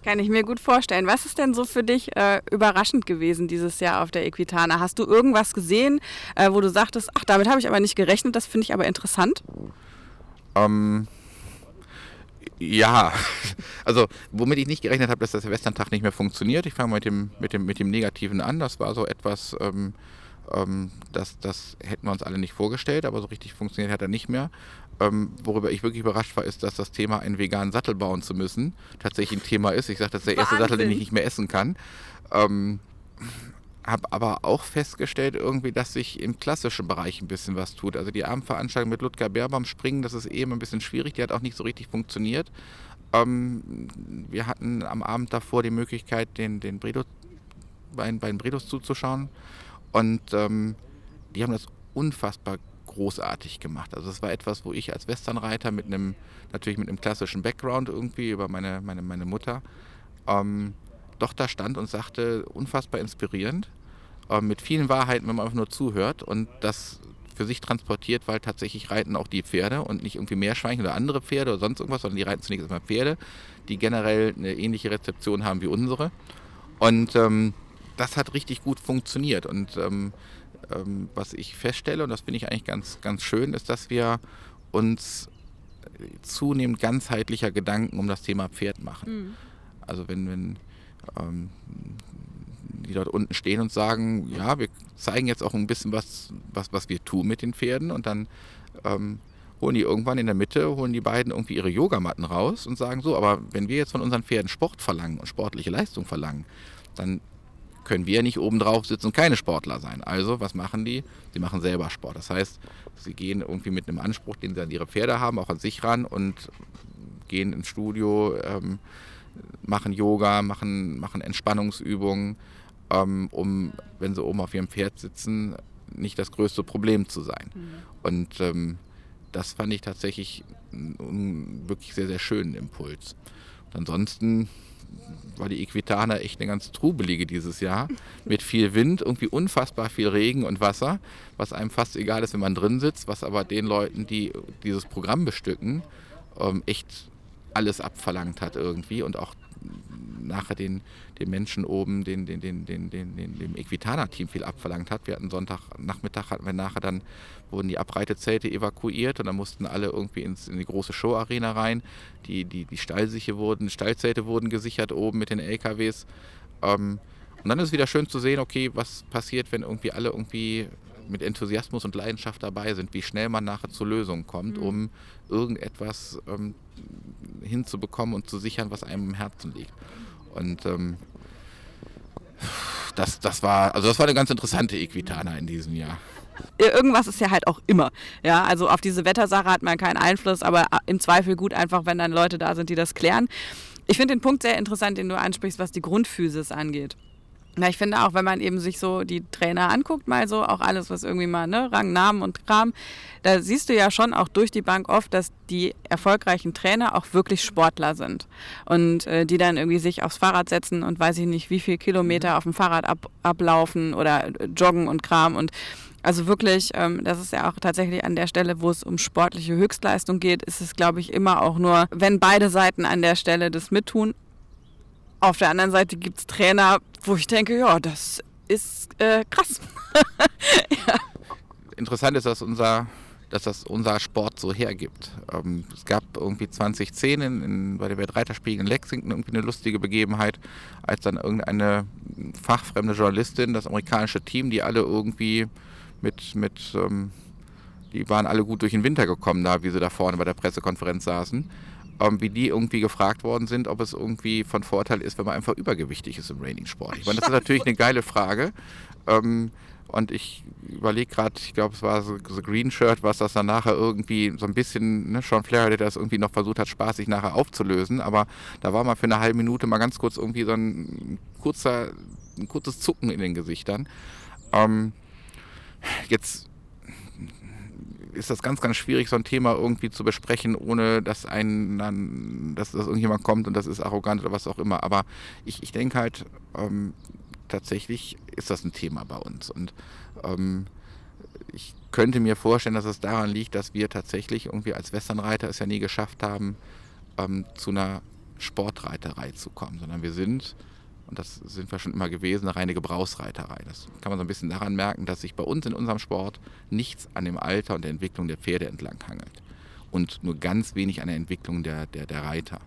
Kann ich mir gut vorstellen. Was ist denn so für dich äh, überraschend gewesen dieses Jahr auf der Equitana? Hast du irgendwas gesehen, äh, wo du sagtest, ach, damit habe ich aber nicht gerechnet, das finde ich aber interessant? Ähm, ja, also womit ich nicht gerechnet habe, dass der Silvestertag nicht mehr funktioniert. Ich fange mit dem, mit, dem, mit dem Negativen an. Das war so etwas, ähm, ähm, das, das hätten wir uns alle nicht vorgestellt, aber so richtig funktioniert hat er nicht mehr. Ähm, worüber ich wirklich überrascht war, ist, dass das Thema, einen veganen Sattel bauen zu müssen, tatsächlich ein Thema ist. Ich sage, das ist der erste Sattel, den ich Wahnsinn. nicht mehr essen kann. Ähm, habe aber auch festgestellt, irgendwie, dass sich im klassischen Bereich ein bisschen was tut. Also die Abendveranstaltung mit Ludger Bär beim Springen, das ist eben ein bisschen schwierig. Die hat auch nicht so richtig funktioniert. Ähm, wir hatten am Abend davor die Möglichkeit, den, den Bredo, bei, bei den Bredos zuzuschauen. Und ähm, die haben das unfassbar großartig gemacht. Also es war etwas, wo ich als Westernreiter mit einem, natürlich mit einem klassischen Background irgendwie über meine, meine, meine Mutter, ähm, doch da stand und sagte, unfassbar inspirierend, äh, mit vielen Wahrheiten, wenn man einfach nur zuhört und das für sich transportiert, weil tatsächlich reiten auch die Pferde und nicht irgendwie Meerschweinchen oder andere Pferde oder sonst irgendwas, sondern die reiten zunächst erstmal Pferde, die generell eine ähnliche Rezeption haben wie unsere. Und ähm, das hat richtig gut funktioniert. Und ähm, ähm, was ich feststelle, und das finde ich eigentlich ganz, ganz schön, ist, dass wir uns zunehmend ganzheitlicher Gedanken um das Thema Pferd machen. Mhm. Also wenn, wenn ähm, die dort unten stehen und sagen, ja, wir zeigen jetzt auch ein bisschen was, was, was wir tun mit den Pferden und dann ähm, holen die irgendwann in der Mitte, holen die beiden irgendwie ihre Yogamatten raus und sagen so, aber wenn wir jetzt von unseren Pferden Sport verlangen und sportliche Leistung verlangen, dann können wir nicht oben drauf sitzen und keine Sportler sein. Also, was machen die? Sie machen selber Sport. Das heißt, sie gehen irgendwie mit einem Anspruch, den sie an ihre Pferde haben, auch an sich ran und gehen ins Studio, ähm, machen Yoga, machen, machen Entspannungsübungen, ähm, um, wenn sie oben auf ihrem Pferd sitzen, nicht das größte Problem zu sein. Mhm. Und ähm, das fand ich tatsächlich einen wirklich sehr, sehr schönen Impuls. Und ansonsten war die Equitana echt eine ganz trubelige dieses Jahr. Mit viel Wind, irgendwie unfassbar viel Regen und Wasser, was einem fast egal ist, wenn man drin sitzt, was aber den Leuten, die dieses Programm bestücken, ähm, echt alles abverlangt hat irgendwie und auch nachher den, den Menschen oben, den, den, den, den, den, den, dem Equitana-Team viel abverlangt hat. Wir hatten Sonntagnachmittag, hatten wir nachher dann, wurden die Abreitezelte evakuiert und dann mussten alle irgendwie ins, in die große Showarena rein. Die, die, die Stallsiche wurden, Stallzelte wurden gesichert oben mit den LKWs. Ähm, und dann ist es wieder schön zu sehen, okay, was passiert, wenn irgendwie alle irgendwie mit Enthusiasmus und Leidenschaft dabei sind, wie schnell man nachher zu Lösungen kommt, mhm. um irgendetwas ähm, hinzubekommen und zu sichern, was einem im Herzen liegt. Und ähm, das, das war, also das war eine ganz interessante Equitana in diesem Jahr. Irgendwas ist ja halt auch immer. Ja, also auf diese Wettersache hat man keinen Einfluss, aber im Zweifel gut einfach, wenn dann Leute da sind, die das klären. Ich finde den Punkt sehr interessant, den du ansprichst, was die Grundphysis angeht. Na, ich finde auch, wenn man eben sich so die Trainer anguckt, mal so, auch alles, was irgendwie mal, ne, Rang, Namen und Kram, da siehst du ja schon auch durch die Bank oft, dass die erfolgreichen Trainer auch wirklich Sportler sind. Und äh, die dann irgendwie sich aufs Fahrrad setzen und weiß ich nicht, wie viel Kilometer mhm. auf dem Fahrrad ab, ablaufen oder äh, joggen und Kram. Und also wirklich, ähm, das ist ja auch tatsächlich an der Stelle, wo es um sportliche Höchstleistung geht, ist es, glaube ich, immer auch nur, wenn beide Seiten an der Stelle das mittun, auf der anderen Seite gibt es Trainer, wo ich denke, ja, das ist äh, krass. ja. Interessant ist, dass unser, dass das unser Sport so hergibt. Ähm, es gab irgendwie 2010 in, in, bei der Weltreiterspiel in Lexington irgendwie eine lustige Begebenheit, als dann irgendeine fachfremde Journalistin, das amerikanische Team, die alle irgendwie mit, mit ähm, die waren alle gut durch den Winter gekommen, da wie sie da vorne bei der Pressekonferenz saßen ähm, wie die irgendwie gefragt worden sind, ob es irgendwie von Vorteil ist, wenn man einfach übergewichtig ist im Raining-Sport. Ich meine, das ist natürlich eine geile Frage. Ähm, und ich überlege gerade, ich glaube, es war so, so Green Shirt, was das dann nachher irgendwie so ein bisschen, ne, Sean Flair, der das irgendwie noch versucht hat, spaßig nachher aufzulösen. Aber da war mal für eine halbe Minute mal ganz kurz irgendwie so ein kurzer, ein kurzes Zucken in den Gesichtern. Ähm, jetzt ist das ganz, ganz schwierig, so ein Thema irgendwie zu besprechen, ohne dass ein, dann, dass, dass irgendjemand kommt und das ist arrogant oder was auch immer. Aber ich, ich denke halt, ähm, tatsächlich ist das ein Thema bei uns. Und ähm, ich könnte mir vorstellen, dass es daran liegt, dass wir tatsächlich irgendwie als Westernreiter es ja nie geschafft haben, ähm, zu einer Sportreiterei zu kommen, sondern wir sind und das sind wir schon immer gewesen, eine reine Gebrauchsreiterei. Das kann man so ein bisschen daran merken, dass sich bei uns in unserem Sport nichts an dem Alter und der Entwicklung der Pferde entlang hangelt. Und nur ganz wenig an der Entwicklung der, der, der Reiter.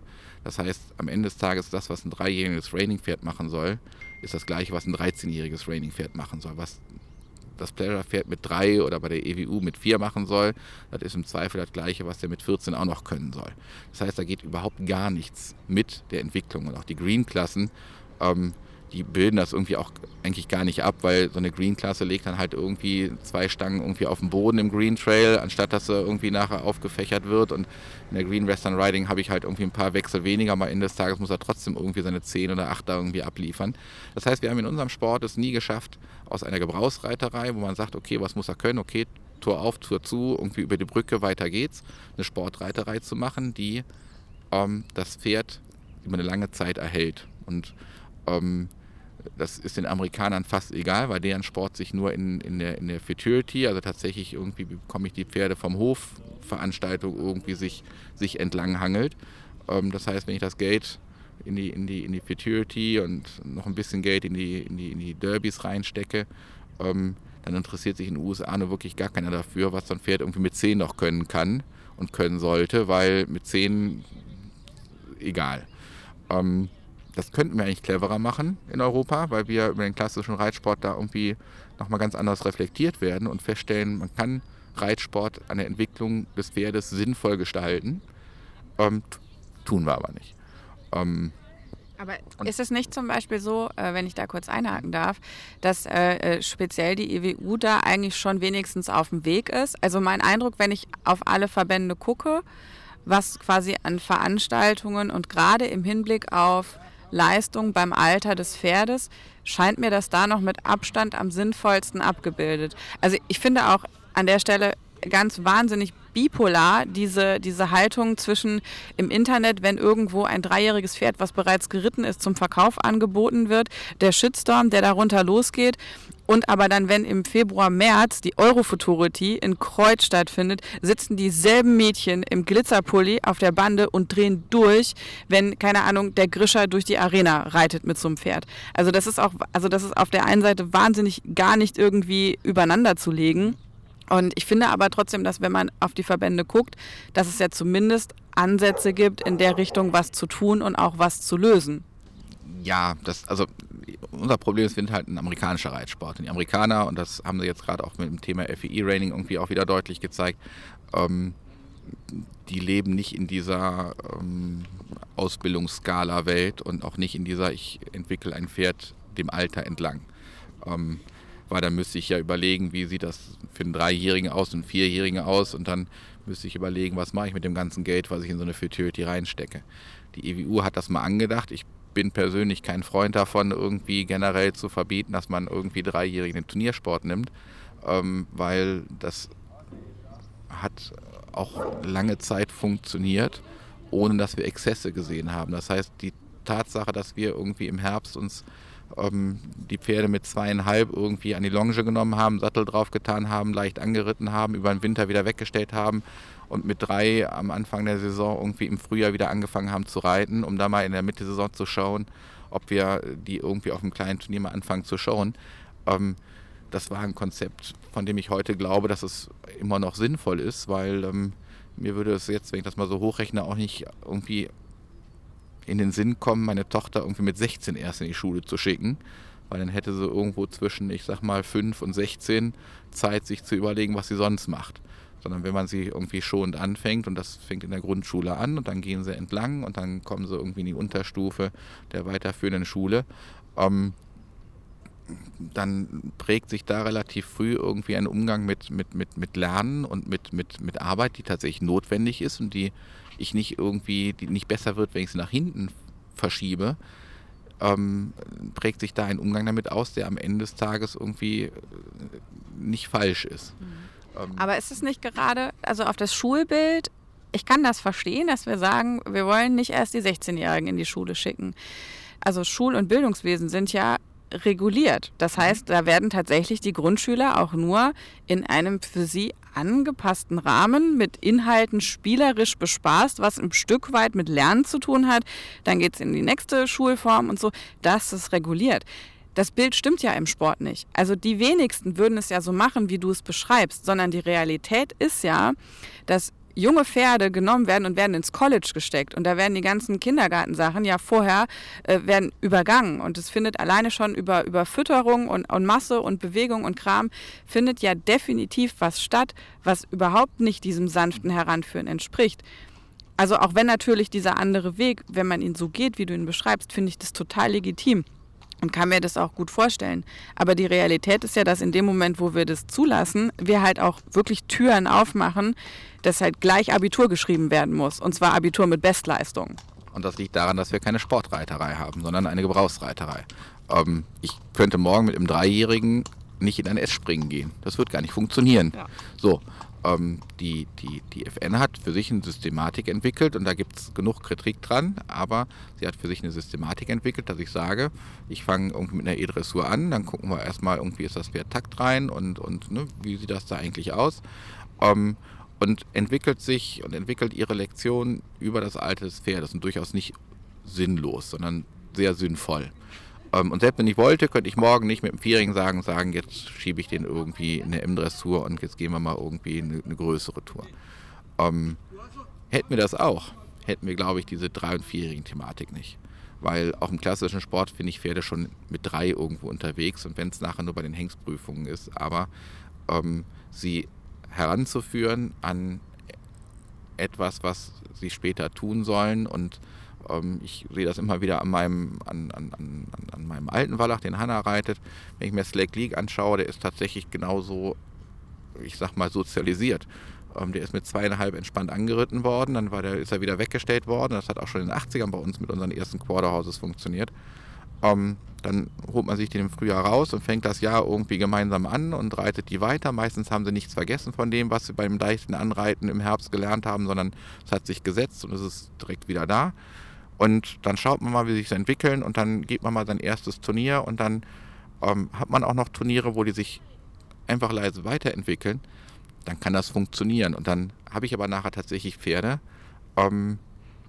Das heißt, am Ende des Tages, das, was ein dreijähriges Raining-Pferd machen soll, ist das gleiche, was ein 13-jähriges Raining-Pferd machen soll. Was das Pleasure-Pferd mit drei oder bei der EWU mit vier machen soll, das ist im Zweifel das gleiche, was der mit 14 auch noch können soll. Das heißt, da geht überhaupt gar nichts mit der Entwicklung. Und auch die Green-Klassen ähm, die bilden das irgendwie auch eigentlich gar nicht ab, weil so eine Green-Klasse legt dann halt irgendwie zwei Stangen irgendwie auf dem Boden im Green Trail, anstatt dass sie irgendwie nachher aufgefächert wird. Und in der Green Western Riding habe ich halt irgendwie ein paar Wechsel weniger, aber Ende des Tages muss er trotzdem irgendwie seine 10 oder 8 da irgendwie abliefern. Das heißt, wir haben in unserem Sport es nie geschafft, aus einer Gebrauchsreiterei, wo man sagt, okay, was muss er können, okay, Tor auf, Tor zu, irgendwie über die Brücke, weiter geht's, eine Sportreiterei zu machen, die ähm, das Pferd über eine lange Zeit erhält. Und ähm, das ist den Amerikanern fast egal, weil deren Sport sich nur in, in, der, in der Futurity, also tatsächlich irgendwie bekomme ich die Pferde vom Hof, Veranstaltung irgendwie sich, sich entlang hangelt. Ähm, das heißt, wenn ich das Geld in die, in die, in die Futurity und noch ein bisschen Geld in die, in die, in die Derbys reinstecke, ähm, dann interessiert sich in den USA nur wirklich gar keiner dafür, was so ein Pferd irgendwie mit 10 noch können kann und können sollte, weil mit 10 egal. Ähm, das könnten wir eigentlich cleverer machen in Europa, weil wir über den klassischen Reitsport da irgendwie nochmal ganz anders reflektiert werden und feststellen, man kann Reitsport an der Entwicklung des Pferdes sinnvoll gestalten. Ähm, tun wir aber nicht. Ähm, aber ist es nicht zum Beispiel so, äh, wenn ich da kurz einhaken darf, dass äh, äh speziell die EWU da eigentlich schon wenigstens auf dem Weg ist? Also mein Eindruck, wenn ich auf alle Verbände gucke, was quasi an Veranstaltungen und gerade im Hinblick auf Leistung beim Alter des Pferdes, scheint mir das da noch mit Abstand am sinnvollsten abgebildet. Also ich finde auch an der Stelle ganz wahnsinnig bipolar, diese, diese Haltung zwischen im Internet, wenn irgendwo ein dreijähriges Pferd, was bereits geritten ist, zum Verkauf angeboten wird, der Shitstorm, der darunter losgeht und aber dann, wenn im Februar, März die Eurofuturity in Kreuz stattfindet, sitzen dieselben Mädchen im Glitzerpulli auf der Bande und drehen durch, wenn, keine Ahnung, der Grischer durch die Arena reitet mit so einem Pferd. Also das ist auch, also das ist auf der einen Seite wahnsinnig gar nicht irgendwie übereinander zu legen. Und ich finde aber trotzdem, dass wenn man auf die Verbände guckt, dass es ja zumindest Ansätze gibt, in der Richtung was zu tun und auch was zu lösen. Ja, das, also unser Problem ist, wir sind halt ein amerikanischer Reitsport. Und die Amerikaner, und das haben sie jetzt gerade auch mit dem Thema FEI-Raining irgendwie auch wieder deutlich gezeigt, ähm, die leben nicht in dieser ähm, Ausbildungsskala-Welt und auch nicht in dieser, ich entwickle ein Pferd dem Alter entlang. Ähm, weil dann müsste ich ja überlegen, wie sieht das für einen Dreijährigen aus und einen Vierjährigen aus und dann müsste ich überlegen, was mache ich mit dem ganzen Geld, was ich in so eine Futurity reinstecke. Die EWU hat das mal angedacht. Ich bin persönlich kein Freund davon, irgendwie generell zu verbieten, dass man irgendwie Dreijährigen den Turniersport nimmt, ähm, weil das hat auch lange Zeit funktioniert, ohne dass wir Exzesse gesehen haben. Das heißt, die Tatsache, dass wir irgendwie im Herbst uns ähm, die Pferde mit zweieinhalb irgendwie an die Longe genommen haben, Sattel drauf getan haben, leicht angeritten haben, über den Winter wieder weggestellt haben und mit drei am Anfang der Saison irgendwie im Frühjahr wieder angefangen haben zu reiten, um da mal in der Mitte Saison zu schauen, ob wir die irgendwie auf einem kleinen Turnier mal anfangen zu schauen. Ähm, das war ein Konzept, von dem ich heute glaube, dass es immer noch sinnvoll ist, weil ähm, mir würde es jetzt, wenn ich das mal so hochrechne, auch nicht irgendwie in den Sinn kommen, meine Tochter irgendwie mit 16 erst in die Schule zu schicken, weil dann hätte sie irgendwo zwischen, ich sag mal, 5 und 16 Zeit, sich zu überlegen, was sie sonst macht. Sondern wenn man sie irgendwie schonend anfängt, und das fängt in der Grundschule an, und dann gehen sie entlang und dann kommen sie irgendwie in die Unterstufe der weiterführenden Schule, ähm, dann prägt sich da relativ früh irgendwie ein Umgang mit, mit, mit, mit Lernen und mit, mit, mit Arbeit, die tatsächlich notwendig ist und die ich nicht irgendwie, die nicht besser wird, wenn ich sie nach hinten verschiebe, ähm, prägt sich da ein Umgang damit aus, der am Ende des Tages irgendwie äh, nicht falsch ist. Mhm. Ähm, Aber ist es nicht gerade, also auf das Schulbild, ich kann das verstehen, dass wir sagen, wir wollen nicht erst die 16-Jährigen in die Schule schicken. Also Schul- und Bildungswesen sind ja reguliert. Das heißt, da werden tatsächlich die Grundschüler auch nur in einem für sie angepassten Rahmen mit Inhalten spielerisch bespaßt, was ein Stück weit mit Lernen zu tun hat. Dann geht es in die nächste Schulform und so. Das ist reguliert. Das Bild stimmt ja im Sport nicht. Also die wenigsten würden es ja so machen, wie du es beschreibst, sondern die Realität ist ja, dass junge Pferde genommen werden und werden ins College gesteckt. Und da werden die ganzen Kindergartensachen ja vorher äh, werden übergangen. Und es findet alleine schon über, über Fütterung und, und Masse und Bewegung und Kram, findet ja definitiv was statt, was überhaupt nicht diesem sanften Heranführen entspricht. Also auch wenn natürlich dieser andere Weg, wenn man ihn so geht, wie du ihn beschreibst, finde ich das total legitim und kann mir das auch gut vorstellen. Aber die Realität ist ja, dass in dem Moment, wo wir das zulassen, wir halt auch wirklich Türen aufmachen, dass halt gleich Abitur geschrieben werden muss. Und zwar Abitur mit Bestleistung. Und das liegt daran, dass wir keine Sportreiterei haben, sondern eine Gebrauchsreiterei. Ähm, ich könnte morgen mit einem Dreijährigen nicht in ein S-Springen gehen. Das wird gar nicht funktionieren. Ja. So, ähm, die, die, die FN hat für sich eine Systematik entwickelt und da gibt es genug Kritik dran, aber sie hat für sich eine Systematik entwickelt, dass ich sage, ich fange irgendwie mit einer E-Dressur an, dann gucken wir erstmal irgendwie, ist das Pferd takt rein und, und ne, wie sieht das da eigentlich aus. Ähm, und entwickelt sich und entwickelt ihre Lektion über das Alter des Pferdes und durchaus nicht sinnlos, sondern sehr sinnvoll. Ähm, und selbst wenn ich wollte, könnte ich morgen nicht mit dem Vierjährigen sagen, sagen, jetzt schiebe ich den irgendwie in eine M-Dressur und jetzt gehen wir mal irgendwie eine, eine größere Tour. Ähm, hätten wir das auch, hätten wir, glaube ich, diese drei- und vierjährigen Thematik nicht. Weil auch im klassischen Sport finde ich Pferde schon mit drei irgendwo unterwegs und wenn es nachher nur bei den Hengstprüfungen ist, aber ähm, sie heranzuführen an etwas, was sie später tun sollen und ähm, ich sehe das immer wieder an meinem, an, an, an, an meinem alten Wallach, den Hanna reitet. Wenn ich mir Slack League anschaue, der ist tatsächlich genauso, ich sag mal, sozialisiert. Ähm, der ist mit zweieinhalb entspannt angeritten worden, dann war der, ist er wieder weggestellt worden. Das hat auch schon in den 80ern bei uns mit unseren ersten Quarterhouses funktioniert. Ähm, dann holt man sich den im Frühjahr raus und fängt das Jahr irgendwie gemeinsam an und reitet die weiter. Meistens haben sie nichts vergessen von dem, was sie beim leichten Anreiten im Herbst gelernt haben, sondern es hat sich gesetzt und es ist direkt wieder da. Und dann schaut man mal, wie sich entwickeln und dann geht man mal sein erstes Turnier und dann ähm, hat man auch noch Turniere, wo die sich einfach leise weiterentwickeln. Dann kann das funktionieren. Und dann habe ich aber nachher tatsächlich Pferde, ähm,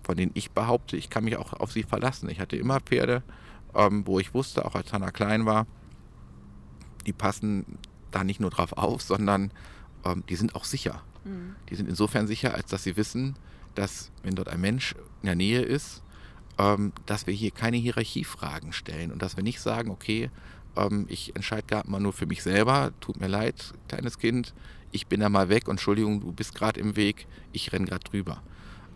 von denen ich behaupte, ich kann mich auch auf sie verlassen. Ich hatte immer Pferde, ähm, wo ich wusste, auch als Hanna klein war, die passen da nicht nur drauf auf, sondern ähm, die sind auch sicher. Mhm. Die sind insofern sicher, als dass sie wissen, dass wenn dort ein Mensch in der Nähe ist, dass wir hier keine Hierarchiefragen stellen und dass wir nicht sagen, okay, ähm, ich entscheide gerade mal nur für mich selber, tut mir leid, kleines Kind, ich bin da mal weg Entschuldigung, du bist gerade im Weg, ich renne gerade drüber.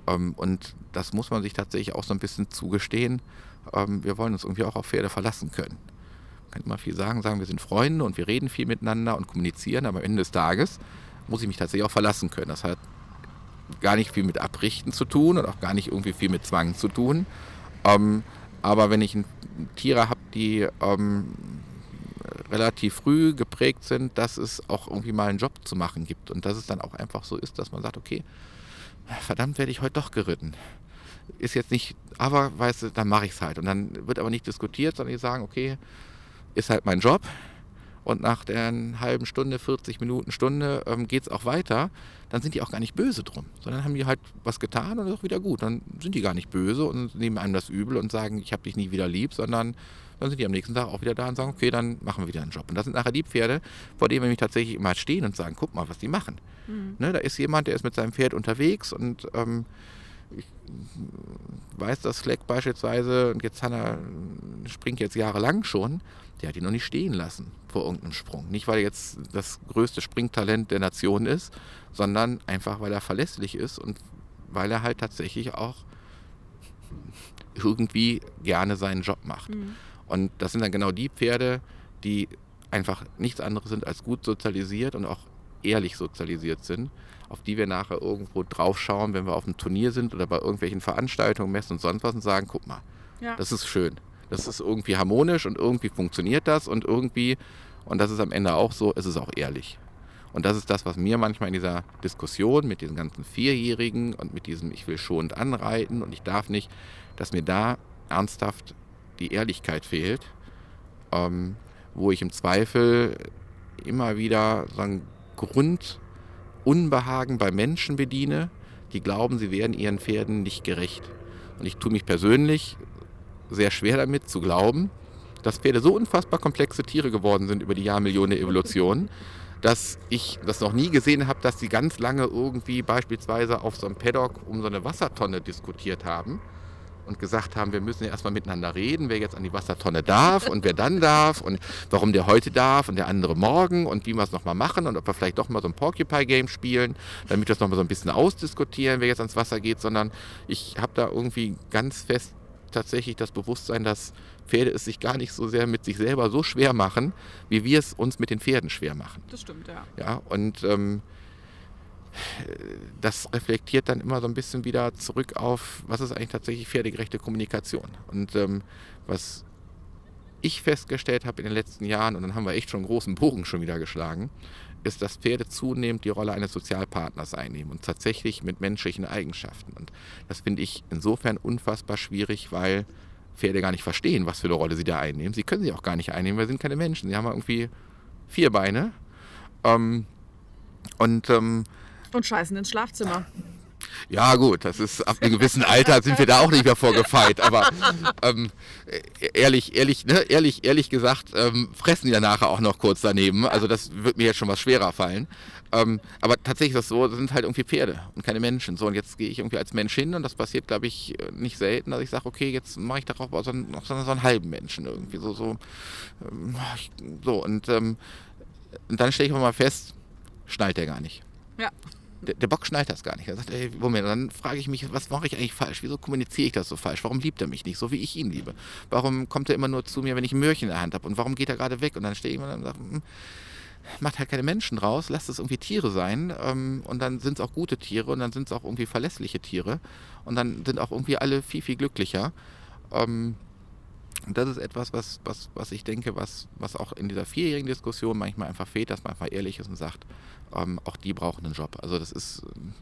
Ähm, und das muss man sich tatsächlich auch so ein bisschen zugestehen. Ähm, wir wollen uns irgendwie auch auf Pferde verlassen können. Man kann immer viel sagen, sagen, wir sind Freunde und wir reden viel miteinander und kommunizieren, aber am Ende des Tages muss ich mich tatsächlich auch verlassen können. Das hat gar nicht viel mit Abrichten zu tun und auch gar nicht irgendwie viel mit Zwang zu tun. Ähm, aber wenn ich Tiere habe, die ähm, relativ früh geprägt sind, dass es auch irgendwie mal einen Job zu machen gibt und dass es dann auch einfach so ist, dass man sagt, okay, verdammt werde ich heute doch geritten. Ist jetzt nicht, aber weißt du, dann mache ich es halt. Und dann wird aber nicht diskutiert, sondern die sagen, okay, ist halt mein Job, und nach der halben Stunde, 40 Minuten, Stunde ähm, geht es auch weiter, dann sind die auch gar nicht böse drum, sondern haben die halt was getan und ist auch wieder gut. Dann sind die gar nicht böse und nehmen einem das übel und sagen, ich habe dich nie wieder lieb, sondern dann sind die am nächsten Tag auch wieder da und sagen, okay, dann machen wir wieder einen Job. Und das sind nachher die Pferde, vor denen wir mich tatsächlich immer stehen und sagen, guck mal, was die machen. Mhm. Ne, da ist jemand, der ist mit seinem Pferd unterwegs und ähm, ich weiß, dass Fleck beispielsweise, und jetzt Hanna springt jetzt jahrelang schon, der hat ihn noch nicht stehen lassen vor irgendeinem Sprung. Nicht, weil er jetzt das größte Springtalent der Nation ist, sondern einfach, weil er verlässlich ist und weil er halt tatsächlich auch irgendwie gerne seinen Job macht. Mhm. Und das sind dann genau die Pferde, die einfach nichts anderes sind als gut sozialisiert und auch ehrlich sozialisiert sind, auf die wir nachher irgendwo draufschauen, wenn wir auf einem Turnier sind oder bei irgendwelchen Veranstaltungen, Messen und sonst was und sagen, guck mal, ja. das ist schön. Das ist irgendwie harmonisch und irgendwie funktioniert das und irgendwie, und das ist am Ende auch so, es ist auch ehrlich. Und das ist das, was mir manchmal in dieser Diskussion mit diesen ganzen Vierjährigen und mit diesem Ich will schonend anreiten und ich darf nicht, dass mir da ernsthaft die Ehrlichkeit fehlt, ähm, wo ich im Zweifel immer wieder so ein Grundunbehagen bei Menschen bediene, die glauben, sie werden ihren Pferden nicht gerecht. Und ich tue mich persönlich sehr schwer damit zu glauben, dass Pferde so unfassbar komplexe Tiere geworden sind über die Jahrmillionen der Evolution, dass ich das noch nie gesehen habe, dass sie ganz lange irgendwie beispielsweise auf so einem Paddock um so eine Wassertonne diskutiert haben und gesagt haben, wir müssen ja erstmal miteinander reden, wer jetzt an die Wassertonne darf und wer dann darf und warum der heute darf und der andere morgen und wie wir es nochmal machen und ob wir vielleicht doch mal so ein Porcupine-Game spielen, damit wir es nochmal so ein bisschen ausdiskutieren, wer jetzt ans Wasser geht, sondern ich habe da irgendwie ganz fest tatsächlich das Bewusstsein, dass Pferde es sich gar nicht so sehr mit sich selber so schwer machen, wie wir es uns mit den Pferden schwer machen. Das stimmt, ja. Ja, und ähm, das reflektiert dann immer so ein bisschen wieder zurück auf, was ist eigentlich tatsächlich pferdegerechte Kommunikation. Und ähm, was ich festgestellt habe in den letzten Jahren, und dann haben wir echt schon einen großen Bogen schon wieder geschlagen, ist, dass Pferde zunehmend die Rolle eines Sozialpartners einnehmen und tatsächlich mit menschlichen Eigenschaften. Und das finde ich insofern unfassbar schwierig, weil Pferde gar nicht verstehen, was für eine Rolle sie da einnehmen. Sie können sie auch gar nicht einnehmen, weil sie sind keine Menschen. Sie haben irgendwie vier Beine. Ähm, und, ähm, und scheißen ins Schlafzimmer. Ja, gut, das ist ab einem gewissen Alter sind wir da auch nicht mehr vorgefeit. Aber ähm, ehrlich, ehrlich, ne, ehrlich, ehrlich gesagt, ähm, fressen die dann nachher auch noch kurz daneben. Also das wird mir jetzt schon was schwerer fallen. Ähm, aber tatsächlich ist das so, das sind halt irgendwie Pferde und keine Menschen. So, und jetzt gehe ich irgendwie als Mensch hin und das passiert, glaube ich, nicht selten, dass ich sage, okay, jetzt mache ich darauf so einen, so einen halben Menschen irgendwie. So, so, ähm, so und, ähm, und dann stelle ich mal fest, schnallt der gar nicht. Ja der, der, Bock schnallt das gar nicht. Er sagt, ey, Moment, dann frage ich mich, was mache ich eigentlich falsch? Wieso kommuniziere ich das so falsch? Warum liebt er mich nicht, so wie ich ihn liebe? Warum kommt er immer nur zu mir, wenn ich ein Möhrchen in der Hand habe? Und warum geht er gerade weg? Und dann stehe ich immer und sage, hm, macht halt keine Menschen draus, lasst es irgendwie Tiere sein. Ähm, und dann sind es auch gute Tiere und dann sind es auch irgendwie verlässliche Tiere. Und dann sind auch irgendwie alle viel, viel glücklicher. Ähm, und das ist etwas, was, was, was ich denke, was, was auch in dieser vierjährigen Diskussion manchmal einfach fehlt, dass man einfach ehrlich ist und sagt, ähm, auch die brauchen einen Job. Also das ist, ähm,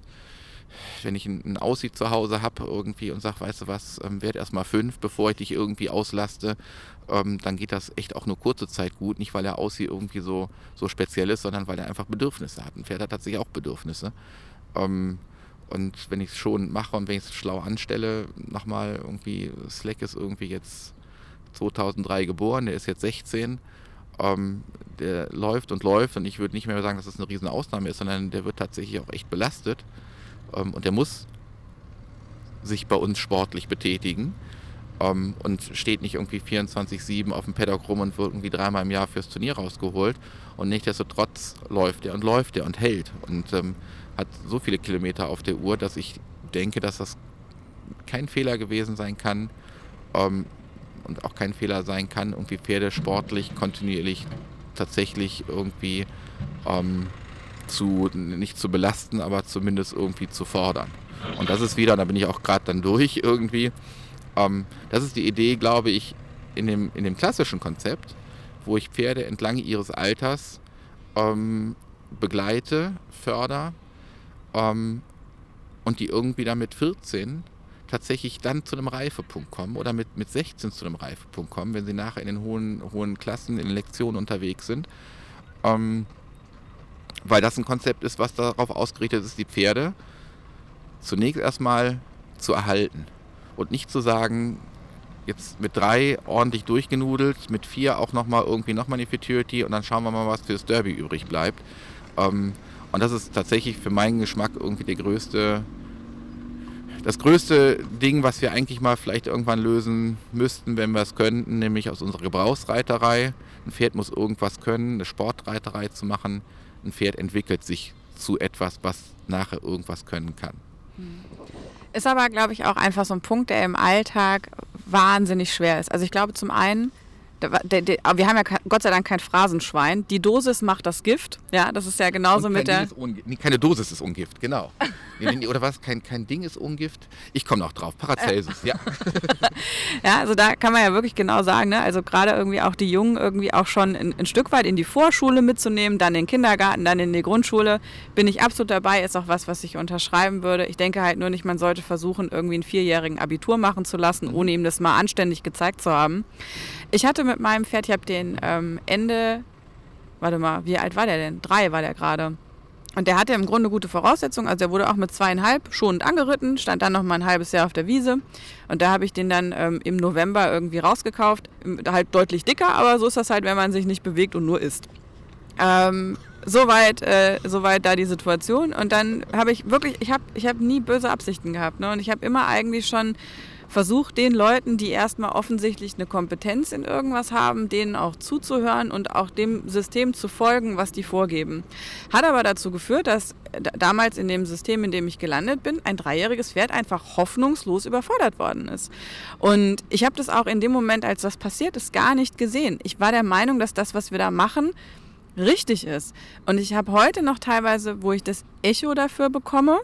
wenn ich einen Aussicht zu Hause habe irgendwie und sage, weißt du was, ähm, werd erst mal fünf, bevor ich dich irgendwie auslaste, ähm, dann geht das echt auch nur kurze Zeit gut. Nicht, weil er Aussieht irgendwie so, so speziell ist, sondern weil er einfach Bedürfnisse hat. Ein Pferd hat tatsächlich auch Bedürfnisse. Ähm, und wenn ich es schon mache und wenn ich es schlau anstelle, nochmal irgendwie, Slack ist irgendwie jetzt 2003 geboren, der ist jetzt 16 ähm, der läuft und läuft und ich würde nicht mehr sagen, dass das eine riesen Ausnahme ist, sondern der wird tatsächlich auch echt belastet. Ähm, und der muss sich bei uns sportlich betätigen. Ähm, und steht nicht irgendwie 24-7 auf dem Paddock rum und wird irgendwie dreimal im Jahr fürs Turnier rausgeholt. Und nichtsdestotrotz läuft er und läuft er und hält. Und ähm, hat so viele Kilometer auf der Uhr, dass ich denke, dass das kein Fehler gewesen sein kann, ähm, und auch kein Fehler sein kann, irgendwie Pferde sportlich kontinuierlich tatsächlich irgendwie ähm, zu, nicht zu belasten, aber zumindest irgendwie zu fordern. Und das ist wieder, da bin ich auch gerade dann durch irgendwie, ähm, das ist die Idee, glaube ich, in dem, in dem klassischen Konzept, wo ich Pferde entlang ihres Alters ähm, begleite, förder ähm, und die irgendwie dann mit 14 tatsächlich dann zu einem Reifepunkt kommen oder mit, mit 16 zu einem Reifepunkt kommen, wenn sie nachher in den hohen, hohen Klassen, in den Lektionen unterwegs sind. Ähm, weil das ein Konzept ist, was darauf ausgerichtet ist, die Pferde zunächst erstmal zu erhalten und nicht zu sagen, jetzt mit drei ordentlich durchgenudelt, mit vier auch nochmal irgendwie nochmal die Futurity und dann schauen wir mal, was fürs Derby übrig bleibt. Ähm, und das ist tatsächlich für meinen Geschmack irgendwie der größte das größte Ding, was wir eigentlich mal vielleicht irgendwann lösen müssten, wenn wir es könnten, nämlich aus unserer Gebrauchsreiterei. Ein Pferd muss irgendwas können, eine Sportreiterei zu machen. Ein Pferd entwickelt sich zu etwas, was nachher irgendwas können kann. Ist aber, glaube ich, auch einfach so ein Punkt, der im Alltag wahnsinnig schwer ist. Also ich glaube zum einen, wir haben ja Gott sei Dank kein Phrasenschwein. Die Dosis macht das Gift. Ja, das ist ja genauso mit der. Nee, keine Dosis ist Ungift, genau. Oder was? Kein, kein Ding ist Ungift. Ich komme noch drauf. Paracelsus, ja. ja, also da kann man ja wirklich genau sagen, ne? also gerade irgendwie auch die Jungen irgendwie auch schon ein, ein, Stück weit in die Vorschule mitzunehmen, dann in den Kindergarten, dann in die Grundschule, bin ich absolut dabei. Ist auch was, was ich unterschreiben würde. Ich denke halt nur nicht, man sollte versuchen, irgendwie einen vierjährigen Abitur machen zu lassen, mhm. ohne ihm das mal anständig gezeigt zu haben. Ich hatte mit meinem Pferd, ich habe den ähm, Ende, warte mal, wie alt war der denn? Drei war der gerade. Und der hatte im Grunde gute Voraussetzungen. Also er wurde auch mit zweieinhalb schonend angeritten, stand dann noch mal ein halbes Jahr auf der Wiese. Und da habe ich den dann ähm, im November irgendwie rausgekauft. Halt deutlich dicker, aber so ist das halt, wenn man sich nicht bewegt und nur isst. Ähm, soweit, äh, soweit da die Situation. Und dann habe ich wirklich, ich habe ich hab nie böse Absichten gehabt. Ne? Und ich habe immer eigentlich schon versucht den Leuten, die erstmal offensichtlich eine Kompetenz in irgendwas haben, denen auch zuzuhören und auch dem System zu folgen, was die vorgeben. Hat aber dazu geführt, dass damals in dem System, in dem ich gelandet bin, ein dreijähriges Pferd einfach hoffnungslos überfordert worden ist. Und ich habe das auch in dem Moment, als das passiert ist, gar nicht gesehen. Ich war der Meinung, dass das, was wir da machen, richtig ist. Und ich habe heute noch teilweise, wo ich das Echo dafür bekomme,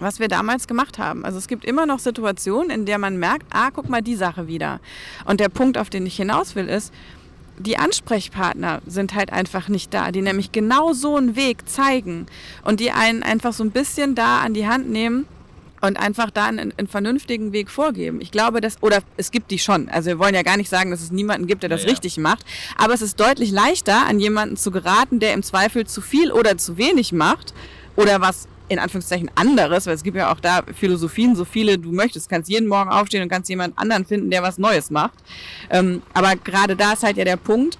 was wir damals gemacht haben. Also es gibt immer noch Situationen, in der man merkt, ah, guck mal die Sache wieder. Und der Punkt, auf den ich hinaus will, ist, die Ansprechpartner sind halt einfach nicht da, die nämlich genau so einen Weg zeigen und die einen einfach so ein bisschen da an die Hand nehmen und einfach da einen, einen, vernünftigen Weg vorgeben. Ich glaube, dass, oder es gibt die schon. Also wir wollen ja gar nicht sagen, dass es niemanden gibt, der das ja, ja. richtig macht. Aber es ist deutlich leichter, an jemanden zu geraten, der im Zweifel zu viel oder zu wenig macht oder was in Anführungszeichen anderes, weil es gibt ja auch da Philosophien, so viele du möchtest. kannst jeden Morgen aufstehen und kannst jemand anderen finden, der was Neues macht. Ähm, aber gerade da ist halt ja der Punkt,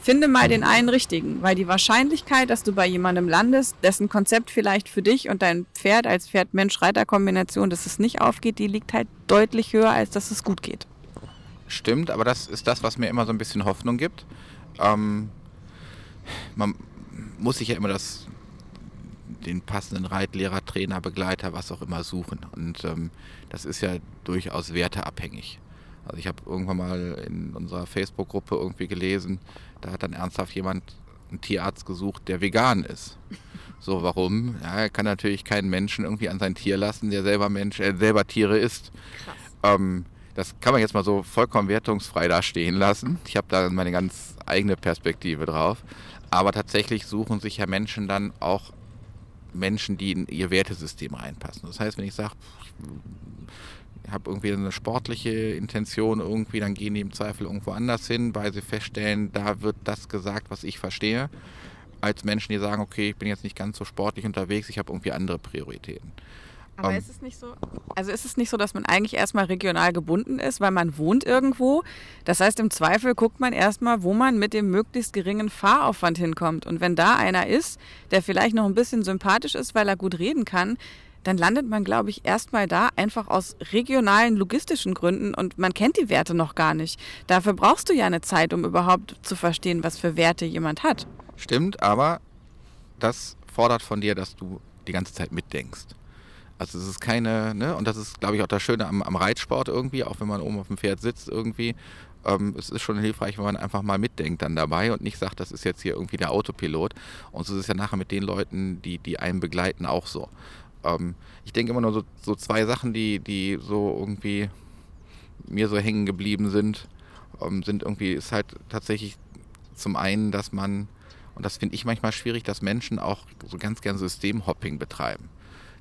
finde mal den einen richtigen, weil die Wahrscheinlichkeit, dass du bei jemandem landest, dessen Konzept vielleicht für dich und dein Pferd als Pferd-Mensch-Reiter-Kombination, dass es nicht aufgeht, die liegt halt deutlich höher, als dass es gut geht. Stimmt, aber das ist das, was mir immer so ein bisschen Hoffnung gibt. Ähm, man muss sich ja immer das den passenden Reitlehrer, Trainer, Begleiter, was auch immer suchen. Und ähm, das ist ja durchaus werteabhängig. Also ich habe irgendwann mal in unserer Facebook-Gruppe irgendwie gelesen, da hat dann ernsthaft jemand einen Tierarzt gesucht, der vegan ist. So, warum? Ja, er kann natürlich keinen Menschen irgendwie an sein Tier lassen, der selber Mensch, äh, selber Tiere isst. Ähm, das kann man jetzt mal so vollkommen wertungsfrei da stehen lassen. Ich habe da meine ganz eigene Perspektive drauf. Aber tatsächlich suchen sich ja Menschen dann auch Menschen, die in ihr Wertesystem reinpassen. Das heißt, wenn ich sage, ich habe irgendwie eine sportliche Intention irgendwie, dann gehen die im Zweifel irgendwo anders hin, weil sie feststellen, da wird das gesagt, was ich verstehe, als Menschen, die sagen, okay, ich bin jetzt nicht ganz so sportlich unterwegs, ich habe irgendwie andere Prioritäten. Aber um, ähm. ist es nicht so, also ist es nicht so, dass man eigentlich erstmal regional gebunden ist, weil man wohnt irgendwo? Das heißt, im Zweifel guckt man erstmal, wo man mit dem möglichst geringen Fahraufwand hinkommt. Und wenn da einer ist, der vielleicht noch ein bisschen sympathisch ist, weil er gut reden kann, dann landet man, glaube ich, erstmal da, einfach aus regionalen logistischen Gründen und man kennt die Werte noch gar nicht. Dafür brauchst du ja eine Zeit, um überhaupt zu verstehen, was für Werte jemand hat. Stimmt, aber das fordert von dir, dass du die ganze Zeit mitdenkst. Also es ist keine, ne, und das ist, glaube ich, auch das Schöne am, am Reitsport irgendwie, auch wenn man oben auf dem Pferd sitzt irgendwie. Ähm, es ist schon hilfreich, wenn man einfach mal mitdenkt dann dabei und nicht sagt, das ist jetzt hier irgendwie der Autopilot. Und so ist es ja nachher mit den Leuten, die, die einen begleiten, auch so. Ähm, ich denke immer nur so, so zwei Sachen, die, die so irgendwie mir so hängen geblieben sind, ähm, sind irgendwie, ist halt tatsächlich zum einen, dass man, und das finde ich manchmal schwierig, dass Menschen auch so ganz gern Systemhopping betreiben.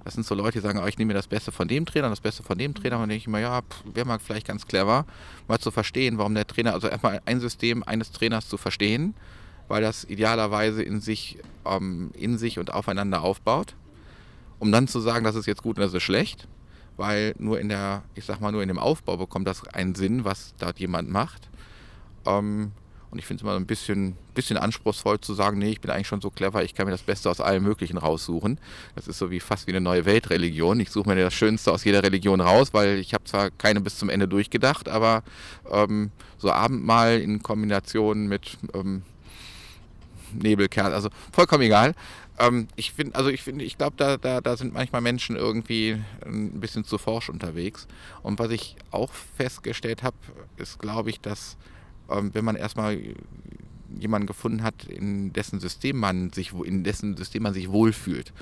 Das sind so Leute, die sagen, oh, ich nehme mir das Beste von dem Trainer, das Beste von dem Trainer. Und dann denke ich immer, ja, wäre mal vielleicht ganz clever, mal zu verstehen, warum der Trainer, also erstmal ein System eines Trainers zu verstehen, weil das idealerweise in sich, ähm, in sich und aufeinander aufbaut. Um dann zu sagen, das ist jetzt gut und das ist schlecht, weil nur in der, ich sag mal, nur in dem Aufbau bekommt das einen Sinn, was dort jemand macht. Ähm, und ich finde es immer ein bisschen, bisschen anspruchsvoll zu sagen, nee, ich bin eigentlich schon so clever, ich kann mir das Beste aus allem Möglichen raussuchen. Das ist so wie fast wie eine neue Weltreligion. Ich suche mir das Schönste aus jeder Religion raus, weil ich habe zwar keine bis zum Ende durchgedacht, aber ähm, so Abendmahl in Kombination mit ähm, Nebelkerl, also vollkommen egal. Ähm, ich finde, also ich finde, ich glaube, da, da, da sind manchmal Menschen irgendwie ein bisschen zu forsch unterwegs. Und was ich auch festgestellt habe, ist, glaube ich, dass wenn man erstmal jemanden gefunden hat, in dessen System man sich, in dessen System man sich wohlfühlt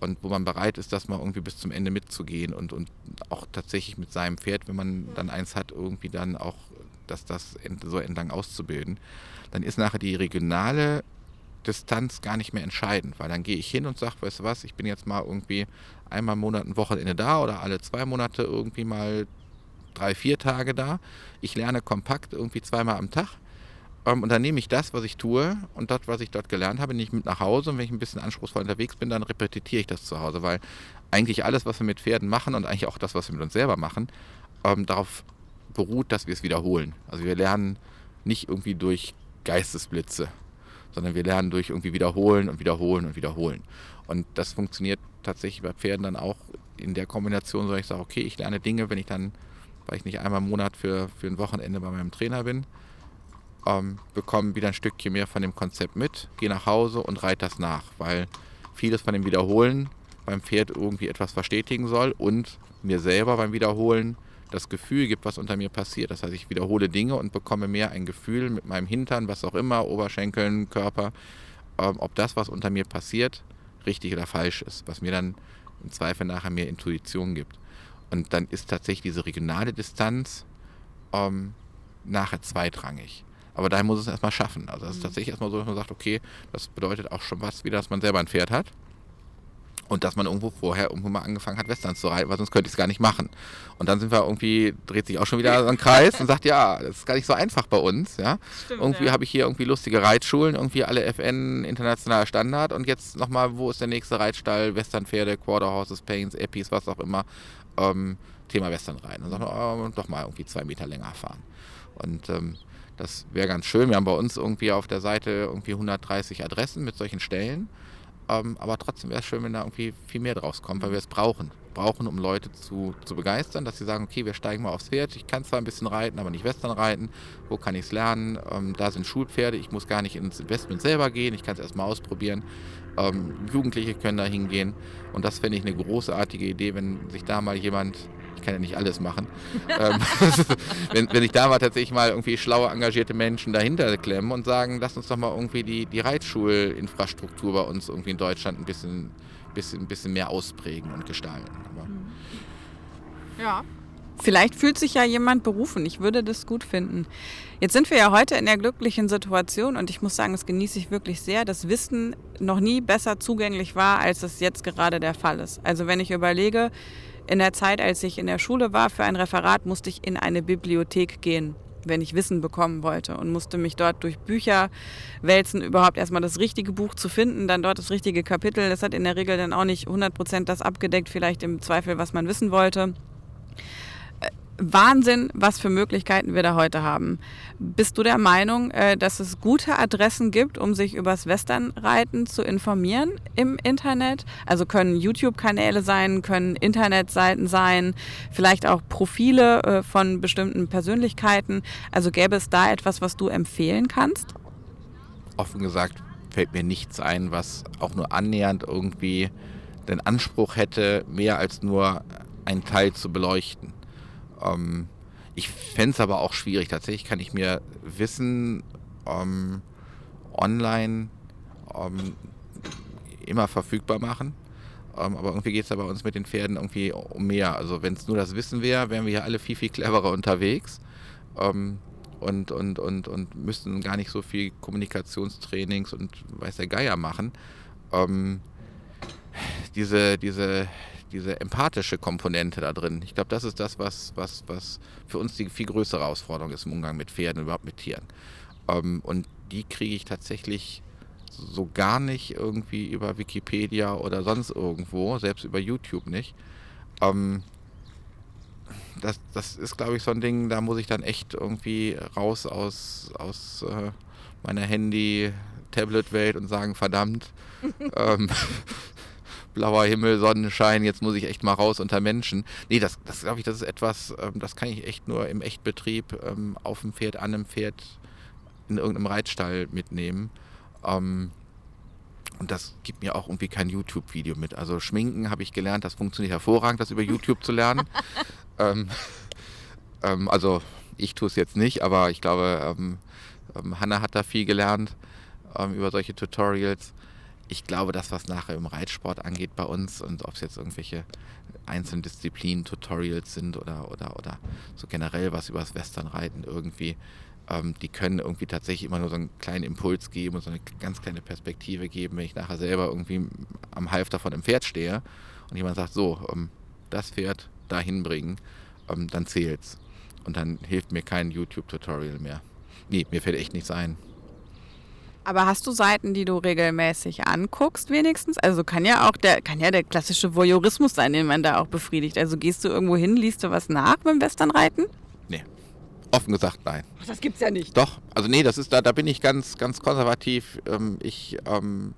und wo man bereit ist, das mal irgendwie bis zum Ende mitzugehen und, und auch tatsächlich mit seinem Pferd, wenn man dann eins hat, irgendwie dann auch dass das so entlang auszubilden, dann ist nachher die regionale Distanz gar nicht mehr entscheidend, weil dann gehe ich hin und sage, weißt du was, ich bin jetzt mal irgendwie einmal im Monat ein Wochenende da oder alle zwei Monate irgendwie mal drei, vier Tage da. Ich lerne kompakt irgendwie zweimal am Tag. Ähm, und dann nehme ich das, was ich tue und das, was ich dort gelernt habe, nehme ich mit nach Hause. Und wenn ich ein bisschen anspruchsvoll unterwegs bin, dann repetiere ich das zu Hause, weil eigentlich alles, was wir mit Pferden machen und eigentlich auch das, was wir mit uns selber machen, ähm, darauf beruht, dass wir es wiederholen. Also wir lernen nicht irgendwie durch Geistesblitze, sondern wir lernen durch irgendwie wiederholen und wiederholen und wiederholen. Und das funktioniert tatsächlich bei Pferden dann auch in der Kombination, so ich sage, okay, ich lerne Dinge, wenn ich dann weil ich nicht einmal im Monat für, für ein Wochenende bei meinem Trainer bin. Ähm, bekomme wieder ein Stückchen mehr von dem Konzept mit, gehe nach Hause und reite das nach, weil vieles von dem Wiederholen beim Pferd irgendwie etwas verstetigen soll und mir selber beim Wiederholen das Gefühl gibt, was unter mir passiert. Das heißt, ich wiederhole Dinge und bekomme mehr ein Gefühl mit meinem Hintern, was auch immer, Oberschenkeln, Körper, ähm, ob das, was unter mir passiert, richtig oder falsch ist. Was mir dann im Zweifel nachher mehr Intuition gibt. Und dann ist tatsächlich diese regionale Distanz ähm, nachher zweitrangig. Aber daher muss es erstmal schaffen. Also es ist mhm. tatsächlich erstmal so, dass man sagt, okay, das bedeutet auch schon was, wie dass man selber ein Pferd hat. Und dass man irgendwo vorher irgendwo mal angefangen hat, Westerns zu reiten, weil sonst könnte ich es gar nicht machen. Und dann sind wir irgendwie, dreht sich auch schon wieder so ein Kreis und sagt, ja, das ist gar nicht so einfach bei uns. Ja? Stimmt, irgendwie ja. habe ich hier irgendwie lustige Reitschulen, irgendwie alle FN internationaler Standard und jetzt nochmal, wo ist der nächste Reitstall, Westernpferde, Quarter Horses, Pains, Epis, was auch immer. Ähm, Thema Westernreiten. Dann sagen wir, oh, doch mal irgendwie zwei Meter länger fahren. Und ähm, das wäre ganz schön. Wir haben bei uns irgendwie auf der Seite irgendwie 130 Adressen mit solchen Stellen. Ähm, aber trotzdem wäre es schön, wenn da irgendwie viel mehr draus kommt, weil wir es brauchen. Brauchen, um Leute zu, zu begeistern, dass sie sagen, okay, wir steigen mal aufs Pferd. Ich kann zwar ein bisschen reiten, aber nicht Western reiten. Wo kann ich es lernen? Ähm, da sind Schulpferde. Ich muss gar nicht ins Investment selber gehen. Ich kann es erstmal ausprobieren. Ähm, Jugendliche können da hingehen. Und das fände ich eine großartige Idee, wenn sich da mal jemand ich kann ja nicht alles machen. Ähm, wenn, wenn ich da mal tatsächlich mal irgendwie schlaue, engagierte Menschen dahinter klemmen und sagen, lass uns doch mal irgendwie die, die Reitschulinfrastruktur bei uns irgendwie in Deutschland ein bisschen, bisschen, bisschen mehr ausprägen und gestalten. Aber mhm. ja. Vielleicht fühlt sich ja jemand berufen. Ich würde das gut finden. Jetzt sind wir ja heute in der glücklichen Situation und ich muss sagen, das genieße ich wirklich sehr, dass Wissen noch nie besser zugänglich war, als es jetzt gerade der Fall ist. Also wenn ich überlege, in der Zeit, als ich in der Schule war für ein Referat, musste ich in eine Bibliothek gehen, wenn ich Wissen bekommen wollte und musste mich dort durch Bücher wälzen, überhaupt erstmal das richtige Buch zu finden, dann dort das richtige Kapitel. Das hat in der Regel dann auch nicht 100 Prozent das abgedeckt, vielleicht im Zweifel, was man wissen wollte. Wahnsinn, was für Möglichkeiten wir da heute haben. Bist du der Meinung, äh, dass es gute Adressen gibt, um sich übers Westernreiten zu informieren im Internet? Also können YouTube-Kanäle sein, können Internetseiten sein, vielleicht auch Profile äh, von bestimmten Persönlichkeiten. Also gäbe es da etwas, was du empfehlen kannst? Offen gesagt fällt mir nichts ein, was auch nur annähernd irgendwie den Anspruch hätte, mehr als nur einen Teil zu beleuchten. Ähm, ich fände es aber auch schwierig. Tatsächlich kann ich mir Wissen ähm, online ähm, immer verfügbar machen. Ähm, aber irgendwie geht es ja bei uns mit den Pferden irgendwie um mehr. Also wenn es nur das Wissen wäre, wären wir ja alle viel, viel cleverer unterwegs. Ähm, und, und, und, und müssten gar nicht so viel Kommunikationstrainings und weiß der Geier machen. Ähm, diese, diese, diese empathische Komponente da drin. Ich glaube, das ist das, was, was, was für uns die viel größere Herausforderung ist im Umgang mit Pferden und überhaupt mit Tieren. Ähm, und die kriege ich tatsächlich so gar nicht irgendwie über Wikipedia oder sonst irgendwo, selbst über YouTube nicht. Ähm, das, das ist, glaube ich, so ein Ding, da muss ich dann echt irgendwie raus aus, aus äh, meiner Handy-Tablet-Welt und sagen, verdammt, ähm, blauer Himmel, Sonnenschein, jetzt muss ich echt mal raus unter Menschen. Nee, das, das glaube ich, das ist etwas, ähm, das kann ich echt nur im Echtbetrieb ähm, auf dem Pferd, an einem Pferd, in irgendeinem Reitstall mitnehmen. Ähm, und das gibt mir auch irgendwie kein YouTube-Video mit. Also Schminken habe ich gelernt, das funktioniert hervorragend, das über YouTube zu lernen. ähm, ähm, also ich tue es jetzt nicht, aber ich glaube, ähm, Hanna hat da viel gelernt über solche Tutorials ich glaube, das, was nachher im Reitsport angeht bei uns und ob es jetzt irgendwelche einzelnen Disziplinen, Tutorials sind oder, oder, oder so generell was über das Westernreiten irgendwie, ähm, die können irgendwie tatsächlich immer nur so einen kleinen Impuls geben und so eine ganz kleine Perspektive geben, wenn ich nachher selber irgendwie am Halfter von einem Pferd stehe und jemand sagt, so, ähm, das Pferd dahin bringen, ähm, dann zählt's. Und dann hilft mir kein YouTube-Tutorial mehr. Nee, mir fällt echt nichts ein. Aber hast du Seiten, die du regelmäßig anguckst, wenigstens? Also kann ja auch der, kann ja der klassische Voyeurismus sein, den man da auch befriedigt. Also gehst du irgendwo hin, liest du was nach beim Westernreiten? Nee. Offen gesagt, nein. Ach, das gibt's ja nicht. Doch, also nee, das ist da, da bin ich ganz, ganz konservativ. Ähm, ich, ähm,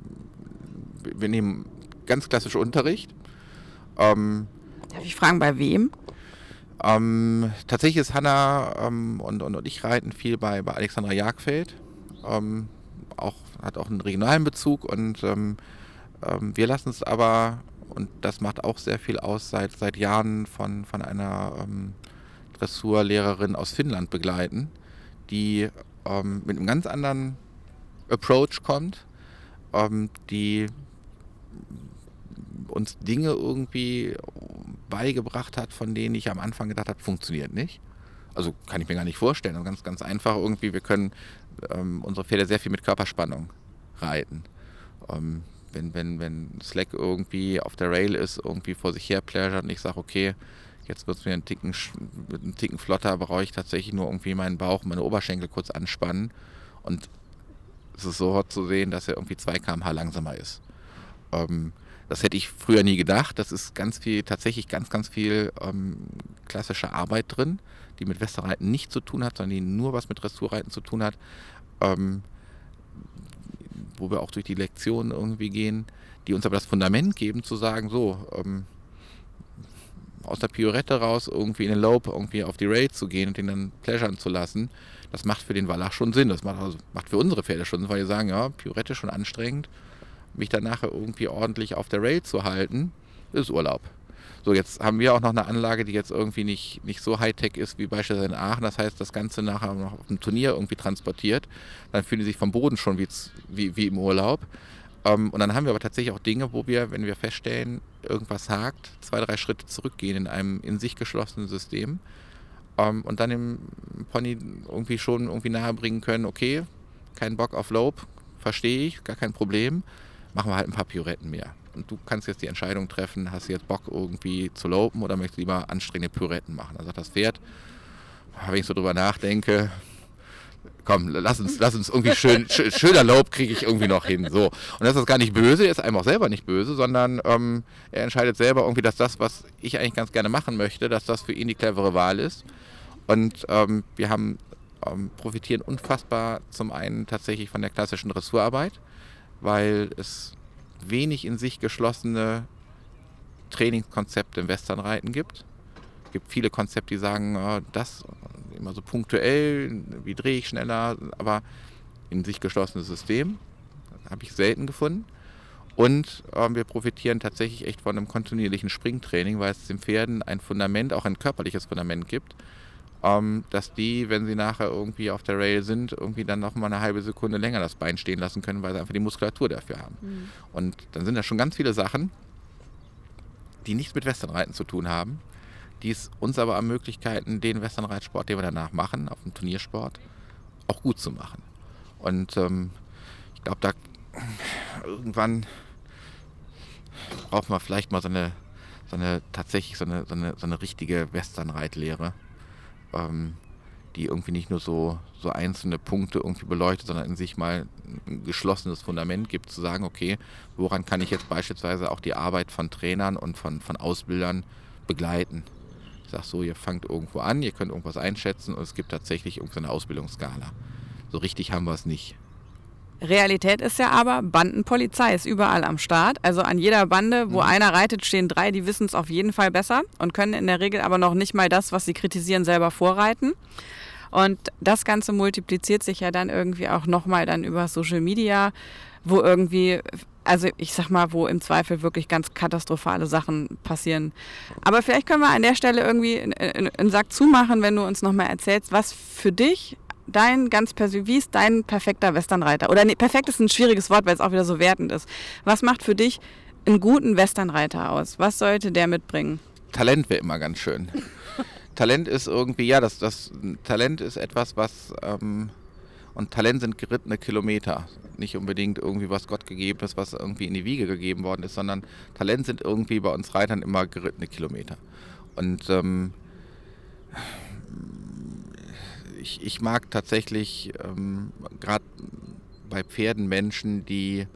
wir nehmen ganz klassische Unterricht. Ähm, Darf ich fragen, bei wem? Ähm, tatsächlich ist Hanna ähm, und, und, und, ich reiten viel bei, bei Alexandra Jagfeld. Ähm, hat auch einen regionalen Bezug und ähm, ähm, wir lassen es aber, und das macht auch sehr viel aus, seit, seit Jahren von, von einer ähm, Dressurlehrerin aus Finnland begleiten, die ähm, mit einem ganz anderen Approach kommt, ähm, die uns Dinge irgendwie beigebracht hat, von denen ich am Anfang gedacht habe, funktioniert nicht. Also kann ich mir gar nicht vorstellen. Ganz, ganz einfach irgendwie, wir können ähm, unsere Pferde sehr viel mit Körperspannung reiten. Ähm, wenn, wenn, wenn Slack irgendwie auf der Rail ist, irgendwie vor sich her pläschert und ich sage, okay, jetzt wird es mir einen Ticken, einen Ticken flotter, brauche ich tatsächlich nur irgendwie meinen Bauch, meine Oberschenkel kurz anspannen. Und es ist so hot zu sehen, dass er irgendwie 2 km/h langsamer ist. Ähm, das hätte ich früher nie gedacht. Das ist ganz viel, tatsächlich ganz, ganz viel ähm, klassische Arbeit drin, die mit Westerreiten nichts zu tun hat, sondern die nur was mit Dressurreiten zu tun hat. Ähm, wo wir auch durch die Lektionen irgendwie gehen, die uns aber das Fundament geben, zu sagen, so, ähm, aus der Piorette raus irgendwie in den Lope irgendwie auf die Rail zu gehen und den dann pleasuren zu lassen, das macht für den Wallach schon Sinn. Das macht, also, macht für unsere Pferde schon Sinn, weil die sagen, ja, Piorette schon anstrengend, mich dann nachher irgendwie ordentlich auf der Rail zu halten, ist Urlaub. So, jetzt haben wir auch noch eine Anlage, die jetzt irgendwie nicht, nicht so Hightech ist wie beispielsweise in Aachen. Das heißt, das Ganze nachher noch auf dem Turnier irgendwie transportiert. Dann fühlen die sich vom Boden schon wie, wie, wie im Urlaub. Ähm, und dann haben wir aber tatsächlich auch Dinge, wo wir, wenn wir feststellen, irgendwas hakt, zwei, drei Schritte zurückgehen in einem in sich geschlossenen System ähm, und dann dem Pony irgendwie schon irgendwie nahebringen können, okay, kein Bock auf Lob, verstehe ich, gar kein Problem, machen wir halt ein paar Pirouetten mehr. Und du kannst jetzt die Entscheidung treffen, hast du jetzt Bock irgendwie zu lopen oder möchtest du lieber anstrengende Pirouetten machen. Also das Pferd, wenn ich so drüber nachdenke, komm, lass uns, lass uns irgendwie schön, schöner Lob kriege ich irgendwie noch hin. So. Und das ist gar nicht böse, er ist einem auch selber nicht böse, sondern ähm, er entscheidet selber irgendwie, dass das, was ich eigentlich ganz gerne machen möchte, dass das für ihn die clevere Wahl ist. Und ähm, wir haben ähm, profitieren unfassbar zum einen tatsächlich von der klassischen Dressurarbeit, weil es wenig in sich geschlossene Trainingskonzepte im Westernreiten gibt. Es gibt viele Konzepte, die sagen, oh, das immer so punktuell, wie drehe ich schneller, aber in sich geschlossenes System habe ich selten gefunden. Und ähm, wir profitieren tatsächlich echt von einem kontinuierlichen Springtraining, weil es den Pferden ein Fundament, auch ein körperliches Fundament gibt, ähm, dass die, wenn sie nachher irgendwie auf der Rail sind, irgendwie dann noch mal eine halbe Sekunde länger das Bein stehen lassen können, weil sie einfach die Muskulatur dafür haben. Mhm. Und dann sind da schon ganz viele Sachen, die nichts mit Westernreiten zu tun haben, die es uns aber ermöglichen, den Westernreitsport, den wir danach machen, auf dem Turniersport, auch gut zu machen. Und ähm, ich glaube, da irgendwann braucht man vielleicht mal so eine, so eine tatsächlich so eine, so eine, so eine richtige Westernreitlehre, ähm, die irgendwie nicht nur so, so einzelne Punkte irgendwie beleuchtet, sondern in sich mal ein geschlossenes Fundament gibt, zu sagen, okay, woran kann ich jetzt beispielsweise auch die Arbeit von Trainern und von, von Ausbildern begleiten? Ich sage so, ihr fangt irgendwo an, ihr könnt irgendwas einschätzen und es gibt tatsächlich irgendeine Ausbildungsskala. So richtig haben wir es nicht. Realität ist ja aber, Bandenpolizei ist überall am Start. Also an jeder Bande, wo mhm. einer reitet, stehen drei, die wissen es auf jeden Fall besser und können in der Regel aber noch nicht mal das, was sie kritisieren, selber vorreiten. Und das Ganze multipliziert sich ja dann irgendwie auch nochmal dann über Social Media, wo irgendwie also ich sag mal, wo im Zweifel wirklich ganz katastrophale Sachen passieren. Aber vielleicht können wir an der Stelle irgendwie einen Sack zumachen, wenn du uns nochmal erzählst, was für dich dein ganz persönlich, wie ist dein perfekter Westernreiter? Oder nee, perfekt ist ein schwieriges Wort, weil es auch wieder so wertend ist. Was macht für dich einen guten Westernreiter aus? Was sollte der mitbringen? Talent wäre immer ganz schön. Talent ist irgendwie, ja, das, das Talent ist etwas, was ähm, und Talent sind gerittene Kilometer. Nicht unbedingt irgendwie was Gott gegeben ist, was irgendwie in die Wiege gegeben worden ist, sondern Talent sind irgendwie bei uns Reitern immer gerittene Kilometer. Und ähm, ich, ich, mag tatsächlich ähm, gerade bei Pferden Menschen, die,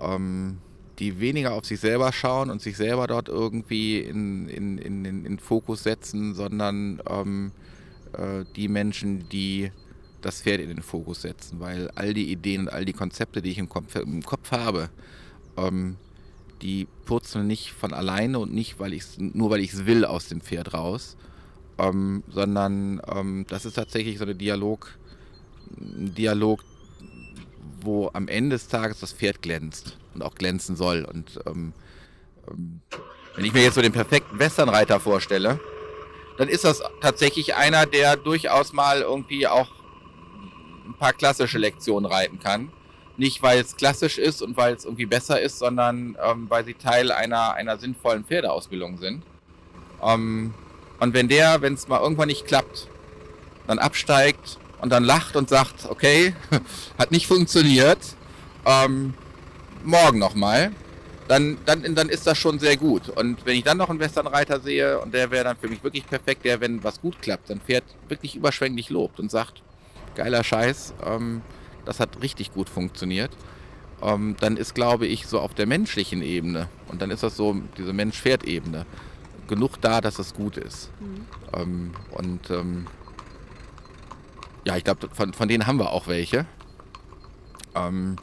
ähm, die weniger auf sich selber schauen und sich selber dort irgendwie in, in, in, in, in Fokus setzen, sondern ähm, äh, die Menschen, die das Pferd in den Fokus setzen, weil all die Ideen und all die Konzepte, die ich im Kopf, im Kopf habe, ähm, die purzeln nicht von alleine und nicht, weil ich's, nur weil ich es will, aus dem Pferd raus, ähm, sondern ähm, das ist tatsächlich so ein Dialog, ein Dialog, wo am Ende des Tages das Pferd glänzt und auch glänzen soll. Und ähm, ähm, wenn ich mir jetzt so den perfekten Westernreiter vorstelle, dann ist das tatsächlich einer, der durchaus mal irgendwie auch ein paar klassische Lektionen reiten kann, Nicht, weil es klassisch ist und weil es irgendwie besser ist, sondern ähm, weil sie Teil einer, einer sinnvollen Pferdeausbildung sind. Ähm, und wenn der, wenn es mal irgendwann nicht klappt, dann absteigt und dann lacht und sagt, okay, hat nicht funktioniert, ähm, morgen nochmal, dann, dann, dann ist das schon sehr gut. Und wenn ich dann noch einen Westernreiter sehe und der wäre dann für mich wirklich perfekt, der, wenn was gut klappt, dann fährt wirklich überschwänglich lobt und sagt, geiler Scheiß, ähm, das hat richtig gut funktioniert. Ähm, dann ist, glaube ich, so auf der menschlichen Ebene und dann ist das so diese Mensch-Pferd-Ebene genug da, dass es gut ist. Mhm. Ähm, und ähm, ja, ich glaube, von, von denen haben wir auch welche. Ähm,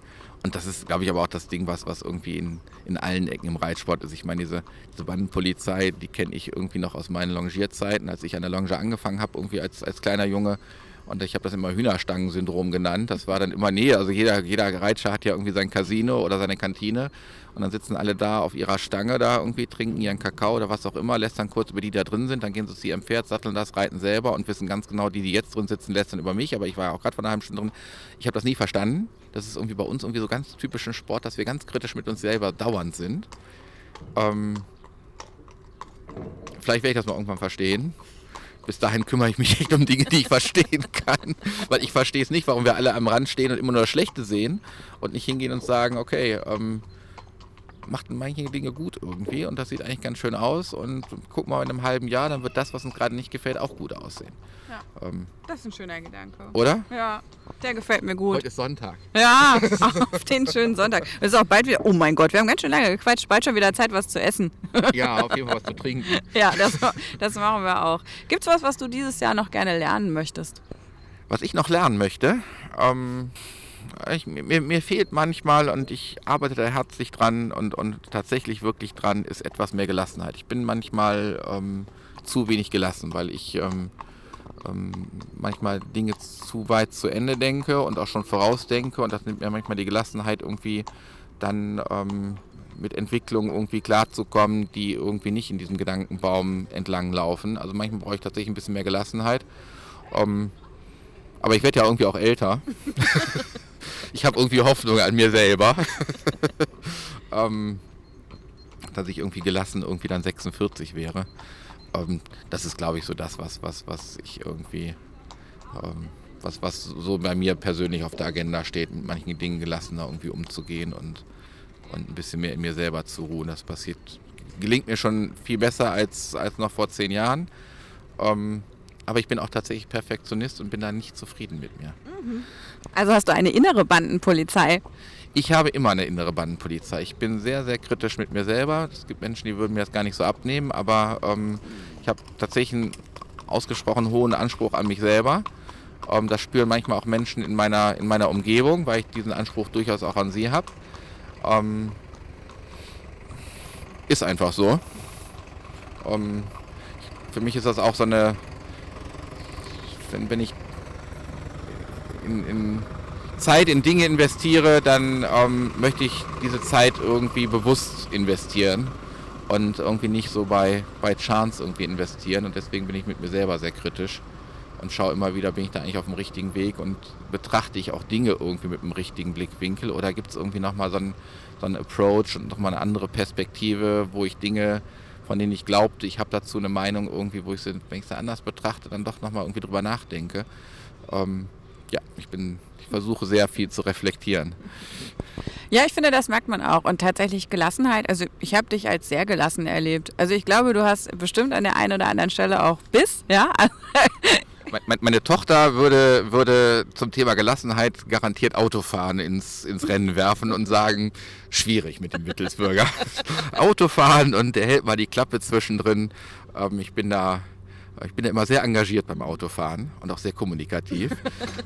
und das ist, glaube ich, aber auch das Ding, was, was irgendwie in, in allen Ecken im Reitsport ist. Ich meine, diese, diese Bandenpolizei, die kenne ich irgendwie noch aus meinen Longierzeiten, als ich an der Longe angefangen habe, irgendwie als, als kleiner Junge. Und ich habe das immer Hühnerstangen-Syndrom genannt. Das war dann immer, nee, also jeder, jeder Reitscher hat ja irgendwie sein Casino oder seine Kantine. Und dann sitzen alle da auf ihrer Stange da irgendwie, trinken ihren Kakao oder was auch immer, lässt dann kurz über die, die da drin sind, dann gehen sie zu ihrem Pferd, satteln das, reiten selber und wissen ganz genau, die, die jetzt drin sitzen, lässt dann über mich. Aber ich war ja auch gerade vor einer halben Stunde drin. Ich habe das nie verstanden. Das ist irgendwie bei uns irgendwie so ganz typischen Sport, dass wir ganz kritisch mit uns selber dauernd sind. Ähm, vielleicht werde ich das mal irgendwann verstehen bis dahin kümmere ich mich echt um Dinge, die ich verstehen kann. Weil ich verstehe es nicht, warum wir alle am Rand stehen und immer nur das Schlechte sehen und nicht hingehen und sagen, okay, ähm, macht manche Dinge gut irgendwie und das sieht eigentlich ganz schön aus und guck mal in einem halben Jahr, dann wird das, was uns gerade nicht gefällt, auch gut aussehen. Ja, ähm, das ist ein schöner Gedanke. Oder? Ja, der gefällt mir gut. Heute ist Sonntag. Ja, auf den schönen Sonntag. Es ist auch bald wieder, oh mein Gott, wir haben ganz schön lange gequatscht, bald schon wieder Zeit, was zu essen. Ja, auf jeden Fall was zu trinken. ja, das, das machen wir auch. Gibt es was, was du dieses Jahr noch gerne lernen möchtest? Was ich noch lernen möchte? Ähm, ich, mir, mir, fehlt manchmal und ich arbeite da herzlich dran und, und tatsächlich wirklich dran, ist etwas mehr Gelassenheit. Ich bin manchmal ähm, zu wenig gelassen, weil ich ähm, ähm, manchmal Dinge zu weit zu Ende denke und auch schon vorausdenke und das nimmt mir manchmal die Gelassenheit irgendwie dann ähm, mit Entwicklungen irgendwie klarzukommen, die irgendwie nicht in diesem Gedankenbaum entlang laufen. Also manchmal brauche ich tatsächlich ein bisschen mehr Gelassenheit. Ähm, aber ich werde ja irgendwie auch älter. ich habe irgendwie Hoffnung an mir selber. ähm, dass ich irgendwie gelassen irgendwie dann 46 wäre. Ähm, das ist, glaube ich, so das, was, was, was ich irgendwie, ähm, was, was so bei mir persönlich auf der Agenda steht, mit manchen Dingen gelassener irgendwie umzugehen und, und ein bisschen mehr in mir selber zu ruhen. Das passiert, gelingt mir schon viel besser als, als noch vor zehn Jahren. Ähm, aber ich bin auch tatsächlich Perfektionist und bin da nicht zufrieden mit mir. Mhm. Also hast du eine innere Bandenpolizei? Ich habe immer eine innere Bandenpolizei. Ich bin sehr, sehr kritisch mit mir selber. Es gibt Menschen, die würden mir das gar nicht so abnehmen, aber ähm, ich habe tatsächlich einen ausgesprochen hohen Anspruch an mich selber. Ähm, das spüren manchmal auch Menschen in meiner, in meiner Umgebung, weil ich diesen Anspruch durchaus auch an sie habe. Ähm, ist einfach so. Ähm, für mich ist das auch so eine wenn, wenn ich in, in Zeit in Dinge investiere, dann ähm, möchte ich diese Zeit irgendwie bewusst investieren und irgendwie nicht so bei, bei Chance irgendwie investieren. Und deswegen bin ich mit mir selber sehr kritisch und schaue immer wieder, bin ich da eigentlich auf dem richtigen Weg und betrachte ich auch Dinge irgendwie mit dem richtigen Blickwinkel oder gibt es irgendwie nochmal so einen, so einen Approach und nochmal eine andere Perspektive, wo ich Dinge von denen ich glaubte, ich habe dazu eine Meinung irgendwie, wo ich sie, wenn ich sie anders betrachte, dann doch nochmal irgendwie drüber nachdenke. Ähm, ja, ich bin, ich versuche sehr viel zu reflektieren. Ja, ich finde, das merkt man auch. Und tatsächlich Gelassenheit, also ich habe dich als sehr gelassen erlebt. Also ich glaube, du hast bestimmt an der einen oder anderen Stelle auch Biss, ja. Meine Tochter würde, würde zum Thema Gelassenheit garantiert Autofahren ins, ins Rennen werfen und sagen, schwierig mit dem Mittelsbürger. Autofahren und der hält mal die Klappe zwischendrin. Ähm, ich bin da ich bin da immer sehr engagiert beim Autofahren und auch sehr kommunikativ.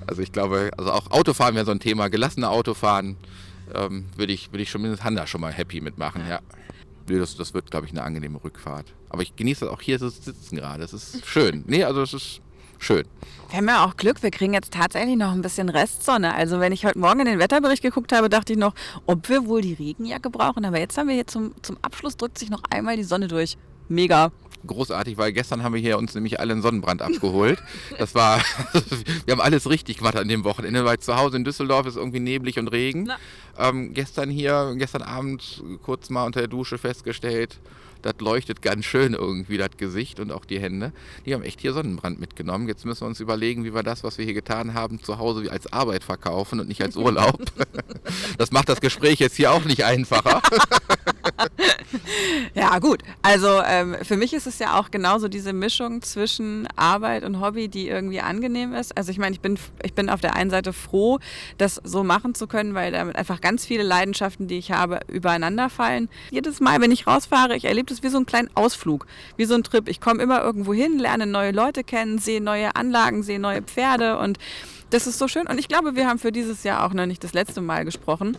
Also ich glaube, also auch Autofahren wäre so ein Thema. Gelassene Autofahren ähm, würde ich, würde ich schon mindestens Hanna schon mal happy mitmachen, ja. Das, das wird, glaube ich, eine angenehme Rückfahrt. Aber ich genieße das auch hier zu sitzen gerade. Es ist schön. Nee, also es ist schön. Wir haben ja auch Glück, wir kriegen jetzt tatsächlich noch ein bisschen Restsonne. Also wenn ich heute Morgen in den Wetterbericht geguckt habe, dachte ich noch, ob wir wohl die Regenjacke brauchen. Aber jetzt haben wir hier zum, zum Abschluss drückt sich noch einmal die Sonne durch. Mega. Großartig, weil gestern haben wir hier uns nämlich alle einen Sonnenbrand abgeholt. Das war, wir haben alles richtig gemacht an dem Wochenende, weil zu Hause in Düsseldorf ist irgendwie neblig und Regen. Ähm, gestern hier, gestern Abend kurz mal unter der Dusche festgestellt, das leuchtet ganz schön irgendwie, das Gesicht und auch die Hände. Die haben echt hier Sonnenbrand mitgenommen. Jetzt müssen wir uns überlegen, wie wir das, was wir hier getan haben, zu Hause als Arbeit verkaufen und nicht als Urlaub. Das macht das Gespräch jetzt hier auch nicht einfacher. ja, gut. Also ähm, für mich ist es ja auch genauso diese Mischung zwischen Arbeit und Hobby, die irgendwie angenehm ist. Also ich meine, ich bin, ich bin auf der einen Seite froh, das so machen zu können, weil damit einfach ganz viele Leidenschaften, die ich habe, übereinander fallen. Jedes Mal, wenn ich rausfahre, ich erlebe das wie so einen kleinen Ausflug, wie so ein Trip. Ich komme immer irgendwo hin, lerne neue Leute kennen, sehe neue Anlagen, sehe neue Pferde und das ist so schön. Und ich glaube, wir haben für dieses Jahr auch noch nicht das letzte Mal gesprochen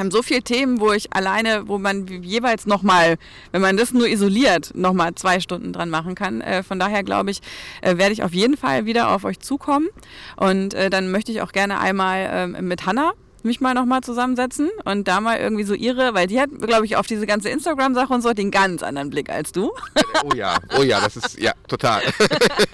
haben so viele Themen, wo ich alleine, wo man jeweils nochmal, wenn man das nur isoliert, nochmal zwei Stunden dran machen kann. Äh, von daher glaube ich, äh, werde ich auf jeden Fall wieder auf euch zukommen. Und äh, dann möchte ich auch gerne einmal ähm, mit Hanna mich mal nochmal zusammensetzen und da mal irgendwie so ihre, weil die hat, glaube ich, auf diese ganze Instagram-Sache und so den ganz anderen Blick als du. Oh ja, oh ja, das ist, ja, total.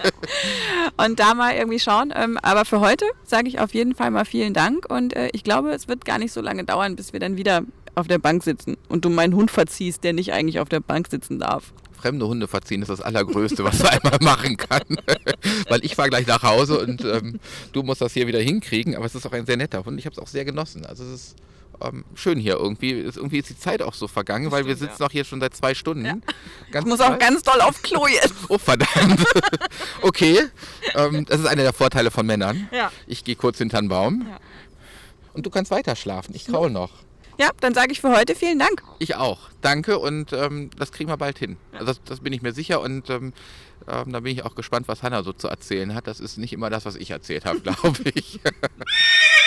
und da mal irgendwie schauen. Ähm, aber für heute sage ich auf jeden Fall mal vielen Dank und äh, ich glaube, es wird gar nicht so lange dauern, bis wir dann wieder auf der Bank sitzen und du meinen Hund verziehst, der nicht eigentlich auf der Bank sitzen darf fremde Hunde verziehen ist das Allergrößte, was du einmal machen kann. Weil ich fahre gleich nach Hause und ähm, du musst das hier wieder hinkriegen. Aber es ist auch ein sehr netter Hund. Ich habe es auch sehr genossen. Also es ist ähm, schön hier irgendwie. Ist, irgendwie ist die Zeit auch so vergangen, weil Stimmt, wir sitzen ja. auch hier schon seit zwei Stunden. Ja. ich muss auch ganz doll auf Klo jetzt. oh, verdammt. okay. Ähm, das ist einer der Vorteile von Männern. Ja. Ich gehe kurz hinter den Baum. Und du kannst weiter schlafen. Ich kraul noch. Ja, dann sage ich für heute vielen Dank. Ich auch. Danke und ähm, das kriegen wir bald hin. Also das, das, bin ich mir sicher und ähm, ähm, da bin ich auch gespannt, was Hanna so zu erzählen hat. Das ist nicht immer das, was ich erzählt habe, glaube ich.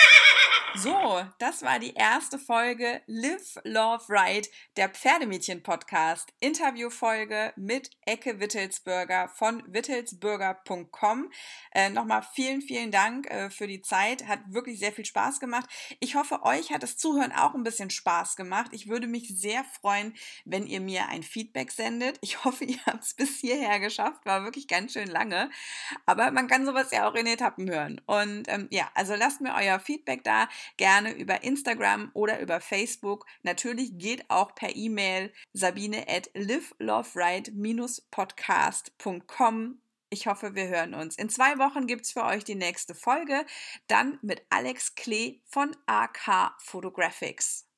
So, das war die erste Folge Live, Love, Ride, der Pferdemädchen-Podcast. Interviewfolge mit Ecke Wittelsbürger von wittelsbürger.com. Äh, Nochmal vielen, vielen Dank äh, für die Zeit. Hat wirklich sehr viel Spaß gemacht. Ich hoffe, euch hat das Zuhören auch ein bisschen Spaß gemacht. Ich würde mich sehr freuen, wenn ihr mir ein Feedback sendet. Ich hoffe, ihr habt es bis hierher geschafft. War wirklich ganz schön lange. Aber man kann sowas ja auch in Etappen hören. Und ähm, ja, also lasst mir euer Feedback da gerne über Instagram oder über Facebook. Natürlich geht auch per E-Mail sabine at liveloveride-podcast.com. Ich hoffe, wir hören uns. In zwei Wochen gibt es für euch die nächste Folge. Dann mit Alex Klee von AK Photographics.